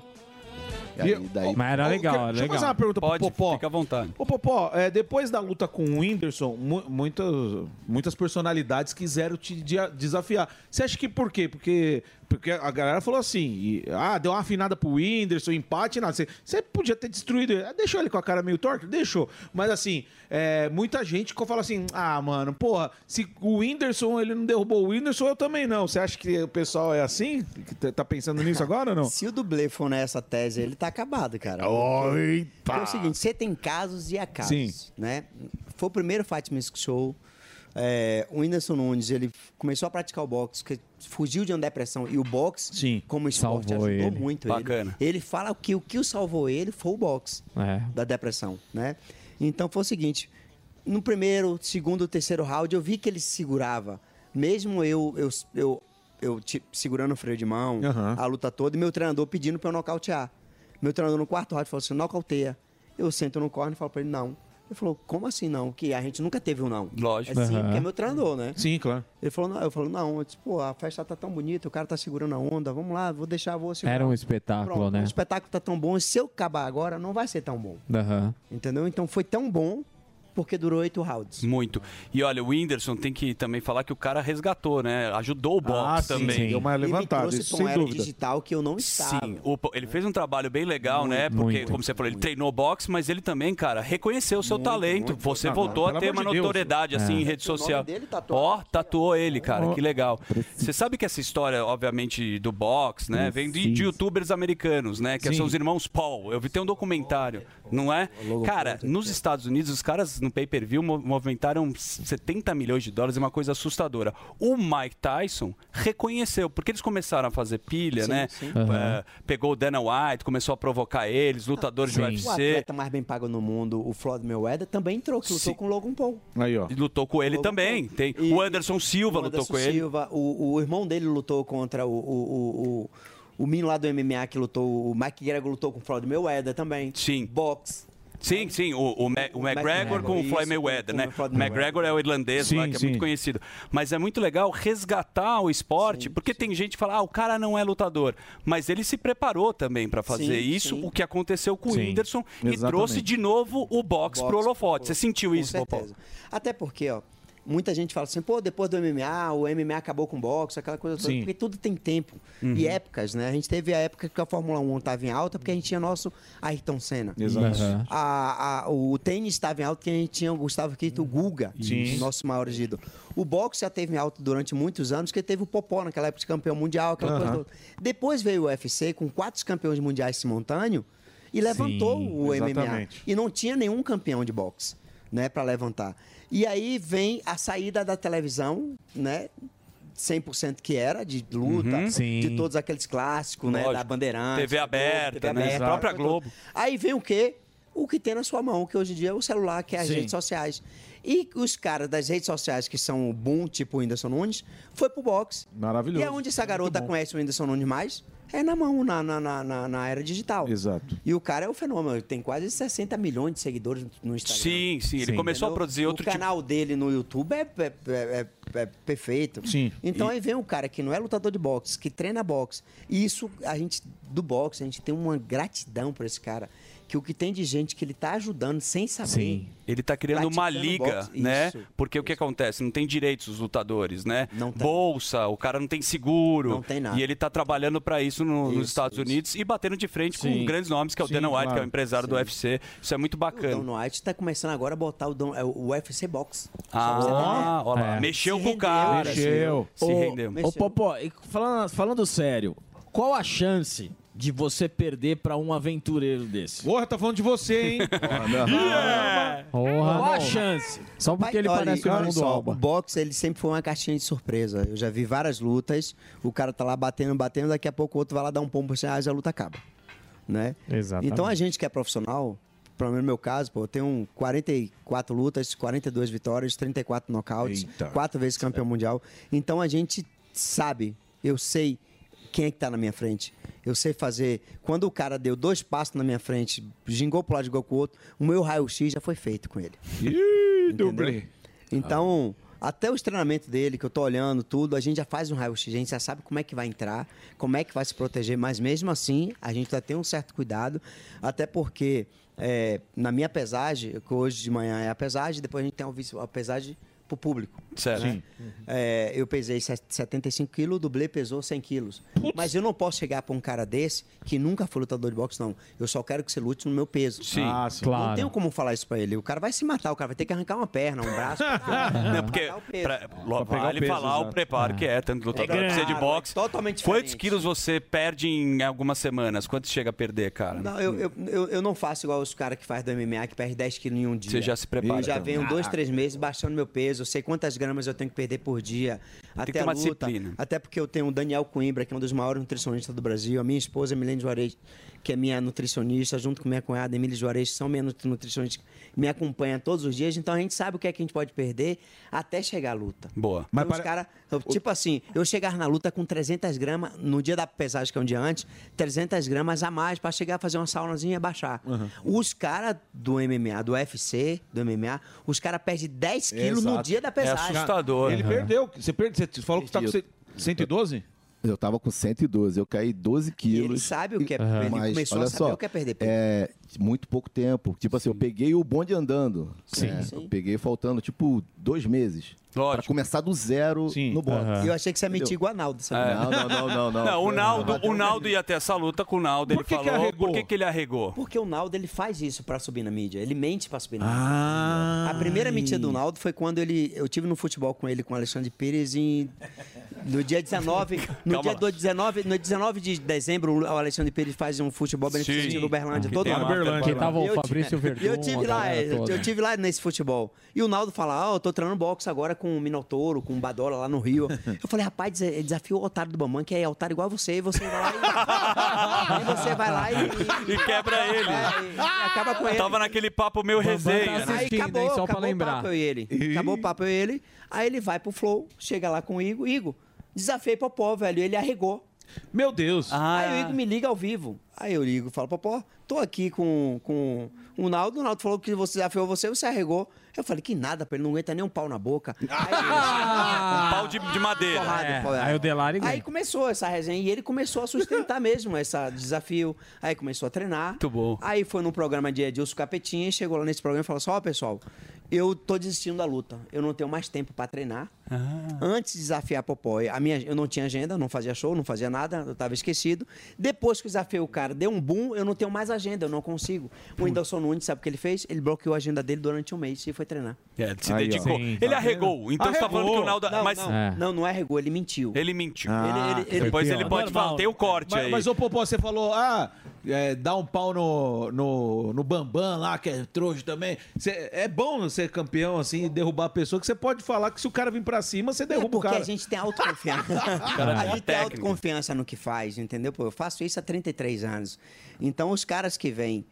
[SPEAKER 7] E-
[SPEAKER 22] daí-
[SPEAKER 10] Mas era legal, era
[SPEAKER 7] Deixa eu
[SPEAKER 10] legal.
[SPEAKER 7] fazer uma pergunta
[SPEAKER 4] Pode,
[SPEAKER 7] pro Popó.
[SPEAKER 4] fica à vontade.
[SPEAKER 7] Ô, Popó, é, depois da luta com o Whindersson, mu- muitas, muitas personalidades quiseram te desafiar. Você acha que por quê? Porque, porque a galera falou assim, e- ah, deu uma afinada pro Whindersson, empate, nada. Você, você podia ter destruído ele. Deixou ele com a cara meio torta? Deixou. Mas assim, é, muita gente fala assim, ah, mano, porra, se o Whindersson, ele não derrubou o Whindersson, eu também não. Você acha que o pessoal é assim? Que tá- Tá pensando nisso agora ou não?
[SPEAKER 23] Se o dublê for nessa tese, ele tá acabado, cara. Porque É o seguinte, você tem casos e acasos,
[SPEAKER 7] Sim.
[SPEAKER 23] né? Foi o primeiro Fight Music Show. É, o Whindersson Nunes, ele começou a praticar o boxe, que fugiu de uma depressão. E o boxe, como esporte,
[SPEAKER 10] Salvou
[SPEAKER 23] ajudou
[SPEAKER 10] ele.
[SPEAKER 23] muito
[SPEAKER 4] Bacana.
[SPEAKER 23] ele. Ele fala que o que o salvou ele foi o boxe
[SPEAKER 10] É.
[SPEAKER 23] da depressão, né? Então foi o seguinte, no primeiro, segundo, terceiro round, eu vi que ele se segurava. Mesmo eu, eu, eu, eu tipo, segurando o freio de mão,
[SPEAKER 7] Aham.
[SPEAKER 23] a luta toda, e meu treinador pedindo pra eu nocautear. Meu treinador no quarto round falou assim, nocauteia. Eu sento no corner e falo pra ele, não. Ele falou, como assim não? Que a gente nunca teve um não.
[SPEAKER 4] Lógico.
[SPEAKER 23] É sim,
[SPEAKER 7] Aham.
[SPEAKER 23] porque é meu treinador, né?
[SPEAKER 7] Sim, claro.
[SPEAKER 23] Ele falou, não. Eu falei, não. Eu disse, pô, a festa tá tão bonita, o cara tá segurando a onda, vamos lá, vou deixar, vou segurar.
[SPEAKER 10] Era um espetáculo,
[SPEAKER 23] Pronto,
[SPEAKER 10] né?
[SPEAKER 23] O espetáculo tá tão bom, e se eu acabar agora, não vai ser tão bom.
[SPEAKER 10] Aham.
[SPEAKER 23] Entendeu? Então foi tão bom porque durou oito rounds.
[SPEAKER 4] Muito. E olha, o Whindersson tem que também falar que o cara resgatou, né? Ajudou o boxe
[SPEAKER 23] Ah, sim,
[SPEAKER 4] também.
[SPEAKER 23] sim. Deu uma Ele me levantada, trouxe isso sem era dúvida. digital que eu não estava.
[SPEAKER 4] Sim, o- ele fez um trabalho bem legal, né? Porque,
[SPEAKER 23] muito,
[SPEAKER 4] como você falou, ele treinou boxe, mas ele também, cara, reconheceu o seu talento. Você
[SPEAKER 23] Não,
[SPEAKER 4] voltou
[SPEAKER 23] não,
[SPEAKER 4] a ter uma
[SPEAKER 23] de
[SPEAKER 4] notoriedade, assim,
[SPEAKER 23] É.
[SPEAKER 4] em rede
[SPEAKER 23] O nome
[SPEAKER 4] social.
[SPEAKER 23] dele tatuado
[SPEAKER 4] Ó, tatuou ele, cara,
[SPEAKER 23] Ó.
[SPEAKER 4] que legal. Você sabe que essa história, obviamente, do boxe, né? Vem de, de youtubers americanos, né? Que
[SPEAKER 7] Sim.
[SPEAKER 4] são os irmãos Paul. Eu vi ter um documentário, não é? Cara, nos Estados Unidos, os caras no pay-per-view mo- movimentaram 70 milhões de dólares, é uma coisa assustadora. O Mike Tyson reconheceu, porque eles começaram a fazer pilha,
[SPEAKER 23] Sim,
[SPEAKER 4] né?
[SPEAKER 23] sim.
[SPEAKER 4] É, pegou o Dana White, começou a provocar eles, lutadores do
[SPEAKER 23] O
[SPEAKER 4] UFC.
[SPEAKER 23] atleta mais bem pago no mundo, o Floyd Mayweather, também entrou, que lutou
[SPEAKER 4] Sim.
[SPEAKER 23] com o Logan Paul.
[SPEAKER 7] Aí, ó.
[SPEAKER 4] E lutou com ele
[SPEAKER 23] Logan
[SPEAKER 4] também.
[SPEAKER 23] Paul.
[SPEAKER 4] Tem,
[SPEAKER 23] E-
[SPEAKER 4] o Anderson Silva
[SPEAKER 23] o
[SPEAKER 4] lutou
[SPEAKER 23] Anderson
[SPEAKER 4] com ele.
[SPEAKER 23] Silva, o, o irmão dele lutou contra o, o, o, o, o menino lá do MMA que lutou, o Mike Gregor lutou com o Floyd Mayweather também.
[SPEAKER 4] Sim.
[SPEAKER 23] Boxe.
[SPEAKER 4] Sim, sim, o, o, Ma- o McGregor com o Floyd Mayweather, né?
[SPEAKER 23] o
[SPEAKER 4] O McGregor é o irlandês lá,
[SPEAKER 7] Sim,
[SPEAKER 4] que é
[SPEAKER 7] sim.
[SPEAKER 4] muito conhecido. Mas é muito legal resgatar o esporte, porque tem gente que fala, ah, o cara não é lutador. Mas ele se preparou também para fazer
[SPEAKER 23] Sim,
[SPEAKER 4] isso,
[SPEAKER 23] sim.
[SPEAKER 4] o que aconteceu com o
[SPEAKER 23] Sim,
[SPEAKER 4] Whindersson, e trouxe de novo o boxe pro
[SPEAKER 23] Boxe
[SPEAKER 4] holofote. Você sentiu
[SPEAKER 23] Com
[SPEAKER 4] isso, Popó?
[SPEAKER 23] certeza. Até porque, ó, muita gente fala assim, pô, depois do MMA, o MMA acabou com o boxe, aquela coisa toda.
[SPEAKER 7] Sim.
[SPEAKER 23] Porque tudo tem tempo
[SPEAKER 7] Uhum.
[SPEAKER 23] e épocas, né? A gente teve a época que a Fórmula 1 estava em alta porque a gente tinha nosso Ayrton Senna.
[SPEAKER 7] Exato. Uhum.
[SPEAKER 23] A- a- o tênis estava em alta porque a gente tinha o Gustavo Quito, o Guga,
[SPEAKER 7] Sim.
[SPEAKER 23] nosso maior ídolo. O boxe já teve em alta durante muitos anos, porque teve o Popó naquela época de campeão mundial, aquela coisa toda. Depois veio o UFC com quatro campeões mundiais simultâneos e levantou
[SPEAKER 7] Sim,
[SPEAKER 23] o MMA.
[SPEAKER 7] exatamente.
[SPEAKER 23] E não tinha nenhum campeão de boxe, né, para levantar. E aí vem a saída da televisão, né? 100% que era, de luta,
[SPEAKER 4] Uhum.
[SPEAKER 23] De todos aqueles clássicos, né?
[SPEAKER 4] Lógico.
[SPEAKER 23] Da Bandeirante.
[SPEAKER 4] TV aberta,
[SPEAKER 23] TV
[SPEAKER 4] né?
[SPEAKER 23] aberta,
[SPEAKER 4] A própria Globo.
[SPEAKER 23] Aí vem o quê? O que tem na sua mão, que hoje em dia é o celular, que é as
[SPEAKER 7] Sim.
[SPEAKER 23] redes sociais. E os caras das redes sociais, que são o boom, tipo o Whindersson Nunes, foi pro boxe.
[SPEAKER 7] Maravilhoso.
[SPEAKER 23] E aonde essa garota conhece o Whindersson Nunes mais? É na mão, na, na, na, na- era digital.
[SPEAKER 7] Exato.
[SPEAKER 23] E o cara é o fenômeno, ele tem quase 60 milhões de seguidores no Instagram.
[SPEAKER 4] Sim, sim, ele começou a
[SPEAKER 23] Entendeu?
[SPEAKER 4] produzir outro
[SPEAKER 23] O
[SPEAKER 4] tipo-
[SPEAKER 23] canal dele no YouTube é, é- é- é- é perfeito.
[SPEAKER 7] Sim.
[SPEAKER 23] Então
[SPEAKER 7] E-
[SPEAKER 23] aí vem um cara que não é lutador de boxe, que treina boxe. E isso, a gente, do boxe, a gente tem uma gratidão por esse cara. Que o que tem de gente que ele tá ajudando sem saber.
[SPEAKER 4] Ele tá criando uma liga,
[SPEAKER 23] boxe,
[SPEAKER 4] né?
[SPEAKER 23] isso.
[SPEAKER 4] Porque o que acontece? Não tem direitos os lutadores, né? Bolsa, o cara não tem seguro.
[SPEAKER 23] Não tem nada.
[SPEAKER 4] E ele tá trabalhando para isso no- nos
[SPEAKER 23] Isso,
[SPEAKER 4] Estados Unidos e batendo de frente
[SPEAKER 23] Sim.
[SPEAKER 4] com grandes nomes, que é o
[SPEAKER 23] Sim,
[SPEAKER 4] Dana White, que é o
[SPEAKER 23] claro.
[SPEAKER 4] empresário do
[SPEAKER 23] Sim.
[SPEAKER 4] UFC. Isso é muito
[SPEAKER 23] O
[SPEAKER 4] bacana.
[SPEAKER 23] Don White está começando agora a botar o, Don, é, o UFC Box.
[SPEAKER 4] Ah, ó lá. Mexeu com o cara. Se
[SPEAKER 9] Ô,
[SPEAKER 4] rendeu.
[SPEAKER 9] Ô, Popó, e falando, falando sério, qual a chance de você perder pra um aventureiro desse?
[SPEAKER 7] Porra, tá falando de você, hein?
[SPEAKER 9] Qual a chance?
[SPEAKER 23] Só
[SPEAKER 9] porque ele parece o mundo Alba.
[SPEAKER 23] O boxe, ele sempre foi uma caixinha de surpresa. Eu já vi várias lutas, o cara tá lá batendo, batendo, daqui a pouco o outro vai lá dar um pombo assim, ah, a luta acaba. Né?
[SPEAKER 10] Exatamente.
[SPEAKER 23] Então a gente que é profissional, pelo menos no meu caso, pô, eu tenho 44 lutas, 42 vitórias, 34 nocautes,
[SPEAKER 7] Eita.
[SPEAKER 23] quatro vezes campeão mundial. Então a gente sabe, eu sei quem é que tá na minha frente. Eu sei fazer. Quando o cara deu dois passos na minha frente, gingou pro lado, gingou pro outro, o meu raio-x já foi feito com ele.
[SPEAKER 7] Ih, dublê.
[SPEAKER 23] Então, Até os treinamentos dele, que eu tô olhando tudo, a gente já faz um raio-x, a gente já sabe como é que vai entrar, como é que vai se proteger, mas mesmo assim, a gente vai ter um certo cuidado, até porque é, na minha pesagem, que hoje de manhã é a pesagem, depois a gente tem a pesagem pro público.
[SPEAKER 4] Certo.
[SPEAKER 23] né? É, eu pesei set- 75 quilos, o dublê pesou 100 quilos. Mas eu não posso chegar para um cara desse que nunca foi lutador de boxe, não. Eu só quero que você lute no meu peso.
[SPEAKER 4] Sim. Ah, sim.
[SPEAKER 23] Não
[SPEAKER 4] Claro.
[SPEAKER 23] tenho como falar isso para ele. O cara vai se matar, o cara vai ter que arrancar uma perna, um braço.
[SPEAKER 4] Não, porque pra, lo-
[SPEAKER 23] pegar
[SPEAKER 4] vale
[SPEAKER 23] o peso,
[SPEAKER 4] falar o
[SPEAKER 23] exato.
[SPEAKER 4] preparo
[SPEAKER 23] É.
[SPEAKER 4] que é, tanto lutador
[SPEAKER 23] É
[SPEAKER 4] que você de boxe.
[SPEAKER 23] Totalmente
[SPEAKER 4] Quantos quilos você perde em algumas semanas? Quanto chega a perder, cara?
[SPEAKER 23] Não, eu, eu, eu, eu não faço igual os caras que fazem do MMA, que perde 10 quilos em um dia.
[SPEAKER 4] Você já se prepara,
[SPEAKER 23] Eu já
[SPEAKER 4] então.
[SPEAKER 23] venho dois, três meses baixando meu peso. Eu sei quantas gramas eu tenho que perder por dia. Até
[SPEAKER 4] ter
[SPEAKER 23] a
[SPEAKER 4] uma
[SPEAKER 23] luta.
[SPEAKER 4] disciplina.
[SPEAKER 23] Até porque eu tenho o Daniel Coimbra, que é um dos maiores nutricionistas do Brasil. A minha esposa, Milene Juarez, que é minha nutricionista, junto com minha cunhada, Emília Juarez, são minha nutri- nutricionistas. Me acompanha todos os dias. Então a gente sabe o que é que a gente pode perder até chegar à luta.
[SPEAKER 4] Boa.
[SPEAKER 23] Mas os cara, eu- tipo assim, eu chegar na luta com 300 gramas, no dia da pesagem, que é um dia antes, 300 gramas a mais para chegar a fazer uma saunazinha e baixar. Os caras do MMA, do UFC, do MMA, os caras perdem 10 quilos no dia da
[SPEAKER 7] É
[SPEAKER 23] pesagem.
[SPEAKER 7] Ele perdeu. Você, perde, você falou que você tá com
[SPEAKER 22] Eu-
[SPEAKER 7] cem- 112?
[SPEAKER 22] Eu tava com 112, eu caí 12 quilos.
[SPEAKER 23] ele sabe o que é- ele
[SPEAKER 22] Mas,
[SPEAKER 23] começou a
[SPEAKER 22] olha
[SPEAKER 23] saber
[SPEAKER 22] só,
[SPEAKER 23] o que é perder peso.
[SPEAKER 22] É, muito pouco tempo. Tipo assim, eu peguei o bonde andando.
[SPEAKER 23] Sim.
[SPEAKER 22] né?
[SPEAKER 23] Sim.
[SPEAKER 22] Eu peguei faltando, tipo, dois meses. Pra começar do zero no bonde.
[SPEAKER 23] E eu achei que você ia mentir igual a Naldo. sabe?
[SPEAKER 4] É.
[SPEAKER 22] Não, não, não, não, não.
[SPEAKER 4] o Naldo, o Naldo ia ter essa luta com o Naldo. Ele
[SPEAKER 23] que que
[SPEAKER 4] falou.
[SPEAKER 23] arregou?
[SPEAKER 4] por que, que ele arregou?
[SPEAKER 23] Porque o Naldo ele faz isso pra subir na mídia. Ele mente pra subir na
[SPEAKER 4] Ah.
[SPEAKER 23] mídia. A primeira mentira do Naldo foi quando ele. Eu tive no futebol com ele, com o Alexandre Pires, em. No dia 19. No
[SPEAKER 4] Calma
[SPEAKER 23] dia
[SPEAKER 4] lá.
[SPEAKER 23] do 19, no 19 de dezembro, o Alexandre Pires faz um futebol beneficente no Uberlândia todo ano.
[SPEAKER 4] Uberlândia
[SPEAKER 10] Que tava o
[SPEAKER 23] E eu
[SPEAKER 10] Fabrício
[SPEAKER 23] tive-
[SPEAKER 10] Verdun,
[SPEAKER 23] E eu tive lá, eu, tive lá nesse futebol. E o Naldo fala: Ó, eu tô treinando boxe agora com o Minotouro, com o Badola lá no Rio. Eu falei, rapaz, é desafio o otário do Bamban, que é otário igual você, e você vai lá e. Aí você vai lá e.
[SPEAKER 4] E quebra ele.
[SPEAKER 23] É, e acaba com ele.
[SPEAKER 4] Tava naquele papo meio resenha. né?
[SPEAKER 23] Aí acabou, acabou o papo eu e ele. Acabou o papo eu e ele. Aí ele vai pro Flow, chega lá com o Igor. Igor, desafiei Popó, velho. Ele arregou.
[SPEAKER 7] Meu Deus.
[SPEAKER 23] Aí o Igor me liga ao vivo. Aí eu ligo e falo, Popó, tô aqui com, com o Naldo. O Naldo falou que você desafiou você, você arregou. Eu falei, que nada, pra ele não aguenta nem um pau na boca.
[SPEAKER 4] Um pau de, de madeira.
[SPEAKER 23] Porrada,
[SPEAKER 10] É,
[SPEAKER 23] pau-
[SPEAKER 10] aí o Delari
[SPEAKER 23] Aí começou essa resenha e ele começou a sustentar mesmo esse desafio. Aí começou a treinar.
[SPEAKER 4] Muito bom.
[SPEAKER 23] Aí foi num programa de Edilson Capetinha e chegou lá nesse programa e falou assim: Ó, pessoal, eu tô desistindo da luta. Eu não tenho mais tempo pra treinar. Antes de desafiar a Popói, a minha, eu não tinha agenda, não fazia show, não fazia nada, eu tava esquecido. Depois que eu desafiei o cara, deu um boom, eu não tenho mais agenda, eu não consigo. O Whindersson Nunes, sabe o que ele fez? Ele bloqueou a agenda dele durante um mês e foi treinar.
[SPEAKER 4] É, ele se
[SPEAKER 23] Aí,
[SPEAKER 4] dedicou.
[SPEAKER 23] Sim.
[SPEAKER 4] Ele
[SPEAKER 23] Tá
[SPEAKER 4] arregou. Então você tá falando que o Naldo.
[SPEAKER 23] Não,
[SPEAKER 4] mas
[SPEAKER 23] não, não, não arregou, ele mentiu.
[SPEAKER 4] ele mentiu.
[SPEAKER 23] Ele- ele- ele-
[SPEAKER 4] Depois ele pode falar, tem o corte
[SPEAKER 7] mas,
[SPEAKER 4] aí.
[SPEAKER 7] Mas, ô Popó, você falou, ah, é, dá um pau no, no, no Bambam lá, que é trouxa também. Cê- é bom ser campeão, assim, e derrubar a pessoa, que você pode falar que se o cara vir pra cima, você derruba
[SPEAKER 23] É porque
[SPEAKER 7] o cara.
[SPEAKER 23] a gente tem autoconfiança.
[SPEAKER 7] Cara,
[SPEAKER 23] a
[SPEAKER 7] é
[SPEAKER 23] gente tem
[SPEAKER 7] técnico.
[SPEAKER 23] autoconfiança no que faz, entendeu? Pô, eu faço isso há 33 anos. Então, os caras que vêm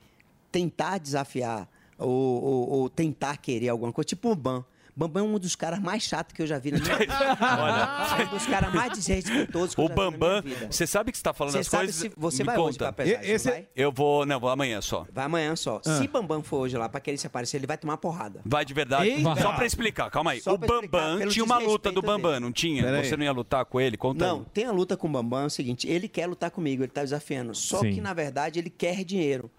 [SPEAKER 23] tentar desafiar ou, ou- ou tentar querer alguma coisa, tipo o Ban. Bambam é um dos caras mais chatos que eu já vi na minha vida.
[SPEAKER 4] Olha.
[SPEAKER 23] É um dos caras mais desrespeitosos que
[SPEAKER 4] O
[SPEAKER 23] eu já vi na
[SPEAKER 4] Bambam,
[SPEAKER 23] minha vida.
[SPEAKER 4] você sabe que você tá falando
[SPEAKER 23] Você
[SPEAKER 4] as
[SPEAKER 23] sabe
[SPEAKER 4] coisas.
[SPEAKER 23] se você
[SPEAKER 4] me
[SPEAKER 23] vai hoje
[SPEAKER 4] conta.
[SPEAKER 23] pra pesagem, não vai?
[SPEAKER 4] Eu vou. Não, vou amanhã só.
[SPEAKER 23] Vai amanhã só.
[SPEAKER 4] Ah.
[SPEAKER 23] Se Bambam for hoje lá pra querer se aparecer, ele vai tomar porrada.
[SPEAKER 4] Vai de verdade?
[SPEAKER 23] Eita!
[SPEAKER 4] Só pra explicar, calma aí.
[SPEAKER 23] Só
[SPEAKER 4] o Bambam tinha uma luta do Bambam,
[SPEAKER 23] dele.
[SPEAKER 4] não tinha?
[SPEAKER 23] Pera aí.
[SPEAKER 4] Você não ia lutar com ele? Conta
[SPEAKER 23] Não,
[SPEAKER 4] aí.
[SPEAKER 23] tem a luta com o Bambam, é o seguinte, ele quer lutar comigo, ele tá desafiando. Só
[SPEAKER 7] Sim.
[SPEAKER 23] que, na verdade, ele quer dinheiro.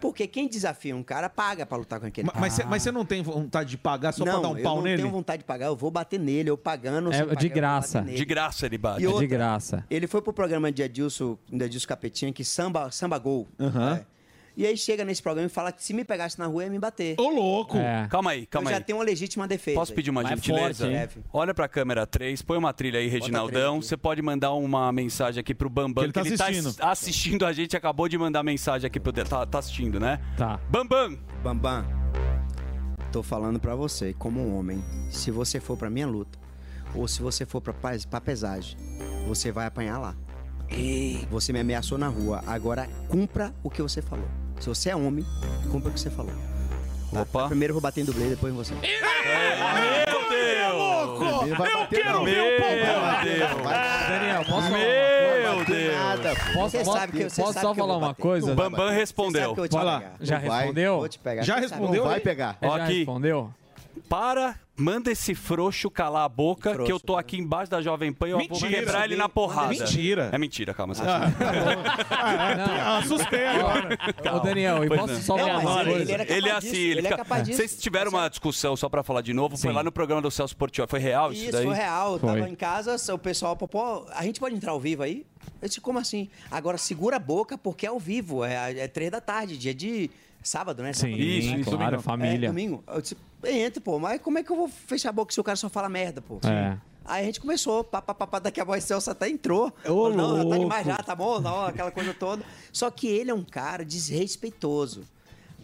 [SPEAKER 23] Porque quem desafia um cara paga pra lutar com aquele
[SPEAKER 7] Ma- Mas, você- mas você não tem vontade de pagar só
[SPEAKER 23] não,
[SPEAKER 7] pra dar um
[SPEAKER 23] eu
[SPEAKER 7] pau
[SPEAKER 23] não
[SPEAKER 7] nele?
[SPEAKER 23] tenho vontade de pagar, eu vou bater nele, eu pagando.
[SPEAKER 10] É
[SPEAKER 23] sem
[SPEAKER 10] de
[SPEAKER 23] pagar, eu vou
[SPEAKER 10] graça.
[SPEAKER 23] bater nele.
[SPEAKER 4] De graça ele bate.
[SPEAKER 23] E outra,
[SPEAKER 10] de graça.
[SPEAKER 23] Ele foi pro programa de Edilson, de Edilson Capetinha, que samba, samba gol.
[SPEAKER 7] Aham.
[SPEAKER 23] É. E aí chega nesse programa e fala que se me pegasse na rua ia me bater.
[SPEAKER 7] Ô, louco!
[SPEAKER 10] É.
[SPEAKER 4] Calma aí, calma
[SPEAKER 23] eu
[SPEAKER 4] aí.
[SPEAKER 23] já tenho uma legítima defesa.
[SPEAKER 4] Posso pedir uma
[SPEAKER 23] Mas é
[SPEAKER 4] gentileza?
[SPEAKER 23] forte?
[SPEAKER 4] Olha pra câmera 3, põe uma trilha aí, Reginaldão. Você pode mandar uma mensagem aqui pro Bambam,
[SPEAKER 7] Que ele tá assistindo.
[SPEAKER 4] ass- assistindo a gente, acabou de mandar mensagem aqui pro. Tá, tá assistindo, né?
[SPEAKER 10] Tá.
[SPEAKER 4] Bambam!
[SPEAKER 23] Bambam, tô falando pra você, como um homem, se você for pra minha luta, ou se você for pra, pra pesagem, você vai apanhar lá. Você me ameaçou na rua, agora cumpra o que você falou. Se você é homem, cumpra o que você falou. Tá?
[SPEAKER 4] Opa.
[SPEAKER 23] Primeiro eu vou bater em dublê, depois em você.
[SPEAKER 4] Meu Deus!
[SPEAKER 22] Ele vai
[SPEAKER 4] Eu quero ver o
[SPEAKER 10] Daniel, posso falar
[SPEAKER 4] Meu Deus!
[SPEAKER 22] Nada.
[SPEAKER 10] Posso,
[SPEAKER 23] Você sabe que- você
[SPEAKER 10] posso
[SPEAKER 23] sabe
[SPEAKER 10] só
[SPEAKER 23] que
[SPEAKER 10] falar uma coisa?
[SPEAKER 4] O Bambam respondeu.
[SPEAKER 7] Vai lá.
[SPEAKER 10] Já respondeu?
[SPEAKER 23] Vou te pegar.
[SPEAKER 7] Já respondeu?
[SPEAKER 22] Vai pegar.
[SPEAKER 4] Ó
[SPEAKER 10] já
[SPEAKER 4] aqui.
[SPEAKER 10] respondeu?
[SPEAKER 4] Para, manda esse frouxo calar a boca, que eu tô aqui embaixo da Jovem Pan e eu vou quebrar ele na porrada.
[SPEAKER 7] Mentira.
[SPEAKER 4] É mentira, calma. Você
[SPEAKER 7] Ah, assustei agora.
[SPEAKER 10] Ô, Daniel, e posso
[SPEAKER 4] não.
[SPEAKER 10] só falar uma coisa?
[SPEAKER 4] Ele, é assim, ele, fica- Vocês tiveram uma discussão, só pra falar de novo, foi lá no programa do Celso Portioli. Foi real isso,
[SPEAKER 23] Isso,
[SPEAKER 4] daí?
[SPEAKER 23] foi real. Eu tava em casa, o pessoal, Popó, a gente pode entrar ao vivo aí? Eu disse, como assim? Agora segura a boca porque é ao vivo, é, é três da tarde, dia de sábado, né?
[SPEAKER 10] Sim,
[SPEAKER 23] Sábado.
[SPEAKER 10] Isso, isso, claro,
[SPEAKER 23] É,
[SPEAKER 10] família.
[SPEAKER 23] domingo. Eu disse, entra, pô, mas como é que eu vou fechar a boca se o cara só fala merda, pô?
[SPEAKER 10] É.
[SPEAKER 23] Aí a gente começou, pá, pá, pá, pá, daqui a pouco o Celso até entrou.
[SPEAKER 10] Ô,
[SPEAKER 23] Falou, não, tá
[SPEAKER 10] louco.
[SPEAKER 23] demais já, tá bom, não, aquela coisa toda. Só que ele é um cara desrespeitoso.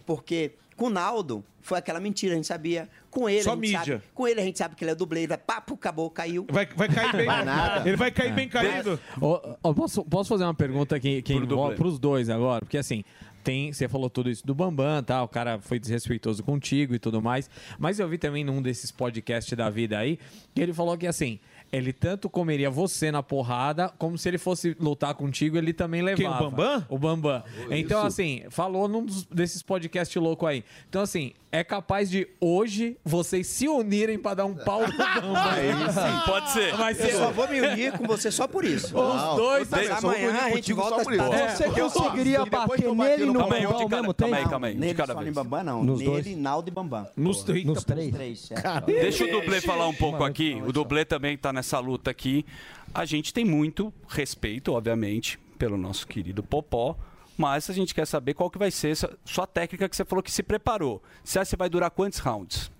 [SPEAKER 23] Porque com o Naldo foi aquela mentira, a gente sabia. Com ele,
[SPEAKER 7] Só
[SPEAKER 23] a gente
[SPEAKER 7] mídia.
[SPEAKER 23] sabe. Com ele a gente sabe que ele é dublê, vai, papo, acabou, caiu.
[SPEAKER 7] Vai, vai cair bem. Ele vai cair bem caído.
[SPEAKER 10] Ô, ô, posso, posso fazer uma pergunta que, que
[SPEAKER 7] Pro
[SPEAKER 10] envolve pros dois agora? Porque assim, tem, você falou tudo isso do Bambam, tá? O cara foi desrespeitoso contigo e tudo mais. Mas eu vi também num desses podcasts da vida aí, que ele falou que assim. Ele tanto comeria você na porrada, como se ele fosse lutar contigo, ele também levava.
[SPEAKER 7] Quem, o Bambam?
[SPEAKER 10] O Bambam. Então,
[SPEAKER 7] Isso.
[SPEAKER 10] assim, falou num dos- desses podcasts loucos aí. Então, assim, é capaz de hoje vocês se unirem pra dar um pau no Bambam.
[SPEAKER 23] Aí sim.
[SPEAKER 4] Pode ser.
[SPEAKER 10] Ser
[SPEAKER 23] Eu só vou me unir com você só por isso.
[SPEAKER 10] Os dois,
[SPEAKER 23] Mas
[SPEAKER 10] me
[SPEAKER 23] amanhã a gente volta
[SPEAKER 10] só por isso.
[SPEAKER 23] a
[SPEAKER 10] Você
[SPEAKER 13] conseguiria bater
[SPEAKER 23] que eu bater
[SPEAKER 13] nele
[SPEAKER 23] no
[SPEAKER 13] no
[SPEAKER 23] Bambam,
[SPEAKER 13] ao
[SPEAKER 23] cada-
[SPEAKER 13] mesmo
[SPEAKER 23] calma
[SPEAKER 13] tempo?
[SPEAKER 23] aí, calma aí, de
[SPEAKER 13] Nele
[SPEAKER 23] cada
[SPEAKER 13] só
[SPEAKER 23] vez.
[SPEAKER 13] em Bambam, não.
[SPEAKER 23] Nos
[SPEAKER 13] Nele,
[SPEAKER 23] dois. Naldo e Bambam.
[SPEAKER 7] Nos,
[SPEAKER 13] Nos três.
[SPEAKER 23] três, é.
[SPEAKER 4] Deixa o dublê falar um pouco aqui. O dublê também tá nessa luta aqui. A gente tem muito respeito, obviamente, pelo nosso querido Popó. Mas a gente quer saber qual que vai ser essa sua técnica que você falou que se preparou. Você acha que vai durar quantos rounds?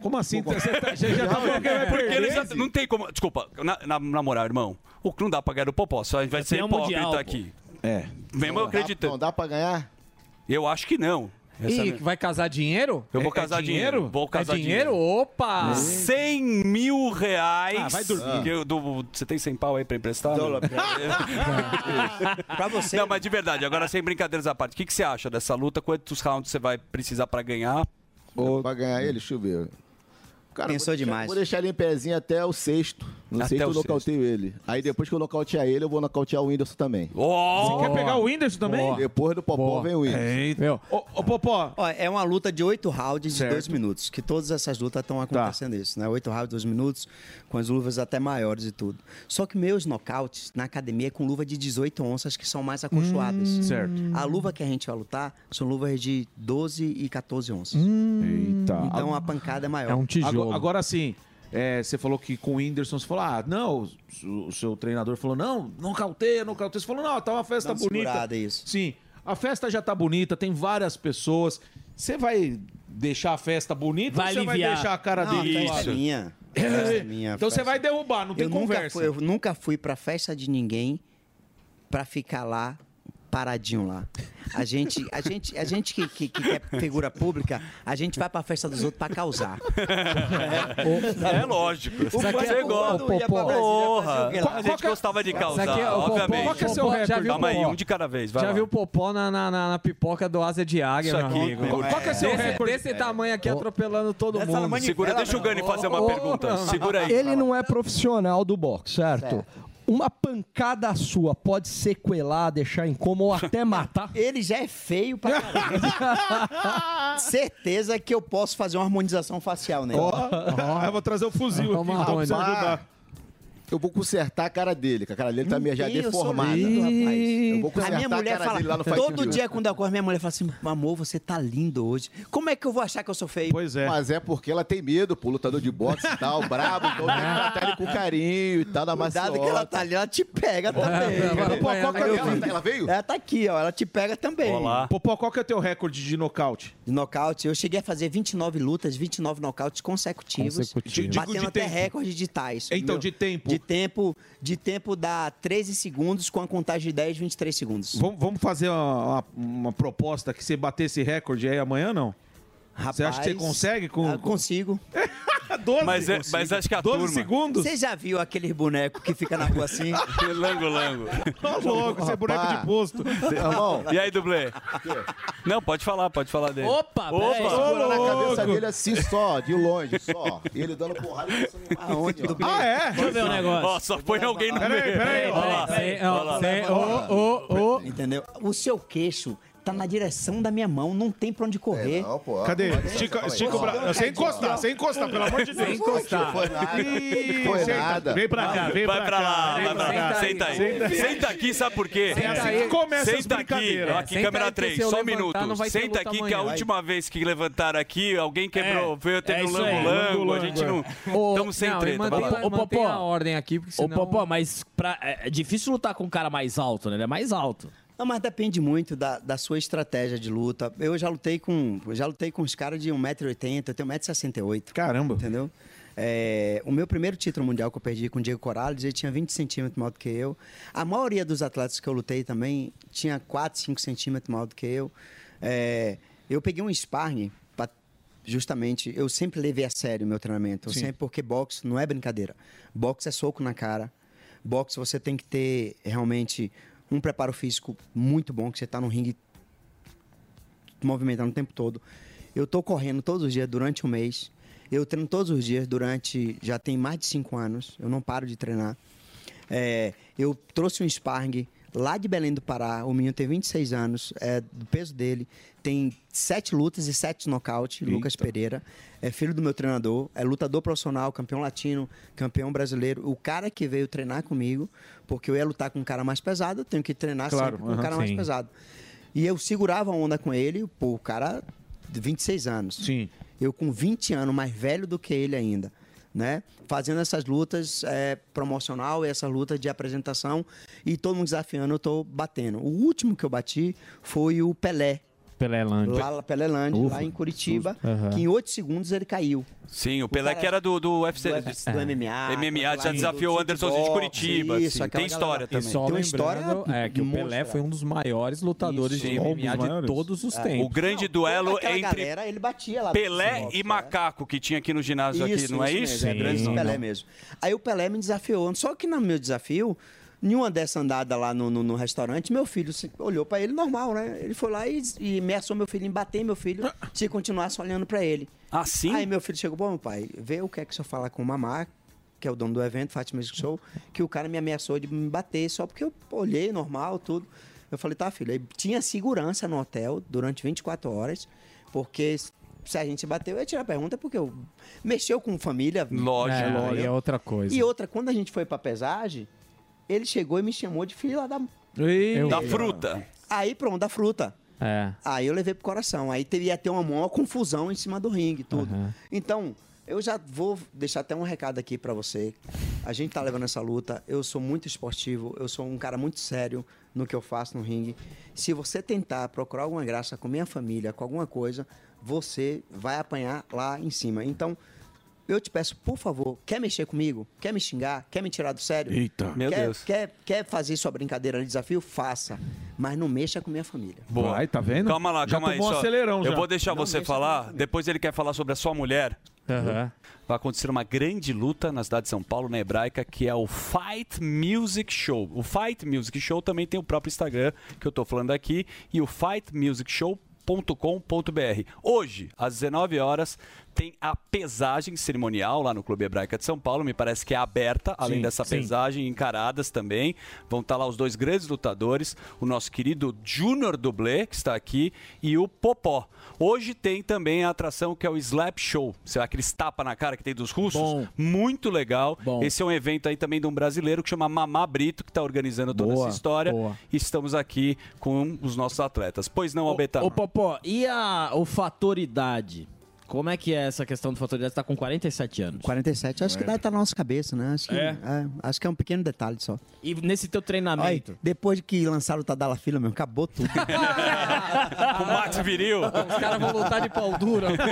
[SPEAKER 7] Como assim? Você, tá- já tá falando que vai
[SPEAKER 4] Porque eles já- não tem como. Desculpa, na, na, na moral, irmão. O que não dá pra ganhar do Popó, só vai ser hipócrita
[SPEAKER 22] mundial, pô.
[SPEAKER 4] aqui.
[SPEAKER 7] É.
[SPEAKER 4] Mesmo eu acreditando.
[SPEAKER 22] Não dá pra ganhar?
[SPEAKER 4] Eu acho que não. Essa
[SPEAKER 10] Ih,
[SPEAKER 4] é-
[SPEAKER 10] vai casar dinheiro?
[SPEAKER 4] Eu vou
[SPEAKER 10] É-
[SPEAKER 4] casar
[SPEAKER 10] é
[SPEAKER 4] dinheiro? Vou casar
[SPEAKER 10] é dinheiro? Opa!
[SPEAKER 4] 100 mil reais.
[SPEAKER 10] Ah, vai dormir.
[SPEAKER 4] Eu dou- você tem 100 pau aí pra emprestar?
[SPEAKER 23] Dólar pra-
[SPEAKER 4] pra você. Não, mas de verdade, agora sem brincadeiras à parte, o que, que você acha dessa luta? Quantos rounds você vai precisar pra ganhar?
[SPEAKER 22] Ou... Pra ganhar ele, deixa eu ver. Cara,
[SPEAKER 23] Pensou
[SPEAKER 22] vou deixar-
[SPEAKER 23] demais.
[SPEAKER 22] Vou deixar ele em pezinho até o sexto. No
[SPEAKER 4] Até
[SPEAKER 22] eu nocauteio ele. Aí depois que eu nocautear ele, eu vou nocautear o Whindersson também.
[SPEAKER 7] Você quer pegar o Whindersson também?
[SPEAKER 22] Depois do Popó vem o Whindersson.
[SPEAKER 10] Meu.
[SPEAKER 7] Ô, ô, Popó.
[SPEAKER 23] Ó, é uma luta de oito rounds
[SPEAKER 7] Certo.
[SPEAKER 23] de dois minutos. Que todas essas lutas estão acontecendo isso, né? Oito rounds, dois minutos, com as luvas até maiores e tudo. Só que meus nocautes na academia é com luva de 18 onças, que são mais acolchoadas.
[SPEAKER 7] certo.
[SPEAKER 23] A luva que a gente vai lutar são luvas de 12 e 14 onças.
[SPEAKER 7] Eita.
[SPEAKER 23] Então a pancada é maior.
[SPEAKER 7] Agora, agora sim, é, você falou que com o Whindersson, você falou, ah, não, o, seu treinador falou, não, não cauteia, não cauteia. Você falou, não, tá uma festa
[SPEAKER 23] Dá uma
[SPEAKER 7] bonita.
[SPEAKER 23] isso.
[SPEAKER 7] Sim, a festa já tá bonita, tem várias pessoas. Você vai deixar a festa bonita
[SPEAKER 23] Vai
[SPEAKER 7] ou você vai deixar a cara
[SPEAKER 23] Não,
[SPEAKER 7] dele?
[SPEAKER 23] a festa é minha.
[SPEAKER 7] É,
[SPEAKER 23] A festa é minha,
[SPEAKER 7] então você
[SPEAKER 23] festa-
[SPEAKER 7] vai derrubar, não tem
[SPEAKER 23] eu nunca
[SPEAKER 7] conversa.
[SPEAKER 23] fui- eu nunca fui pra festa de ninguém pra ficar lá paradinho lá. A gente, a gente, a gente que, que, que quer figura pública, a gente vai pra festa dos outros pra causar.
[SPEAKER 4] É lógico.
[SPEAKER 23] O
[SPEAKER 4] Você
[SPEAKER 23] Popó
[SPEAKER 4] gosta.
[SPEAKER 23] quando ia pra Brasília
[SPEAKER 4] Porra.
[SPEAKER 23] fazer o quê lá?
[SPEAKER 4] A gente gostava de causar,
[SPEAKER 10] Isso aqui é o Popó.
[SPEAKER 4] obviamente.
[SPEAKER 10] Qual que é seu recorde?
[SPEAKER 4] Calma aí,
[SPEAKER 10] Popó?
[SPEAKER 4] um de cada vez. Vai
[SPEAKER 10] Já
[SPEAKER 4] lá.
[SPEAKER 10] viu o Popó na, na, na- na pipoca do Asa de Águia,
[SPEAKER 4] Isso
[SPEAKER 10] meu
[SPEAKER 4] aqui,
[SPEAKER 10] amigo?
[SPEAKER 4] meu, Qual que é
[SPEAKER 10] seu
[SPEAKER 4] desse-
[SPEAKER 10] recorde? Desse tamanho aqui, atropelando todo mundo.
[SPEAKER 4] Segura, deixa o Gani fazer uma pergunta. Segura aí.
[SPEAKER 13] Ele não é profissional do boxe, certo? Uma pancada sua pode sequelar, deixar em coma ou até matar?
[SPEAKER 23] Ele já é feio pra caramba. Certeza que eu posso fazer uma harmonização facial nele.
[SPEAKER 7] Ó, eu vou trazer o fuzil aqui, então, pra você ajudar.
[SPEAKER 22] Eu vou consertar a cara dele, que a cara dele tá meio já
[SPEAKER 23] tem, eu sou
[SPEAKER 22] deformada.
[SPEAKER 23] lindo, rapaz.
[SPEAKER 22] Eu vou
[SPEAKER 23] A
[SPEAKER 22] consertar
[SPEAKER 23] minha mulher
[SPEAKER 22] cara
[SPEAKER 23] fala,
[SPEAKER 22] dele lá no Fight
[SPEAKER 23] todo dia quando eu acordo, minha mulher fala assim, amor, você tá lindo hoje. Como é que eu vou achar que eu sou feio?
[SPEAKER 7] Pois é.
[SPEAKER 22] Mas é porque ela tem medo, pô, lutador de boxe e tal, brabo, então tem que tratar ele com carinho e tal, da
[SPEAKER 23] Cuidado que ela tá ali, ela te pega também.
[SPEAKER 7] Pô, qual que é ela,
[SPEAKER 22] ela veio?
[SPEAKER 23] Ela tá aqui, ó, ela te pega também.
[SPEAKER 7] Popó, qual que é o teu recorde de nocaute?
[SPEAKER 23] De nocaute, eu cheguei a fazer 29 lutas, 29 nocautes consecutivos.
[SPEAKER 7] Consecutivos. Digo
[SPEAKER 23] Batendo
[SPEAKER 7] de
[SPEAKER 23] até
[SPEAKER 7] tempo.
[SPEAKER 23] recorde de tais.
[SPEAKER 7] Então, de tempo.
[SPEAKER 23] De tempo, de tempo dá 13 segundos com a contagem de 10, 23 segundos.
[SPEAKER 7] Vamos, vamos fazer uma, uma- uma proposta que você bater esse recorde aí amanhã, não? você acha que você
[SPEAKER 23] Rapaz,
[SPEAKER 7] consegue? Com,
[SPEAKER 23] ah, consigo.
[SPEAKER 7] 12
[SPEAKER 4] Mas é- mas acho que a
[SPEAKER 7] 12
[SPEAKER 4] turma-
[SPEAKER 7] segundos?
[SPEAKER 23] Você já viu aqueles bonecos que fica na rua assim?
[SPEAKER 4] lango, lango.
[SPEAKER 7] Ô, louco, você é boneco de posto.
[SPEAKER 4] E aí, dublê? Não, pode falar, pode falar dele.
[SPEAKER 22] Opa,
[SPEAKER 4] Opa!
[SPEAKER 22] Segurando a cabeça dele assim só, de longe, só. E ele dando porrada e passando
[SPEAKER 23] Aonde?
[SPEAKER 7] Ah, é?
[SPEAKER 22] Deixa eu ver um negócio.
[SPEAKER 4] Ó, só põe alguém no
[SPEAKER 7] Peraí,
[SPEAKER 4] meio.
[SPEAKER 7] peraí.
[SPEAKER 10] Cê- ô, ô, ô.
[SPEAKER 23] Entendeu? O seu queixo tá na direção da minha mão, não tem pra onde correr.
[SPEAKER 7] Cadê? Estica, estica o braço. Sem encostar, sem encostar, pelo amor de Deus.
[SPEAKER 23] Sem encostar.
[SPEAKER 7] Foi nada. Ih,
[SPEAKER 4] Foi
[SPEAKER 7] senta.
[SPEAKER 4] nada.
[SPEAKER 7] Vem pra cá, vem
[SPEAKER 4] vai
[SPEAKER 7] pra
[SPEAKER 4] lá,
[SPEAKER 7] vem
[SPEAKER 4] vai pra cá. Senta aí.
[SPEAKER 7] Senta
[SPEAKER 4] Senta aqui, sabe por quê?
[SPEAKER 7] É assim que começa
[SPEAKER 4] Senta aqui,
[SPEAKER 7] brincadeiras.
[SPEAKER 4] aqui,
[SPEAKER 7] Senta
[SPEAKER 4] câmera
[SPEAKER 7] aí que
[SPEAKER 4] 3,
[SPEAKER 7] se eu
[SPEAKER 4] só um minuto.
[SPEAKER 7] não
[SPEAKER 4] Senta aqui que a última vez que levantaram aqui, alguém quebrou, veio ter
[SPEAKER 9] é
[SPEAKER 4] no
[SPEAKER 9] isso aí,
[SPEAKER 4] lango-lango, a gente não... Estamos sem
[SPEAKER 9] não,
[SPEAKER 4] treta.
[SPEAKER 9] mantém-
[SPEAKER 4] vai lá.
[SPEAKER 9] Ô, Popó,
[SPEAKER 10] a ordem aqui, porque
[SPEAKER 9] Ô, Popó, mas pra- é é difícil lutar com um cara mais alto, né? Ele é mais alto.
[SPEAKER 23] Não, mas depende muito da, da sua estratégia de luta. Eu já lutei com, já lutei com os caras de 1,80m, eu tenho 1,68m.
[SPEAKER 7] Caramba.
[SPEAKER 23] Entendeu? É, o meu primeiro título mundial que eu perdi com o Diego Corrales, ele tinha 20 centímetros maior do que eu. A maioria dos atletas que eu lutei também tinha 4, 5 centímetros maior do que eu. É, eu peguei um sparring pra- justamente, eu sempre levei a sério o meu treinamento. Sempre, porque boxe não é brincadeira. Boxe é soco na cara. Boxe você tem que ter realmente um preparo físico muito bom, que você está no ringue movimentando o tempo todo. Eu tô correndo todos os dias durante um mês. Eu treino todos os dias durante. Já tem mais de cinco anos. Eu não paro de treinar. É, eu trouxe um sparring lá de Belém do Pará. O menino tem 26 anos. É, do peso dele. Tem sete lutas e sete nocaute. Lucas Pereira. É filho do meu treinador. É lutador profissional, campeão latino, campeão brasileiro. O cara que veio treinar comigo, porque eu ia lutar com um cara mais pesado, eu tenho que treinar
[SPEAKER 7] Claro,
[SPEAKER 23] sempre com um cara mais
[SPEAKER 7] sim.
[SPEAKER 23] pesado. E eu segurava a onda com ele, pô, o cara de 26 anos.
[SPEAKER 7] Sim.
[SPEAKER 23] Eu com 20 anos, mais velho do que ele ainda, né? Fazendo essas lutas é, promocional essa luta de apresentação e todo mundo desafiando, eu tô batendo. O último que eu bati foi o Pelé.
[SPEAKER 10] Pelé Land.
[SPEAKER 23] Lá, Pelé Land,
[SPEAKER 10] Ufa.
[SPEAKER 23] lá em Curitiba,
[SPEAKER 10] Aham.
[SPEAKER 23] que em 8 segundos ele caiu.
[SPEAKER 4] Sim, o Pelé
[SPEAKER 23] cara-
[SPEAKER 4] que era do, do UFC.
[SPEAKER 23] do UFC, do MMA,
[SPEAKER 4] MMA, já desafiou o
[SPEAKER 23] do
[SPEAKER 4] Anderson de Curitiba.
[SPEAKER 23] Isso,
[SPEAKER 4] assim.
[SPEAKER 23] aquela
[SPEAKER 4] Tem história
[SPEAKER 23] galera.
[SPEAKER 4] também.
[SPEAKER 10] Só
[SPEAKER 23] Tem uma história
[SPEAKER 10] é, que o Pelé foi um dos maiores lutadores
[SPEAKER 4] Isso,
[SPEAKER 10] de. MMA de todos os
[SPEAKER 23] É.
[SPEAKER 10] tempos.
[SPEAKER 4] O grande duelo
[SPEAKER 23] Aquela
[SPEAKER 4] entre
[SPEAKER 23] galera, ele batia lá.
[SPEAKER 4] Pelé e Macaco que tinha aqui no ginásio aqui,
[SPEAKER 23] Isso,
[SPEAKER 4] não é isso?
[SPEAKER 23] Mesmo, é grande do Pelé mesmo. Aí o Pelé me desafiou. Só que no meu desafio, em uma dessa andada lá no, no, no restaurante, meu filho se- olhou pra ele normal, né? Ele foi lá e, e ameaçou meu filho em bater meu filho se continuasse olhando pra ele.
[SPEAKER 4] Ah, sim?
[SPEAKER 23] Aí meu filho chegou, bom, meu pai, vê o que é que o senhor fala com o Mamá, que é o dono do evento, Fátima Music Show, que o cara me ameaçou de me bater só porque eu olhei normal, tudo. Eu falei, tá, filho. Aí tinha segurança no hotel durante 24 horas, porque se a gente bateu, eu ia tirar a pergunta, porque eu mexeu com família.
[SPEAKER 4] Lógico.
[SPEAKER 10] É,
[SPEAKER 23] entendeu?
[SPEAKER 10] e é outra coisa.
[SPEAKER 23] E outra, quando a gente foi pra pesagem, ele chegou e me chamou de filho lá da.
[SPEAKER 4] Da fruta.
[SPEAKER 23] Aí pronto, da fruta.
[SPEAKER 10] É.
[SPEAKER 23] Aí eu levei pro coração. Aí teria ter uma maior confusão em cima do ringue, tudo.
[SPEAKER 10] Aham.
[SPEAKER 23] Então, eu já vou deixar até um recado aqui pra você. A gente tá levando essa luta. Eu sou muito esportivo, eu sou um cara muito sério no que eu faço no ringue. Se você tentar procurar alguma graça com minha família, com alguma coisa, você vai apanhar lá em cima. Então, eu te peço, por favor, quer mexer comigo? Quer me xingar? Quer me tirar do sério?
[SPEAKER 7] Eita.
[SPEAKER 4] Meu
[SPEAKER 23] quer,
[SPEAKER 4] Deus.
[SPEAKER 23] Quer, quer fazer sua brincadeira de desafio? Faça. Mas não mexa com minha família.
[SPEAKER 4] Boa.
[SPEAKER 7] Vai, tá vendo?
[SPEAKER 4] Calma lá,
[SPEAKER 7] Já
[SPEAKER 4] calma aí.
[SPEAKER 7] um
[SPEAKER 4] só.
[SPEAKER 7] acelerão
[SPEAKER 4] Eu
[SPEAKER 7] já.
[SPEAKER 4] vou deixar
[SPEAKER 23] Não
[SPEAKER 4] você falar, depois ele quer falar sobre a sua mulher.
[SPEAKER 10] Aham.
[SPEAKER 4] Vai acontecer uma grande luta na cidade de São Paulo, na Hebraica, que é o Fight Music Show. O Fight Music Show também tem o próprio Instagram que eu tô falando aqui e o fightmusicshow.com.br. Hoje, às 19 horas, tem a pesagem cerimonial lá no Clube Hebraica de São Paulo. Me parece que é aberta, além
[SPEAKER 10] Sim,
[SPEAKER 4] dessa
[SPEAKER 10] sim.
[SPEAKER 4] pesagem, encaradas também. Vão estar lá os dois grandes lutadores, o nosso querido Junior Dublê, que está aqui, e o Popó. Hoje tem também a atração que é o Slap Show. Será aqueles tapa na cara que tem dos russos?
[SPEAKER 9] Bom.
[SPEAKER 4] Muito legal.
[SPEAKER 9] Bom.
[SPEAKER 4] Esse é um evento aí também de um brasileiro que chama Mamá Brito, que está organizando toda
[SPEAKER 9] Boa,
[SPEAKER 4] essa história.
[SPEAKER 9] boa.
[SPEAKER 4] E estamos aqui com os nossos atletas. Pois não, Albetano?
[SPEAKER 9] Ô, Popó, e a, o fator idade? Como é que é essa questão do fator idade? Você tá com 47 anos.
[SPEAKER 23] 47, acho que dá tá na nossa cabeça, né? Acho que
[SPEAKER 9] É?
[SPEAKER 23] é, acho que é um pequeno detalhe só.
[SPEAKER 9] E nesse teu treinamento?
[SPEAKER 23] Olha, depois de que lançaram o Tadala Fila, meu, acabou tudo.
[SPEAKER 4] o Max Viril.
[SPEAKER 10] Os caras vão lutar de pau dura, pô.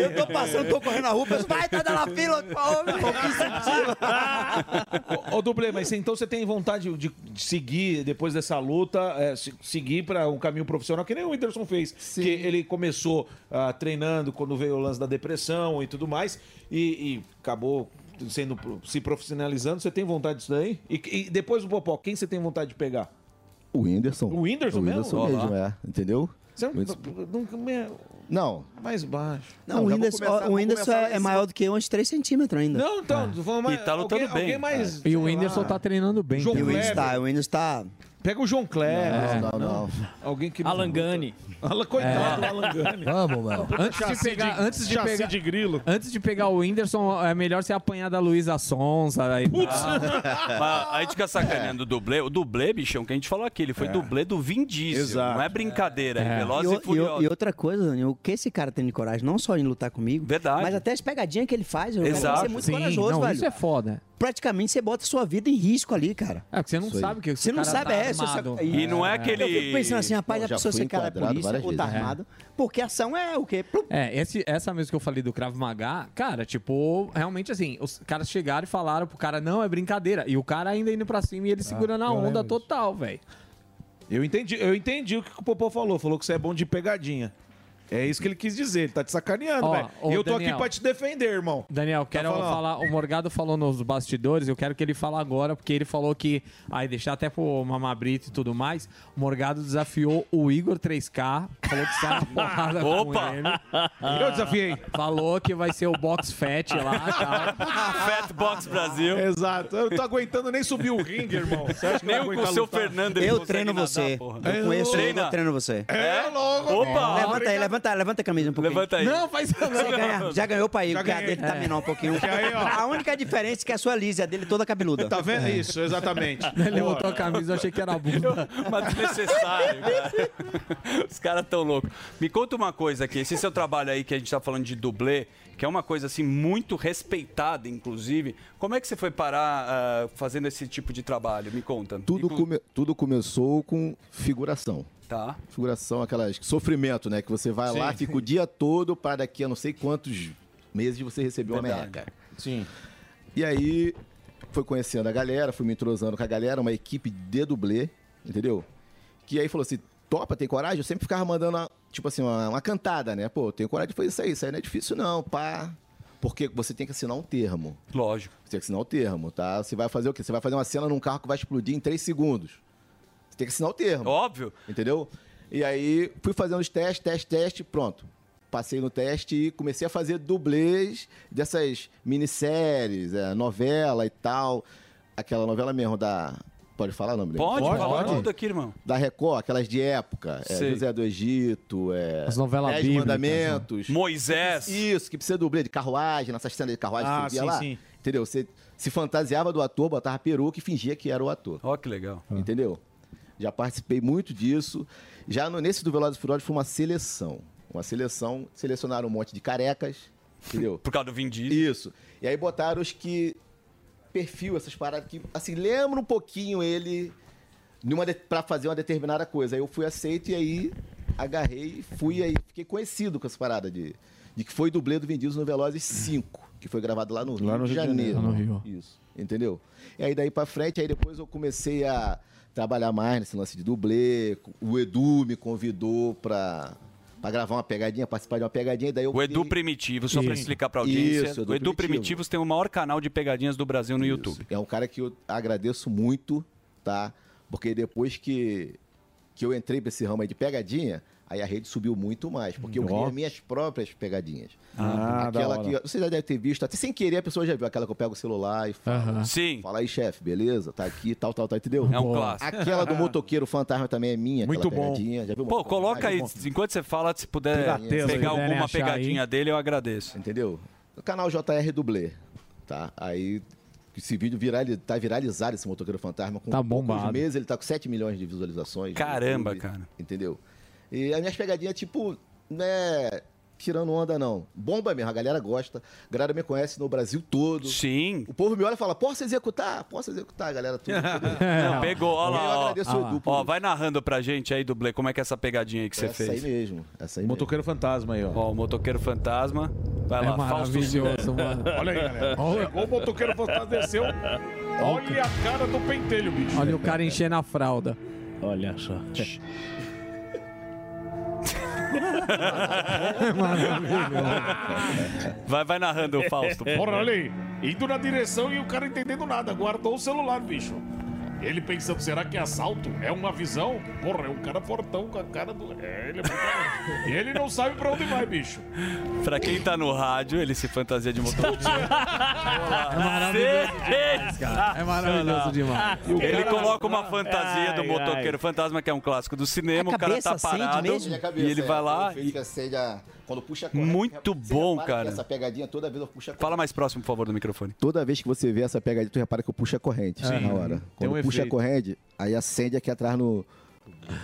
[SPEAKER 23] eu tô passando, tô correndo na rua, penso, vai, Tadala Fila, pô, meu que.
[SPEAKER 7] Ô, Dublê, mas então você tem vontade de, de seguir, depois dessa luta, é, se- seguir para um caminho profissional, que nem o Whindersson fez. Que ele começou ah, treinando quando veio o lance da depressão e tudo mais, e, e acabou sendo se profissionalizando. Você tem vontade disso daí? E, e depois do Popó, quem você tem vontade de pegar?
[SPEAKER 15] O Whindersson.
[SPEAKER 7] O Whindersson
[SPEAKER 15] o
[SPEAKER 7] mesmo?
[SPEAKER 15] Whindersson
[SPEAKER 7] lá.
[SPEAKER 15] mesmo, é. Entendeu?
[SPEAKER 7] Você não, nunca me-
[SPEAKER 15] Não.
[SPEAKER 7] mais baixo.
[SPEAKER 23] Não, o
[SPEAKER 15] já vou
[SPEAKER 23] Whindersson,
[SPEAKER 15] começar-
[SPEAKER 23] o Whindersson é, é maior do que eu, uns 3 centímetros ainda.
[SPEAKER 7] Não, então, vamos mais,
[SPEAKER 4] E tá lutando
[SPEAKER 7] alguém,
[SPEAKER 4] bem.
[SPEAKER 7] alguém mais,
[SPEAKER 10] E o Whindersson
[SPEAKER 7] lá.
[SPEAKER 10] tá treinando bem.
[SPEAKER 7] João
[SPEAKER 23] E o. Whindersson tá, o Whindersson tá
[SPEAKER 7] Pega o João Kleber.
[SPEAKER 22] Não, não, não.
[SPEAKER 7] Alguém que.
[SPEAKER 9] Alan Gani.
[SPEAKER 7] Alan, coitado do Alan Gani.
[SPEAKER 13] Vamos, mano.
[SPEAKER 10] Antes de pegar,
[SPEAKER 7] de-
[SPEAKER 10] antes de pegar,
[SPEAKER 7] de grilo.
[SPEAKER 10] antes de pegar o Whindersson, é melhor você apanhar da Luísa Sonza. Aí,
[SPEAKER 4] Mas a gente fica sacaneando o dublê. O dublê, bichão, que a gente falou aqui, ele foi dublê do Vin Diesel.
[SPEAKER 7] Exato.
[SPEAKER 4] Não é brincadeira. É.
[SPEAKER 23] E,
[SPEAKER 4] Veloz e,
[SPEAKER 23] e
[SPEAKER 4] Furioso.
[SPEAKER 23] e outra coisa, Daniel, o que esse cara tem de coragem, não só em lutar comigo,
[SPEAKER 4] Verdade.
[SPEAKER 23] mas até as pegadinhas que ele faz,
[SPEAKER 4] Exato.
[SPEAKER 23] ser muito
[SPEAKER 10] Sim,
[SPEAKER 23] corajoso,
[SPEAKER 10] não,
[SPEAKER 23] velho.
[SPEAKER 10] isso é foda.
[SPEAKER 23] Praticamente você bota a sua vida em risco ali, cara.
[SPEAKER 10] É, porque você não
[SPEAKER 23] Isso
[SPEAKER 10] sabe que
[SPEAKER 23] Você não sabe, é, se você-
[SPEAKER 4] E não é aquele-
[SPEAKER 23] Eu fico pensando assim, rapaz, a pessoa ser cara
[SPEAKER 22] enquadrado
[SPEAKER 23] polícia ou tá
[SPEAKER 22] vezes.
[SPEAKER 23] armado, porque a ação é o quê? Plum.
[SPEAKER 10] É, esse, essa mesmo que eu falei do Krav Maga, cara, tipo, realmente assim, os caras chegaram e falaram pro cara, não, é brincadeira. E o cara ainda indo pra cima e ele segurando a onda total, velho.
[SPEAKER 7] Eu entendi, eu entendi o que o Popô falou. Falou que você é bom de pegadinha. É isso que ele quis dizer. Ele tá te sacaneando, velho. E eu tô
[SPEAKER 10] Daniel.
[SPEAKER 7] aqui pra te defender, irmão.
[SPEAKER 10] Daniel, quero
[SPEAKER 7] falando.
[SPEAKER 10] falar. O Morgado falou nos bastidores, eu quero que ele fale agora, porque ele falou que. Aí, deixar até pro Mamabrito e tudo mais. O Morgado desafiou o Igor 3K, falou que sai na porrada
[SPEAKER 4] Opa!
[SPEAKER 10] com ele.
[SPEAKER 7] Eu desafiei.
[SPEAKER 10] Falou que vai ser o Box Fat lá tal.
[SPEAKER 4] Fat Box Brasil.
[SPEAKER 7] Exato. Eu não tô aguentando nem subir o ringue, irmão. Você acha que
[SPEAKER 4] Nem
[SPEAKER 7] eu
[SPEAKER 4] o
[SPEAKER 7] vou
[SPEAKER 4] com o
[SPEAKER 7] aguentar
[SPEAKER 4] seu
[SPEAKER 7] lutar?
[SPEAKER 4] Fernando ele
[SPEAKER 23] Eu
[SPEAKER 4] consegue
[SPEAKER 23] treino
[SPEAKER 4] nadar,
[SPEAKER 23] você.
[SPEAKER 4] porra.
[SPEAKER 23] Eu conheço ele, eu treino você.
[SPEAKER 7] É, logo.
[SPEAKER 4] Opa!
[SPEAKER 23] Levanta aí, levanta, levanta a camisa um pouquinho.
[SPEAKER 4] Levanta aí.
[SPEAKER 10] Não, faz isso
[SPEAKER 23] Você ganha- já ganhou pra porque a dele tá menor um pouquinho.
[SPEAKER 7] Aí, ó.
[SPEAKER 23] A única diferença é que a sua lisa, a dele toda cabeluda.
[SPEAKER 7] Tá vendo isso? Exatamente.
[SPEAKER 10] Ele botou a camisa, eu achei que era a bunda.
[SPEAKER 4] Mas desnecessário, cara. Os caras tão loucos. Me conta uma coisa aqui. Esse seu trabalho aí que a gente tá falando de dublê, que é uma coisa assim muito respeitada, inclusive. Como é que você foi parar ah, fazendo esse tipo de trabalho? Me conta.
[SPEAKER 22] Tudo, come- tudo começou com figuração.
[SPEAKER 4] Tá.
[SPEAKER 22] Figuração, aquelas sofrimento, né? Que você vai lá,
[SPEAKER 7] Sim.
[SPEAKER 22] fica o dia todo para daqui a não sei quantos meses você receber uma merreca.
[SPEAKER 7] Sim.
[SPEAKER 22] E aí, foi conhecendo a galera, fui me entrosando com a galera, uma equipe de dublê, entendeu? Que aí falou assim, topa, tem coragem? Eu sempre ficava mandando, uma, tipo assim, uma, uma cantada, né? Pô, tenho coragem de fazer isso aí, isso aí não é difícil não, pá. Porque você tem que assinar um termo.
[SPEAKER 4] Lógico.
[SPEAKER 22] Você tem que assinar um termo, tá? Você vai fazer o quê? Você vai fazer uma cena num carro que vai explodir em três segundos. Você tem que assinar o termo.
[SPEAKER 4] Óbvio.
[SPEAKER 22] Entendeu? E aí fui fazendo os testes, teste, teste, pronto. Passei no teste e comecei a fazer dublês dessas minisséries, é, novela e tal. Aquela novela mesmo da. Pode falar o nome dele?
[SPEAKER 4] Pode, falar tudo aqui, irmão.
[SPEAKER 22] Da Record, aquelas de época. É. José do Egito, é,
[SPEAKER 10] As novelas
[SPEAKER 22] Dez
[SPEAKER 10] bíblicas,
[SPEAKER 22] Mandamentos.
[SPEAKER 4] Moisés.
[SPEAKER 22] Isso, que precisa dublê de carruagem, nessas cenas de carruagem
[SPEAKER 7] Ah,
[SPEAKER 22] que você via
[SPEAKER 7] sim,
[SPEAKER 22] lá.
[SPEAKER 7] sim.
[SPEAKER 22] Entendeu? Você se fantasiava do ator, botava peruca e fingia que era o ator.
[SPEAKER 4] Ó, que legal.
[SPEAKER 22] Entendeu? Já participei muito disso. Já no, nesse do Velozes Furiosos foi uma seleção. Uma seleção, selecionaram um monte de carecas, entendeu?
[SPEAKER 4] Por causa do Vin Diesel.
[SPEAKER 22] Isso. E aí botaram os que perfil, essas paradas que, assim, lembra um pouquinho ele numa de, pra fazer uma determinada coisa. Aí eu fui aceito e aí agarrei e fui aí, fiquei conhecido com essa parada de, de que foi dublê do Vin Diesel no Velozes 5, que foi gravado lá no,
[SPEAKER 7] Lá no
[SPEAKER 22] Rio de
[SPEAKER 7] Rio de
[SPEAKER 22] Janeiro.
[SPEAKER 7] Janeiro. Lá no
[SPEAKER 22] Isso, entendeu? E aí daí pra frente, aí depois eu comecei a trabalhar mais nesse lance de dublê. O Edu me convidou pra, pra gravar uma pegadinha, participar de uma pegadinha, daí eu
[SPEAKER 4] O Edu
[SPEAKER 22] fiquei-
[SPEAKER 4] Primitivo, só pra
[SPEAKER 22] Isso.
[SPEAKER 4] explicar pra audiência.
[SPEAKER 22] Isso,
[SPEAKER 4] o Edu Primitivos tem o maior canal de pegadinhas do Brasil no YouTube.
[SPEAKER 22] É um cara que eu agradeço muito, tá? Porque depois que, que eu entrei pra esse ramo aí de pegadinha, aí a rede subiu muito mais. Porque eu criei minhas próprias pegadinhas.
[SPEAKER 7] Ah,
[SPEAKER 22] aquela que você já deve ter visto, até sem querer a pessoa já viu aquela que eu pego o celular e falo.
[SPEAKER 4] Sim.
[SPEAKER 22] Fala aí, chefe, beleza? Tá aqui, tal, tal, tal, entendeu?
[SPEAKER 4] É um clássico.
[SPEAKER 22] Aquela do motoqueiro fantasma também é minha,
[SPEAKER 4] Muito bom.
[SPEAKER 22] pegadinha. Já viu?
[SPEAKER 4] Pô, coloca aí, enquanto você fala, se puder pegar alguma pegadinha dele, eu agradeço.
[SPEAKER 22] Entendeu? No canal JR Dublê, tá? Aí esse vídeo virali, tá viralizado, esse motoqueiro fantasma. Com
[SPEAKER 10] Tá
[SPEAKER 22] poucos
[SPEAKER 10] bombado.
[SPEAKER 22] meses ele tá com 7 milhões de visualizações.
[SPEAKER 4] Caramba,
[SPEAKER 22] YouTube,
[SPEAKER 4] cara.
[SPEAKER 22] Entendeu? E as minhas pegadinhas, tipo, não é tirando onda, não. Bomba mesmo, a galera gosta. A galera me conhece no Brasil todo.
[SPEAKER 4] Sim.
[SPEAKER 22] O povo me olha e fala, posso executar? Posso executar, a galera. Tudo,
[SPEAKER 4] Não, pegou, ó
[SPEAKER 22] E
[SPEAKER 4] lá,
[SPEAKER 22] eu
[SPEAKER 4] ó.
[SPEAKER 22] agradeço o Edu por
[SPEAKER 4] Ó, vai narrando pra gente aí, dublê, como é que é essa pegadinha aí que você
[SPEAKER 22] Essa
[SPEAKER 4] fez.
[SPEAKER 22] aí mesmo. Essa aí
[SPEAKER 7] Motoqueiro fantasma aí, ó.
[SPEAKER 4] Ó, o motoqueiro fantasma. Vai
[SPEAKER 10] É
[SPEAKER 4] lá,
[SPEAKER 10] maravilhoso, mano.
[SPEAKER 7] Olha aí, galera. Chegou o motoqueiro fantasma, desceu. Olha a cara do pentelho, bicho.
[SPEAKER 10] Olha o cara enchendo a fralda.
[SPEAKER 5] Olha só.
[SPEAKER 4] Vai, vai narrando, Fausto.
[SPEAKER 7] Bora, olha aí. Indo na direção e o cara entendendo nada. Guardou o celular, bicho. Ele pensando, será que é assalto? É uma visão? Porra, é um cara fortão com a cara do. É, ele é muito... E ele não sabe pra onde vai, bicho.
[SPEAKER 4] Pra quem tá no rádio, ele se fantasia de motoqueiro.
[SPEAKER 10] É maravilhoso demais, cara. É maravilhoso demais.
[SPEAKER 4] Ele coloca uma fantasia do motoqueiro
[SPEAKER 22] ai.
[SPEAKER 4] fantasma, que é um clássico do cinema. O cara tá parado
[SPEAKER 22] mesmo?
[SPEAKER 4] E ele
[SPEAKER 22] é,
[SPEAKER 4] vai lá. E...
[SPEAKER 22] acende a- Quando puxa a corda,
[SPEAKER 4] Muito bom, cara.
[SPEAKER 22] Essa pegadinha toda vez eu puxo a
[SPEAKER 4] Fala mais próximo, por favor, do microfone.
[SPEAKER 22] Toda vez que você vê essa pegadinha, tu repara que eu puxo a corrente
[SPEAKER 4] Sim.
[SPEAKER 22] na hora.
[SPEAKER 4] Tem
[SPEAKER 22] Quando
[SPEAKER 4] um
[SPEAKER 22] puxa a corrente, aí acende aqui atrás no.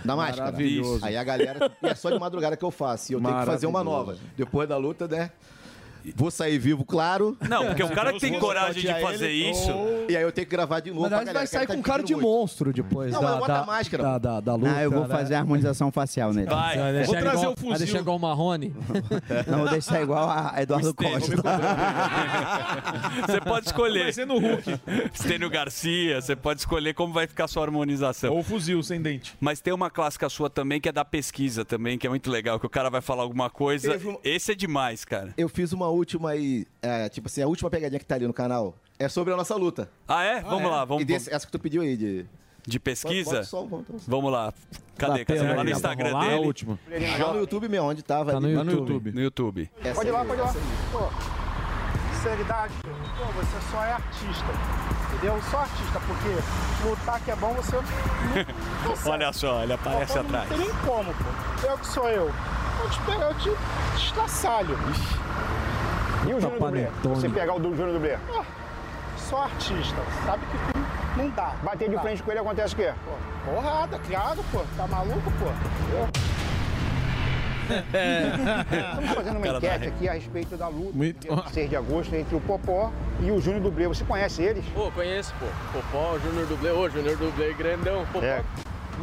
[SPEAKER 22] Na máscara.
[SPEAKER 4] Maravilhoso.
[SPEAKER 22] Aí a galera. E é só de madrugada que eu faço. E eu tenho que fazer uma nova. Depois da luta, né? Vou sair vivo, claro.
[SPEAKER 4] Não, porque o cara que tem
[SPEAKER 22] Vou
[SPEAKER 4] coragem de fazer
[SPEAKER 22] ele,
[SPEAKER 4] isso-
[SPEAKER 22] E aí eu tenho que gravar de novo.
[SPEAKER 13] Mas
[SPEAKER 22] galera,
[SPEAKER 13] vai sair
[SPEAKER 22] cara,
[SPEAKER 13] com
[SPEAKER 22] tá
[SPEAKER 13] cara de
[SPEAKER 22] muito.
[SPEAKER 13] monstro depois
[SPEAKER 22] Não,
[SPEAKER 13] da,
[SPEAKER 22] mas bota
[SPEAKER 13] da,
[SPEAKER 22] a máscara.
[SPEAKER 13] Da, da, da luta.
[SPEAKER 23] Ah, eu vou
[SPEAKER 13] né?
[SPEAKER 23] fazer a harmonização facial nele.
[SPEAKER 4] Vai.
[SPEAKER 10] Vai deixar, igual, vai deixar igual o Marrone?
[SPEAKER 23] Não, vou deixar igual a Eduardo Costa.
[SPEAKER 4] Você pode escolher.
[SPEAKER 7] Vai ser no Hulk.
[SPEAKER 4] Stênio Garcia, você pode escolher como vai ficar a sua harmonização.
[SPEAKER 7] Ou fuzil sem dente.
[SPEAKER 4] Mas tem uma clássica sua também que é da pesquisa também, que é muito legal, que o cara vai falar alguma coisa. Esse é demais, cara.
[SPEAKER 22] Eu fiz uma última aí, é, tipo assim, a última pegadinha que tá ali no canal é sobre a nossa luta.
[SPEAKER 4] Ah, é? Vamos lá, vamos-
[SPEAKER 22] E desse- essa que tu pediu aí de.
[SPEAKER 4] De pesquisa?
[SPEAKER 22] Bota só, vamos, vamos.
[SPEAKER 4] Vamos lá. Cadê? Cadê? Lá no Instagram dele.
[SPEAKER 22] Lá no YouTube mesmo, onde tava ali.
[SPEAKER 4] Lá no YouTube. No YouTube.
[SPEAKER 22] Essa
[SPEAKER 24] Pode ir lá,
[SPEAKER 22] aí,
[SPEAKER 24] pode ir lá. Pô, sinceridade, pô, você só é artista. Entendeu? Só artista, porque lutar que é bom, você não consegue.
[SPEAKER 4] Olha só, ele aparece
[SPEAKER 24] Pô,
[SPEAKER 4] atrás.
[SPEAKER 24] Não tem nem como, pô. Eu que sou eu. Eu te, eu te estraçalho. E o Júnior Dublê? Você pegar o do Júnior Dublê? Ah, só artista. Sabe que tem- não dá. Bater de frente com ele acontece o quê? Pô, porrada, criado, pô. Tá maluco, pô? Estamos fazendo uma
[SPEAKER 10] Cara
[SPEAKER 24] enquete aqui a respeito da luta
[SPEAKER 10] Muito-
[SPEAKER 24] dia 6 de agosto entre o Popó e o Júnior Dublê. Você conhece eles?
[SPEAKER 25] Pô, conheço, pô. Popó, Júnior Dublê. Ô, Júnior Dublê grandão. Popó
[SPEAKER 24] É.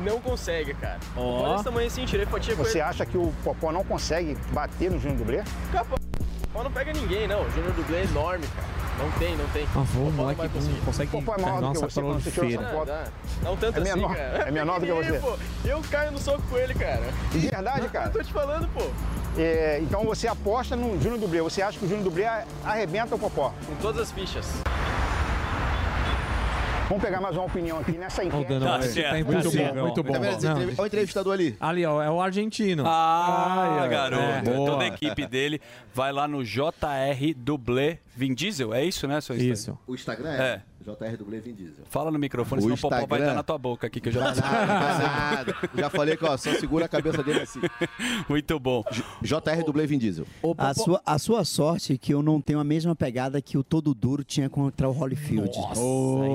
[SPEAKER 25] não consegue, cara.
[SPEAKER 24] Ó.
[SPEAKER 25] Olha esse tamanho assim, tirei fatia com
[SPEAKER 24] Você
[SPEAKER 25] ele.
[SPEAKER 24] acha que o Popó não consegue bater no Júnior Dublê?
[SPEAKER 25] Capaz. Popó não pega ninguém, não. O Júnior Dublê é enorme, cara. Não tem, não tem.
[SPEAKER 10] Ah, vou, moleque
[SPEAKER 25] vai
[SPEAKER 10] não
[SPEAKER 25] conseguir.
[SPEAKER 10] consegue
[SPEAKER 24] Popó é maior que você quando você tirou essa foto.
[SPEAKER 25] Dá, dá um tanto
[SPEAKER 24] É
[SPEAKER 25] assim,
[SPEAKER 24] menor-
[SPEAKER 25] cara.
[SPEAKER 24] é menor do que você.
[SPEAKER 25] Pô, eu caio no soco com ele, cara.
[SPEAKER 24] De verdade, cara?
[SPEAKER 25] Eu tô te falando, pô.
[SPEAKER 24] É, então você aposta no Júnior Dublê. Você acha que o Júnior Dublê arrebenta o Popó?
[SPEAKER 25] Com todas as fichas.
[SPEAKER 24] Vamos pegar mais uma opinião aqui nessa enquete. Tá certo.
[SPEAKER 10] tá muito
[SPEAKER 24] Tá
[SPEAKER 10] bom, muito bom.
[SPEAKER 22] Olha o entrevistador ali.
[SPEAKER 10] Ali, ó, é o argentino.
[SPEAKER 4] Ah,
[SPEAKER 10] Ai,
[SPEAKER 4] garoto.
[SPEAKER 10] é.
[SPEAKER 4] Toda a equipe dele vai lá no JR Dublê Vin Diesel. É isso, né, seu Instagram?
[SPEAKER 10] Isso.
[SPEAKER 22] O Instagram
[SPEAKER 4] É.
[SPEAKER 22] é, JR Dublê Vin Diesel.
[SPEAKER 4] Fala no microfone,
[SPEAKER 22] O
[SPEAKER 4] senão o Popó vai
[SPEAKER 22] Instagram-
[SPEAKER 4] dar na tua boca aqui, que eu já
[SPEAKER 22] Vai nada, nada. Já falei que ó, só segura a cabeça dele assim.
[SPEAKER 4] Muito bom.
[SPEAKER 22] JR Dublê Vin Diesel.
[SPEAKER 23] A sua, a sua sorte é que eu não tenho a mesma pegada que o Todo Duro tinha contra o Holyfield. Nossa,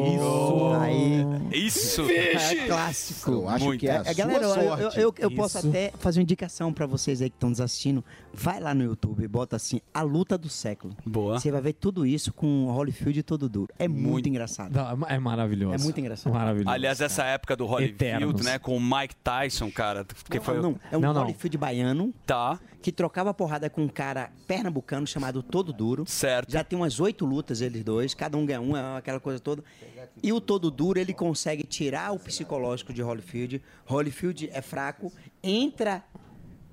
[SPEAKER 23] isso! Aí,
[SPEAKER 4] Isso!
[SPEAKER 23] é clássico.
[SPEAKER 22] Eu acho
[SPEAKER 23] Muito.
[SPEAKER 22] que é a
[SPEAKER 23] É, galera,
[SPEAKER 22] sua
[SPEAKER 23] eu, eu,
[SPEAKER 22] sorte.
[SPEAKER 23] eu- eu posso até fazer uma indicação pra vocês aí que estão nos assistindo. Vai lá no YouTube, bota assim, a luta do século.
[SPEAKER 4] Boa.
[SPEAKER 23] Você vai ver tudo isso com o Holyfield e Todo Duro. É muito, engraçado.
[SPEAKER 10] Não, é maravilhoso.
[SPEAKER 23] É muito engraçado.
[SPEAKER 10] Maravilhoso.
[SPEAKER 4] Aliás, essa época do Holyfield,
[SPEAKER 23] Eternos.
[SPEAKER 4] né, com o Mike Tyson, cara, que foi...
[SPEAKER 23] Não, é um Holyfield baiano
[SPEAKER 4] Tá.
[SPEAKER 23] que trocava porrada com um cara pernambucano chamado Todo Duro.
[SPEAKER 4] Certo.
[SPEAKER 23] Já tem umas oito lutas eles dois, cada um ganha um, é aquela coisa toda. E o Todo Duro, ele consegue tirar o psicológico de Holyfield. Holyfield é fraco, entra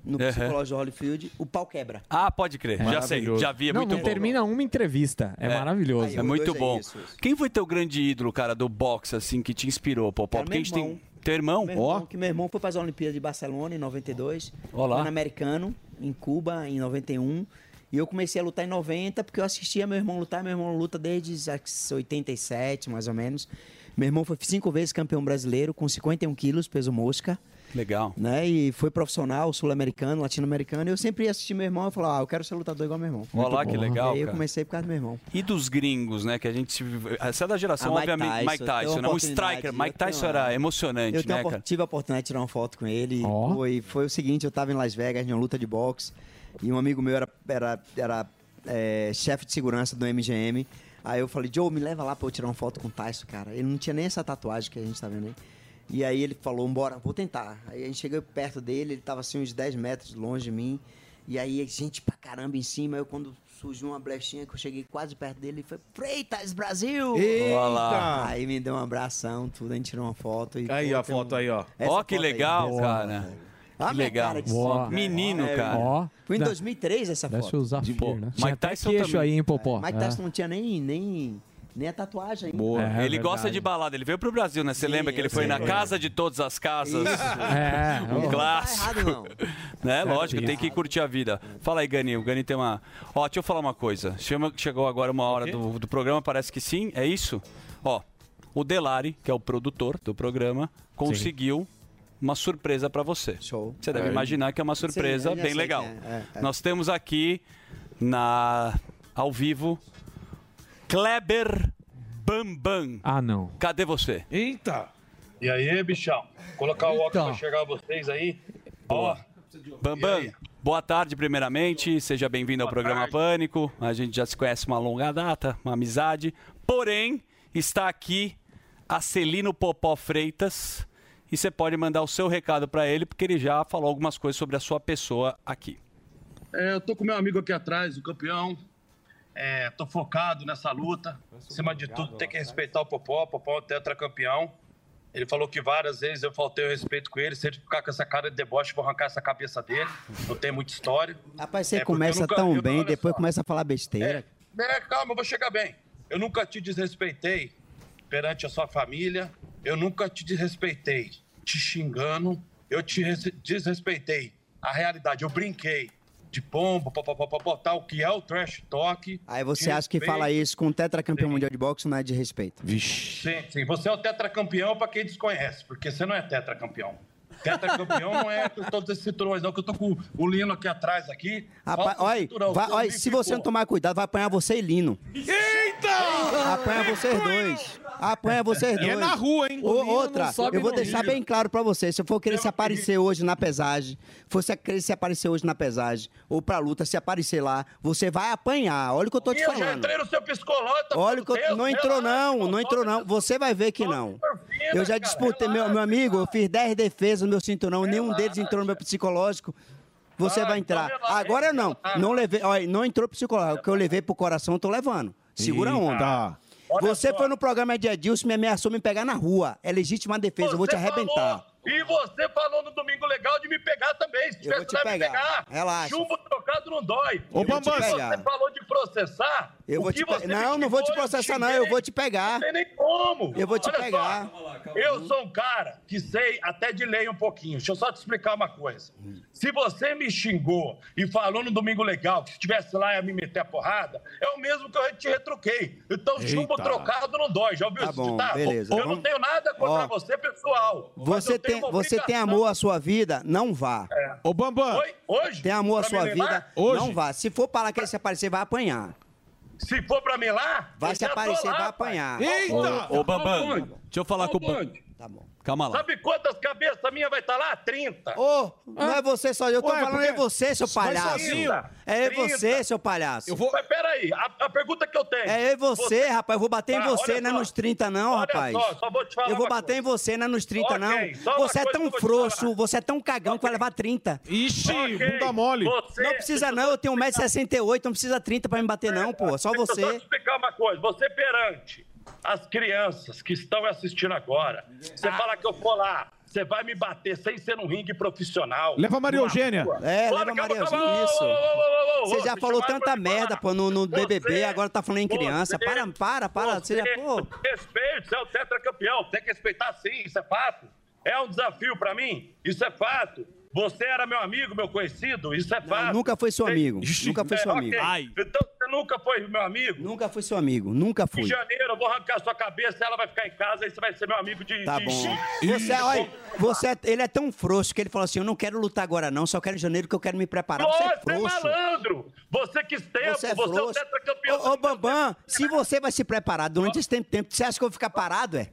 [SPEAKER 23] no
[SPEAKER 4] Uhum.
[SPEAKER 23] psicológico de Holyfield, o pau quebra.
[SPEAKER 4] Ah, pode crer. já sei, já vi, é
[SPEAKER 10] não,
[SPEAKER 4] muito
[SPEAKER 10] não
[SPEAKER 4] bom.
[SPEAKER 10] termina uma entrevista. É, maravilhoso.
[SPEAKER 4] É muito bom. Quem foi teu grande ídolo, cara, do boxe, assim, que te inspirou, Popó? Porque a gente tem... Teu irmão?
[SPEAKER 23] Meu irmão, que meu irmão foi para as Olimpíadas de Barcelona em 92,
[SPEAKER 4] Olá.
[SPEAKER 23] Pan-Americano em Cuba em 91. E eu comecei a lutar em 90 porque eu assistia meu irmão lutar. Meu irmão luta desde as 87, mais ou menos. Meu irmão foi cinco vezes campeão brasileiro com 51 quilos, peso mosca.
[SPEAKER 4] Legal.
[SPEAKER 23] Né? E foi profissional, sul-americano, latino-americano. E eu sempre ia assistir meu irmão e falava, ah, eu quero ser lutador igual meu irmão.
[SPEAKER 4] Olha lá, que legal,
[SPEAKER 23] E aí eu comecei por causa do meu irmão.
[SPEAKER 4] E dos gringos, né? Que a gente. se- Essa é da geração,
[SPEAKER 23] Ah, Mike
[SPEAKER 4] obviamente.
[SPEAKER 23] Tyson,
[SPEAKER 4] Mike Tyson, né? Um striker. Mike Tyson era emocionante,
[SPEAKER 23] Eu
[SPEAKER 4] né, cara?
[SPEAKER 23] tive a oportunidade de tirar uma foto com ele.
[SPEAKER 4] Ó.
[SPEAKER 23] Foi, foi o seguinte, eu estava em Las Vegas, em uma luta de boxe, e um amigo meu era, era, era é, chefe de segurança do MGM. Aí eu falei, Joe, me leva lá pra eu tirar uma foto com o Tyson, cara. Ele não tinha nem essa tatuagem que a gente tá vendo aí. E aí ele falou, bora, vou tentar. Aí a gente chegou perto dele, ele tava assim uns 10 metros longe de mim. E aí gente pra caramba em cima. Eu quando surgiu uma brechinha que eu cheguei quase perto dele, ele foi, Freitas, Brasil!
[SPEAKER 26] Eita! Olha lá.
[SPEAKER 23] Aí me deu um abração, tudo, a gente tirou uma foto. E,
[SPEAKER 26] Aí
[SPEAKER 23] pô,
[SPEAKER 26] a
[SPEAKER 23] tem um-
[SPEAKER 26] foto aí, ó.
[SPEAKER 4] Ó, que
[SPEAKER 23] foto aí,
[SPEAKER 4] legal,
[SPEAKER 23] essa
[SPEAKER 4] cara.
[SPEAKER 23] foto.
[SPEAKER 4] Que
[SPEAKER 23] Ah, minha
[SPEAKER 4] legal.
[SPEAKER 23] cara de
[SPEAKER 4] Boa.
[SPEAKER 23] soco,
[SPEAKER 4] Menino,
[SPEAKER 23] é,
[SPEAKER 4] cara.
[SPEAKER 10] Ó.
[SPEAKER 23] Foi em
[SPEAKER 10] Da-
[SPEAKER 23] 2003 essa foto.
[SPEAKER 10] ser o Zafir,
[SPEAKER 4] Pô,
[SPEAKER 10] né?
[SPEAKER 4] Mike Tyson
[SPEAKER 10] queixo
[SPEAKER 4] também.
[SPEAKER 10] aí, hein, Popó?
[SPEAKER 23] Mike
[SPEAKER 10] É.
[SPEAKER 23] Tyson não tinha nem, nem, Nem a tatuagem ainda.
[SPEAKER 4] Boa.
[SPEAKER 23] É,
[SPEAKER 4] ele gosta de balada. Ele veio pro Brasil, né? Você lembra que ele foi
[SPEAKER 23] sim.
[SPEAKER 4] na casa de todas as casas?
[SPEAKER 23] Isso.
[SPEAKER 4] É,
[SPEAKER 23] Não
[SPEAKER 4] um
[SPEAKER 23] tá
[SPEAKER 4] clássico.
[SPEAKER 23] errado, não.
[SPEAKER 4] né? Lógico, tem que curtir a vida. Fala aí, Gani. O Gani tem uma. Ó, deixa eu falar uma coisa. Chama- Chegou agora uma hora do, do programa, parece que sim. É isso? Ó, o Delari, que é o produtor do programa, conseguiu. Uma surpresa pra você.
[SPEAKER 23] Show.
[SPEAKER 4] Você deve
[SPEAKER 23] É.
[SPEAKER 4] imaginar que é uma
[SPEAKER 23] Sim,
[SPEAKER 4] surpresa
[SPEAKER 23] eu já
[SPEAKER 4] bem legal.
[SPEAKER 23] é. É, é.
[SPEAKER 4] Nós temos aqui na ao vivo Kleber Bambam.
[SPEAKER 10] Ah, não.
[SPEAKER 4] Cadê você?
[SPEAKER 7] Eita!
[SPEAKER 27] E aí, bichão? Colocar o óculos pra chegar vocês aí. Ó,
[SPEAKER 4] Bambam, boa tarde primeiramente, seja bem-vindo ao programa Pânico. A gente já se conhece uma longa data, uma amizade. Porém, está aqui a Celino Popó Freitas e você pode mandar o seu recado para ele, porque ele já falou algumas coisas sobre a sua pessoa aqui.
[SPEAKER 27] é, eu tô com meu amigo aqui atrás, o campeão. É, tô focado nessa luta. Acima de tudo, tem que respeitar o Popó. O Popó é o tetracampeão. Ele falou que várias vezes eu faltei o respeito com ele. Se ele ficar com essa cara de deboche, vou arrancar essa cabeça dele. Não tem muita história.
[SPEAKER 23] Rapaz, você
[SPEAKER 27] É,
[SPEAKER 23] começa
[SPEAKER 27] nunca-
[SPEAKER 23] tão bem, depois
[SPEAKER 27] só.
[SPEAKER 23] começa a falar besteira.
[SPEAKER 27] É, calma, eu vou chegar bem. Eu nunca te desrespeitei perante a sua família. Eu nunca te desrespeitei te xingando. Eu te res- desrespeitei. A realidade, eu brinquei de pombo, popopopopó, tal, que é o trash talk.
[SPEAKER 23] Aí você acha que
[SPEAKER 27] respeito.
[SPEAKER 23] fala isso com um tetracampeão mundial de boxe não é de respeito.
[SPEAKER 7] Vixe.
[SPEAKER 27] Sim, sim. Você é o tetracampeão pra quem desconhece, porque você não é tetracampeão. Tetracampeão não é todos esses cinturões, não, que eu tô com o Lino aqui atrás aqui.
[SPEAKER 23] Rapaz, olha,
[SPEAKER 27] cinturão,
[SPEAKER 23] vai-
[SPEAKER 27] você
[SPEAKER 23] olha, se você não tomar cuidado, vai apanhar você e Lino.
[SPEAKER 7] Eita!
[SPEAKER 23] Apanha vocês dois. Apanha vocês
[SPEAKER 7] E
[SPEAKER 23] dois.
[SPEAKER 7] é na rua, hein? O
[SPEAKER 23] outra, eu vou deixar
[SPEAKER 7] Rio.
[SPEAKER 23] bem claro pra você. Se eu for querer se aparecer hoje na pesagem, fosse querer se aparecer hoje na pesagem, ou pra luta, se aparecer lá, você vai apanhar. Olha o que eu tô te
[SPEAKER 27] Ih, eu já
[SPEAKER 23] falando.
[SPEAKER 27] entrei no seu psicológico.
[SPEAKER 23] Olha o que eu... Não entrou não, não entrou não. Você vai ver que não. Eu já disputei, meu, meu amigo, eu fiz 10 defesas no meu cinturão, nenhum deles entrou no meu psicológico. Você vai entrar. Agora não. Não levei, olha, não entrou psicológico. O que eu levei pro coração, eu tô levando. Segura a onda. Você foi no programa de Adilson e me ameaçou me pegar na rua. É legítima defesa, eu vou te arrebentar.
[SPEAKER 27] E você falou no Domingo Legal de me pegar também. Se tivesse lá me
[SPEAKER 23] pegar.
[SPEAKER 27] pegar,
[SPEAKER 23] Relaxa.
[SPEAKER 27] chumbo trocado não dói.
[SPEAKER 23] Ô, Bambam.
[SPEAKER 27] se
[SPEAKER 23] Você
[SPEAKER 27] falou de processar.
[SPEAKER 23] Eu vou te pe- Não, não vou te processar, não. Eu vou te pegar.
[SPEAKER 27] Não tem nem como.
[SPEAKER 23] Eu vou te
[SPEAKER 27] Olha só,
[SPEAKER 23] pegar.
[SPEAKER 27] eu sou um cara que sei até de lei um pouquinho. Deixa eu só te explicar uma coisa. Se você me xingou e falou no Domingo Legal que se estivesse lá ia me meter a porrada, é o mesmo que eu te retruquei. Então, chumbo
[SPEAKER 23] Eita.
[SPEAKER 27] trocado não dói. Já ouviu
[SPEAKER 23] Tá
[SPEAKER 27] esse
[SPEAKER 23] bom,
[SPEAKER 27] ditado?
[SPEAKER 23] beleza.
[SPEAKER 27] Eu
[SPEAKER 23] Vamos-
[SPEAKER 27] não tenho nada contra
[SPEAKER 23] Ó,
[SPEAKER 27] você, pessoal.
[SPEAKER 23] Você tem, você tem amor à sua vida? Não vá.
[SPEAKER 7] Ô, Bambam.
[SPEAKER 27] Oi? Hoje?
[SPEAKER 23] Tem amor à sua vida?
[SPEAKER 27] levar?
[SPEAKER 23] Não vá. Se for para lá que ele se aparecer, vai apanhar.
[SPEAKER 27] Se for pra mim lá,
[SPEAKER 23] Vai se aparecer,
[SPEAKER 27] lá,
[SPEAKER 23] vai apanhar.
[SPEAKER 4] Ô, ô, Bambam, deixa eu falar com o Bambam.
[SPEAKER 23] Tá bom.
[SPEAKER 4] Calma lá.
[SPEAKER 27] Sabe quantas cabeças minhas vai estar lá? 30.
[SPEAKER 23] Ô, não é você só, eu tô
[SPEAKER 27] Ué,
[SPEAKER 23] falando
[SPEAKER 27] porque-
[SPEAKER 23] é você, seu palhaço.
[SPEAKER 27] sozinho.
[SPEAKER 23] É
[SPEAKER 27] 30.
[SPEAKER 23] você, seu palhaço.
[SPEAKER 27] Mas peraí, a, a pergunta que eu tenho.
[SPEAKER 23] É você, rapaz. Eu vou bater em
[SPEAKER 27] Ah,
[SPEAKER 23] você, não é nos 30, não,
[SPEAKER 27] Olha
[SPEAKER 23] rapaz.
[SPEAKER 27] só, só vou te falar
[SPEAKER 23] eu vou bater em você, não é nos 30,
[SPEAKER 27] Ok,
[SPEAKER 23] não. Você é
[SPEAKER 27] coisa
[SPEAKER 23] tão
[SPEAKER 27] eu vou
[SPEAKER 23] frouxo, você é tão cagão que vai levar 30.
[SPEAKER 7] Ixi,
[SPEAKER 27] Ok,
[SPEAKER 7] bunda mole.
[SPEAKER 27] você-
[SPEAKER 23] Não precisa, não. Eu tenho 1,68m, não precisa 30 pra me bater, não, pô. Só
[SPEAKER 27] Deixa eu só te
[SPEAKER 23] você.
[SPEAKER 27] explicar uma coisa. Você perante as crianças que estão assistindo agora, você
[SPEAKER 23] Ah.
[SPEAKER 27] fala que eu for lá, você vai me bater sem ser num ringue profissional.
[SPEAKER 7] Leva a Maria Eugênia.
[SPEAKER 27] rua.
[SPEAKER 23] É, leva a Maria Eugênia, isso.
[SPEAKER 27] ô, ô, ô, ô,
[SPEAKER 23] Você já falou tanta merda, pô, no, no BBB,
[SPEAKER 27] Você-
[SPEAKER 23] agora tá falando em criança.
[SPEAKER 27] você-
[SPEAKER 23] Para, para, para. Você já, pô.
[SPEAKER 27] Respeito, você é o tetracampeão, tem que respeitar sim, isso é fato. É um desafio pra mim, isso é fato. Você era meu amigo, meu conhecido, isso é fato.
[SPEAKER 23] nunca foi seu amigo. Nunca foi
[SPEAKER 27] É,
[SPEAKER 23] seu amigo. Ai.
[SPEAKER 27] Então você nunca foi meu amigo?
[SPEAKER 23] Nunca foi seu amigo, nunca
[SPEAKER 27] Em
[SPEAKER 23] fui.
[SPEAKER 27] janeiro eu vou arrancar sua cabeça, ela vai ficar em casa, aí você vai ser meu amigo de.
[SPEAKER 23] Tá
[SPEAKER 27] de-
[SPEAKER 23] bom. Você, olha, você, é- ele é tão frouxo que ele falou assim: eu não quero lutar agora, não, só quero em janeiro que eu quero me preparar. Você é
[SPEAKER 27] Nossa, você é
[SPEAKER 23] frouxo.
[SPEAKER 27] malandro! Você quis tempo,
[SPEAKER 23] Você é
[SPEAKER 27] você é o tetracampeão.
[SPEAKER 23] Ô, ô, Bambam, se você vai se preparar durante esse tempo, tempo, você acha que eu vou ficar parado, é?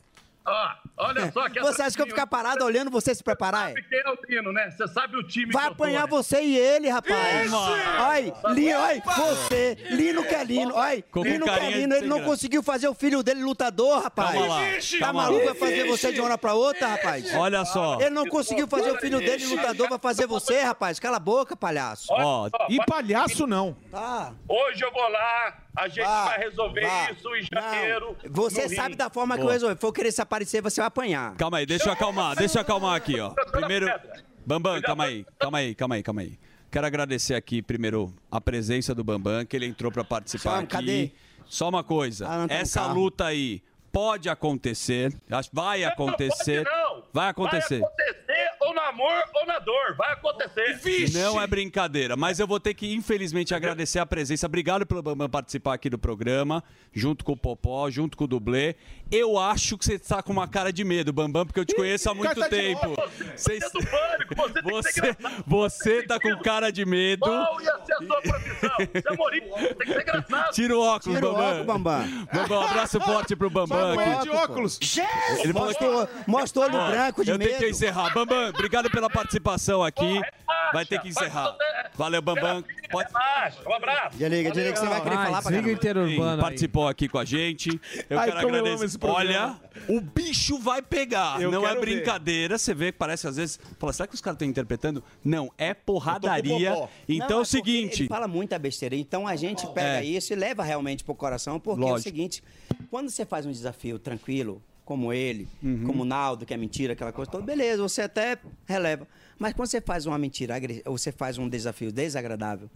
[SPEAKER 27] Ó, olha só que
[SPEAKER 23] Você acha que eu vou ficar parado olhando você se preparar?
[SPEAKER 27] Sabe quem é o Lino, né? Você sabe o time
[SPEAKER 23] Vai
[SPEAKER 27] que eu tô,
[SPEAKER 23] apanhar
[SPEAKER 27] né?
[SPEAKER 23] você e ele, rapaz. Olha, Lino, olha, você, Lino que é Lino, olha, Lino que é Lino, ele não conseguiu fazer o filho dele lutador, rapaz.
[SPEAKER 4] Calma lá,
[SPEAKER 23] Tá maluco, vai fazer você de uma hora pra outra, rapaz?
[SPEAKER 4] Olha só.
[SPEAKER 23] Ele não conseguiu fazer o filho dele lutador, vai fazer você, rapaz. Cala a boca, palhaço.
[SPEAKER 4] Ó,
[SPEAKER 7] E palhaço não.
[SPEAKER 23] Tá.
[SPEAKER 27] Hoje eu vou lá, a gente vai resolver isso em janeiro.
[SPEAKER 23] Você sabe da forma que eu resolvi. For querer se aparecer, você vai apanhar.
[SPEAKER 4] Calma aí, deixa eu acalmar, deixa eu acalmar aqui, ó. Primeiro. Bambam, calma aí, calma aí, calma aí, calma aí. Quero agradecer aqui, primeiro, a presença do Bambam, que ele entrou pra participar
[SPEAKER 23] Chama,
[SPEAKER 4] aqui.
[SPEAKER 23] cadê?
[SPEAKER 4] só uma coisa.
[SPEAKER 23] Ah, não um
[SPEAKER 4] Essa
[SPEAKER 23] carro.
[SPEAKER 4] luta aí pode acontecer. acho- Vai acontecer.
[SPEAKER 27] não.
[SPEAKER 4] Vai acontecer.
[SPEAKER 27] Vai acontecer no amor ou na dor. Vai acontecer.
[SPEAKER 4] Não é brincadeira, mas eu vou ter que, infelizmente, agradecer a presença. Obrigado pelo Bambam participar aqui do programa, junto com o Popó, junto com o dublê. Eu acho que você tá com uma cara de medo, Bambam, porque eu te conheço há muito
[SPEAKER 27] tá
[SPEAKER 4] tempo.
[SPEAKER 27] Você pânico, você ser
[SPEAKER 4] Você, você tá com cara de medo.
[SPEAKER 27] Qual ia ser a sua profissão? Você é humorista, tem que ser engraçado.
[SPEAKER 4] Tira o óculos,
[SPEAKER 23] Tira o
[SPEAKER 4] Bambam.
[SPEAKER 23] óculos, Bambam.
[SPEAKER 4] Bambam, um abraço forte pro Bambam
[SPEAKER 23] Só de óculos.
[SPEAKER 4] Ele
[SPEAKER 23] Mostra o- mostra o olho branco de
[SPEAKER 4] Eu tenho que
[SPEAKER 23] medo.
[SPEAKER 4] encerrar. Bambam, obrigado pela participação aqui. Vai ter que encerrar. Valeu, Bambam. Pode...
[SPEAKER 27] Um abraço.
[SPEAKER 23] Desliga, desliga que você vai querer
[SPEAKER 10] Vai,
[SPEAKER 23] falar pra
[SPEAKER 10] interurbano aí.
[SPEAKER 4] Participou aqui com a gente. Eu
[SPEAKER 10] Ai,
[SPEAKER 4] quero agradecer. Olha, o bicho vai pegar.
[SPEAKER 10] Eu
[SPEAKER 4] não é
[SPEAKER 10] quero ver.
[SPEAKER 4] brincadeira. Você vê que parece às vezes. Fala, será que os caras estão interpretando? Não, é porradaria.
[SPEAKER 23] Não,
[SPEAKER 4] Então é
[SPEAKER 23] é
[SPEAKER 4] o seguinte.
[SPEAKER 23] Ele fala muita besteira. Então a gente pega
[SPEAKER 4] É.
[SPEAKER 23] isso e leva realmente pro coração, porque é o
[SPEAKER 4] Lógico.
[SPEAKER 23] seguinte: quando você faz um desafio tranquilo, como ele,
[SPEAKER 4] Uhum.
[SPEAKER 23] como o Naldo, que é mentira, aquela coisa toda, beleza, você até releva. Mas quando você faz uma mentira, você faz um desafio desagradável,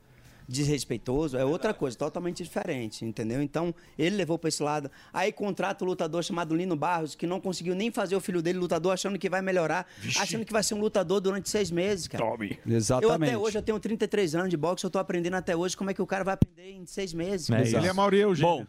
[SPEAKER 23] desrespeitoso, é outra coisa, totalmente diferente, entendeu? Então, ele levou para esse lado. Aí contrata um lutador chamado Lino Barros, que não conseguiu nem fazer o filho dele lutador, achando que vai melhorar, achando que vai ser um lutador durante seis meses, cara.
[SPEAKER 4] Tome.
[SPEAKER 23] Eu
[SPEAKER 4] Exatamente.
[SPEAKER 23] até hoje, eu tenho 33 anos de boxe, eu tô aprendendo até hoje como é que o cara vai aprender em seis meses.
[SPEAKER 4] Exato. Bom,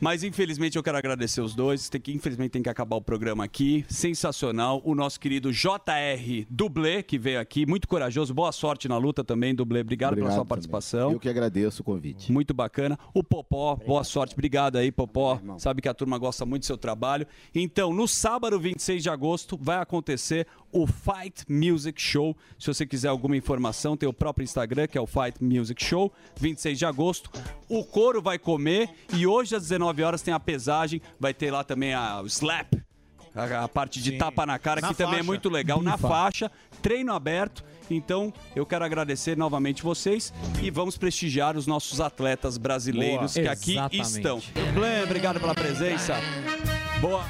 [SPEAKER 4] mas infelizmente eu quero agradecer os dois. Tem que, infelizmente tem que acabar o programa aqui. Sensacional. O nosso querido JR Dublê, que veio aqui, muito corajoso. Boa sorte na luta também, Dublê. Obrigado, pela sua
[SPEAKER 22] também.
[SPEAKER 4] participação.
[SPEAKER 22] Eu que agradeço o convite.
[SPEAKER 4] Muito bacana. O Popó, boa sorte. Obrigado aí, Popó. Sabe que a turma gosta muito do seu trabalho. Então, no sábado, 26 de agosto, vai acontecer o Fight Music Show. Se você quiser alguma informação, tem o próprio Instagram, que é o Fight Music Show, 26 de agosto. O couro vai comer e hoje às 19 horas tem a pesagem, vai ter lá também a o slap. A, a parte de tapa na cara,
[SPEAKER 7] Na
[SPEAKER 4] que também é
[SPEAKER 7] faixa.
[SPEAKER 4] muito legal, na
[SPEAKER 7] Bifa.
[SPEAKER 4] faixa, treino aberto. Então, eu quero agradecer novamente vocês e vamos prestigiar os nossos atletas brasileiros
[SPEAKER 10] Boa.
[SPEAKER 4] que aqui
[SPEAKER 10] Exatamente.
[SPEAKER 4] estão. Blan, obrigado pela presença. Boa.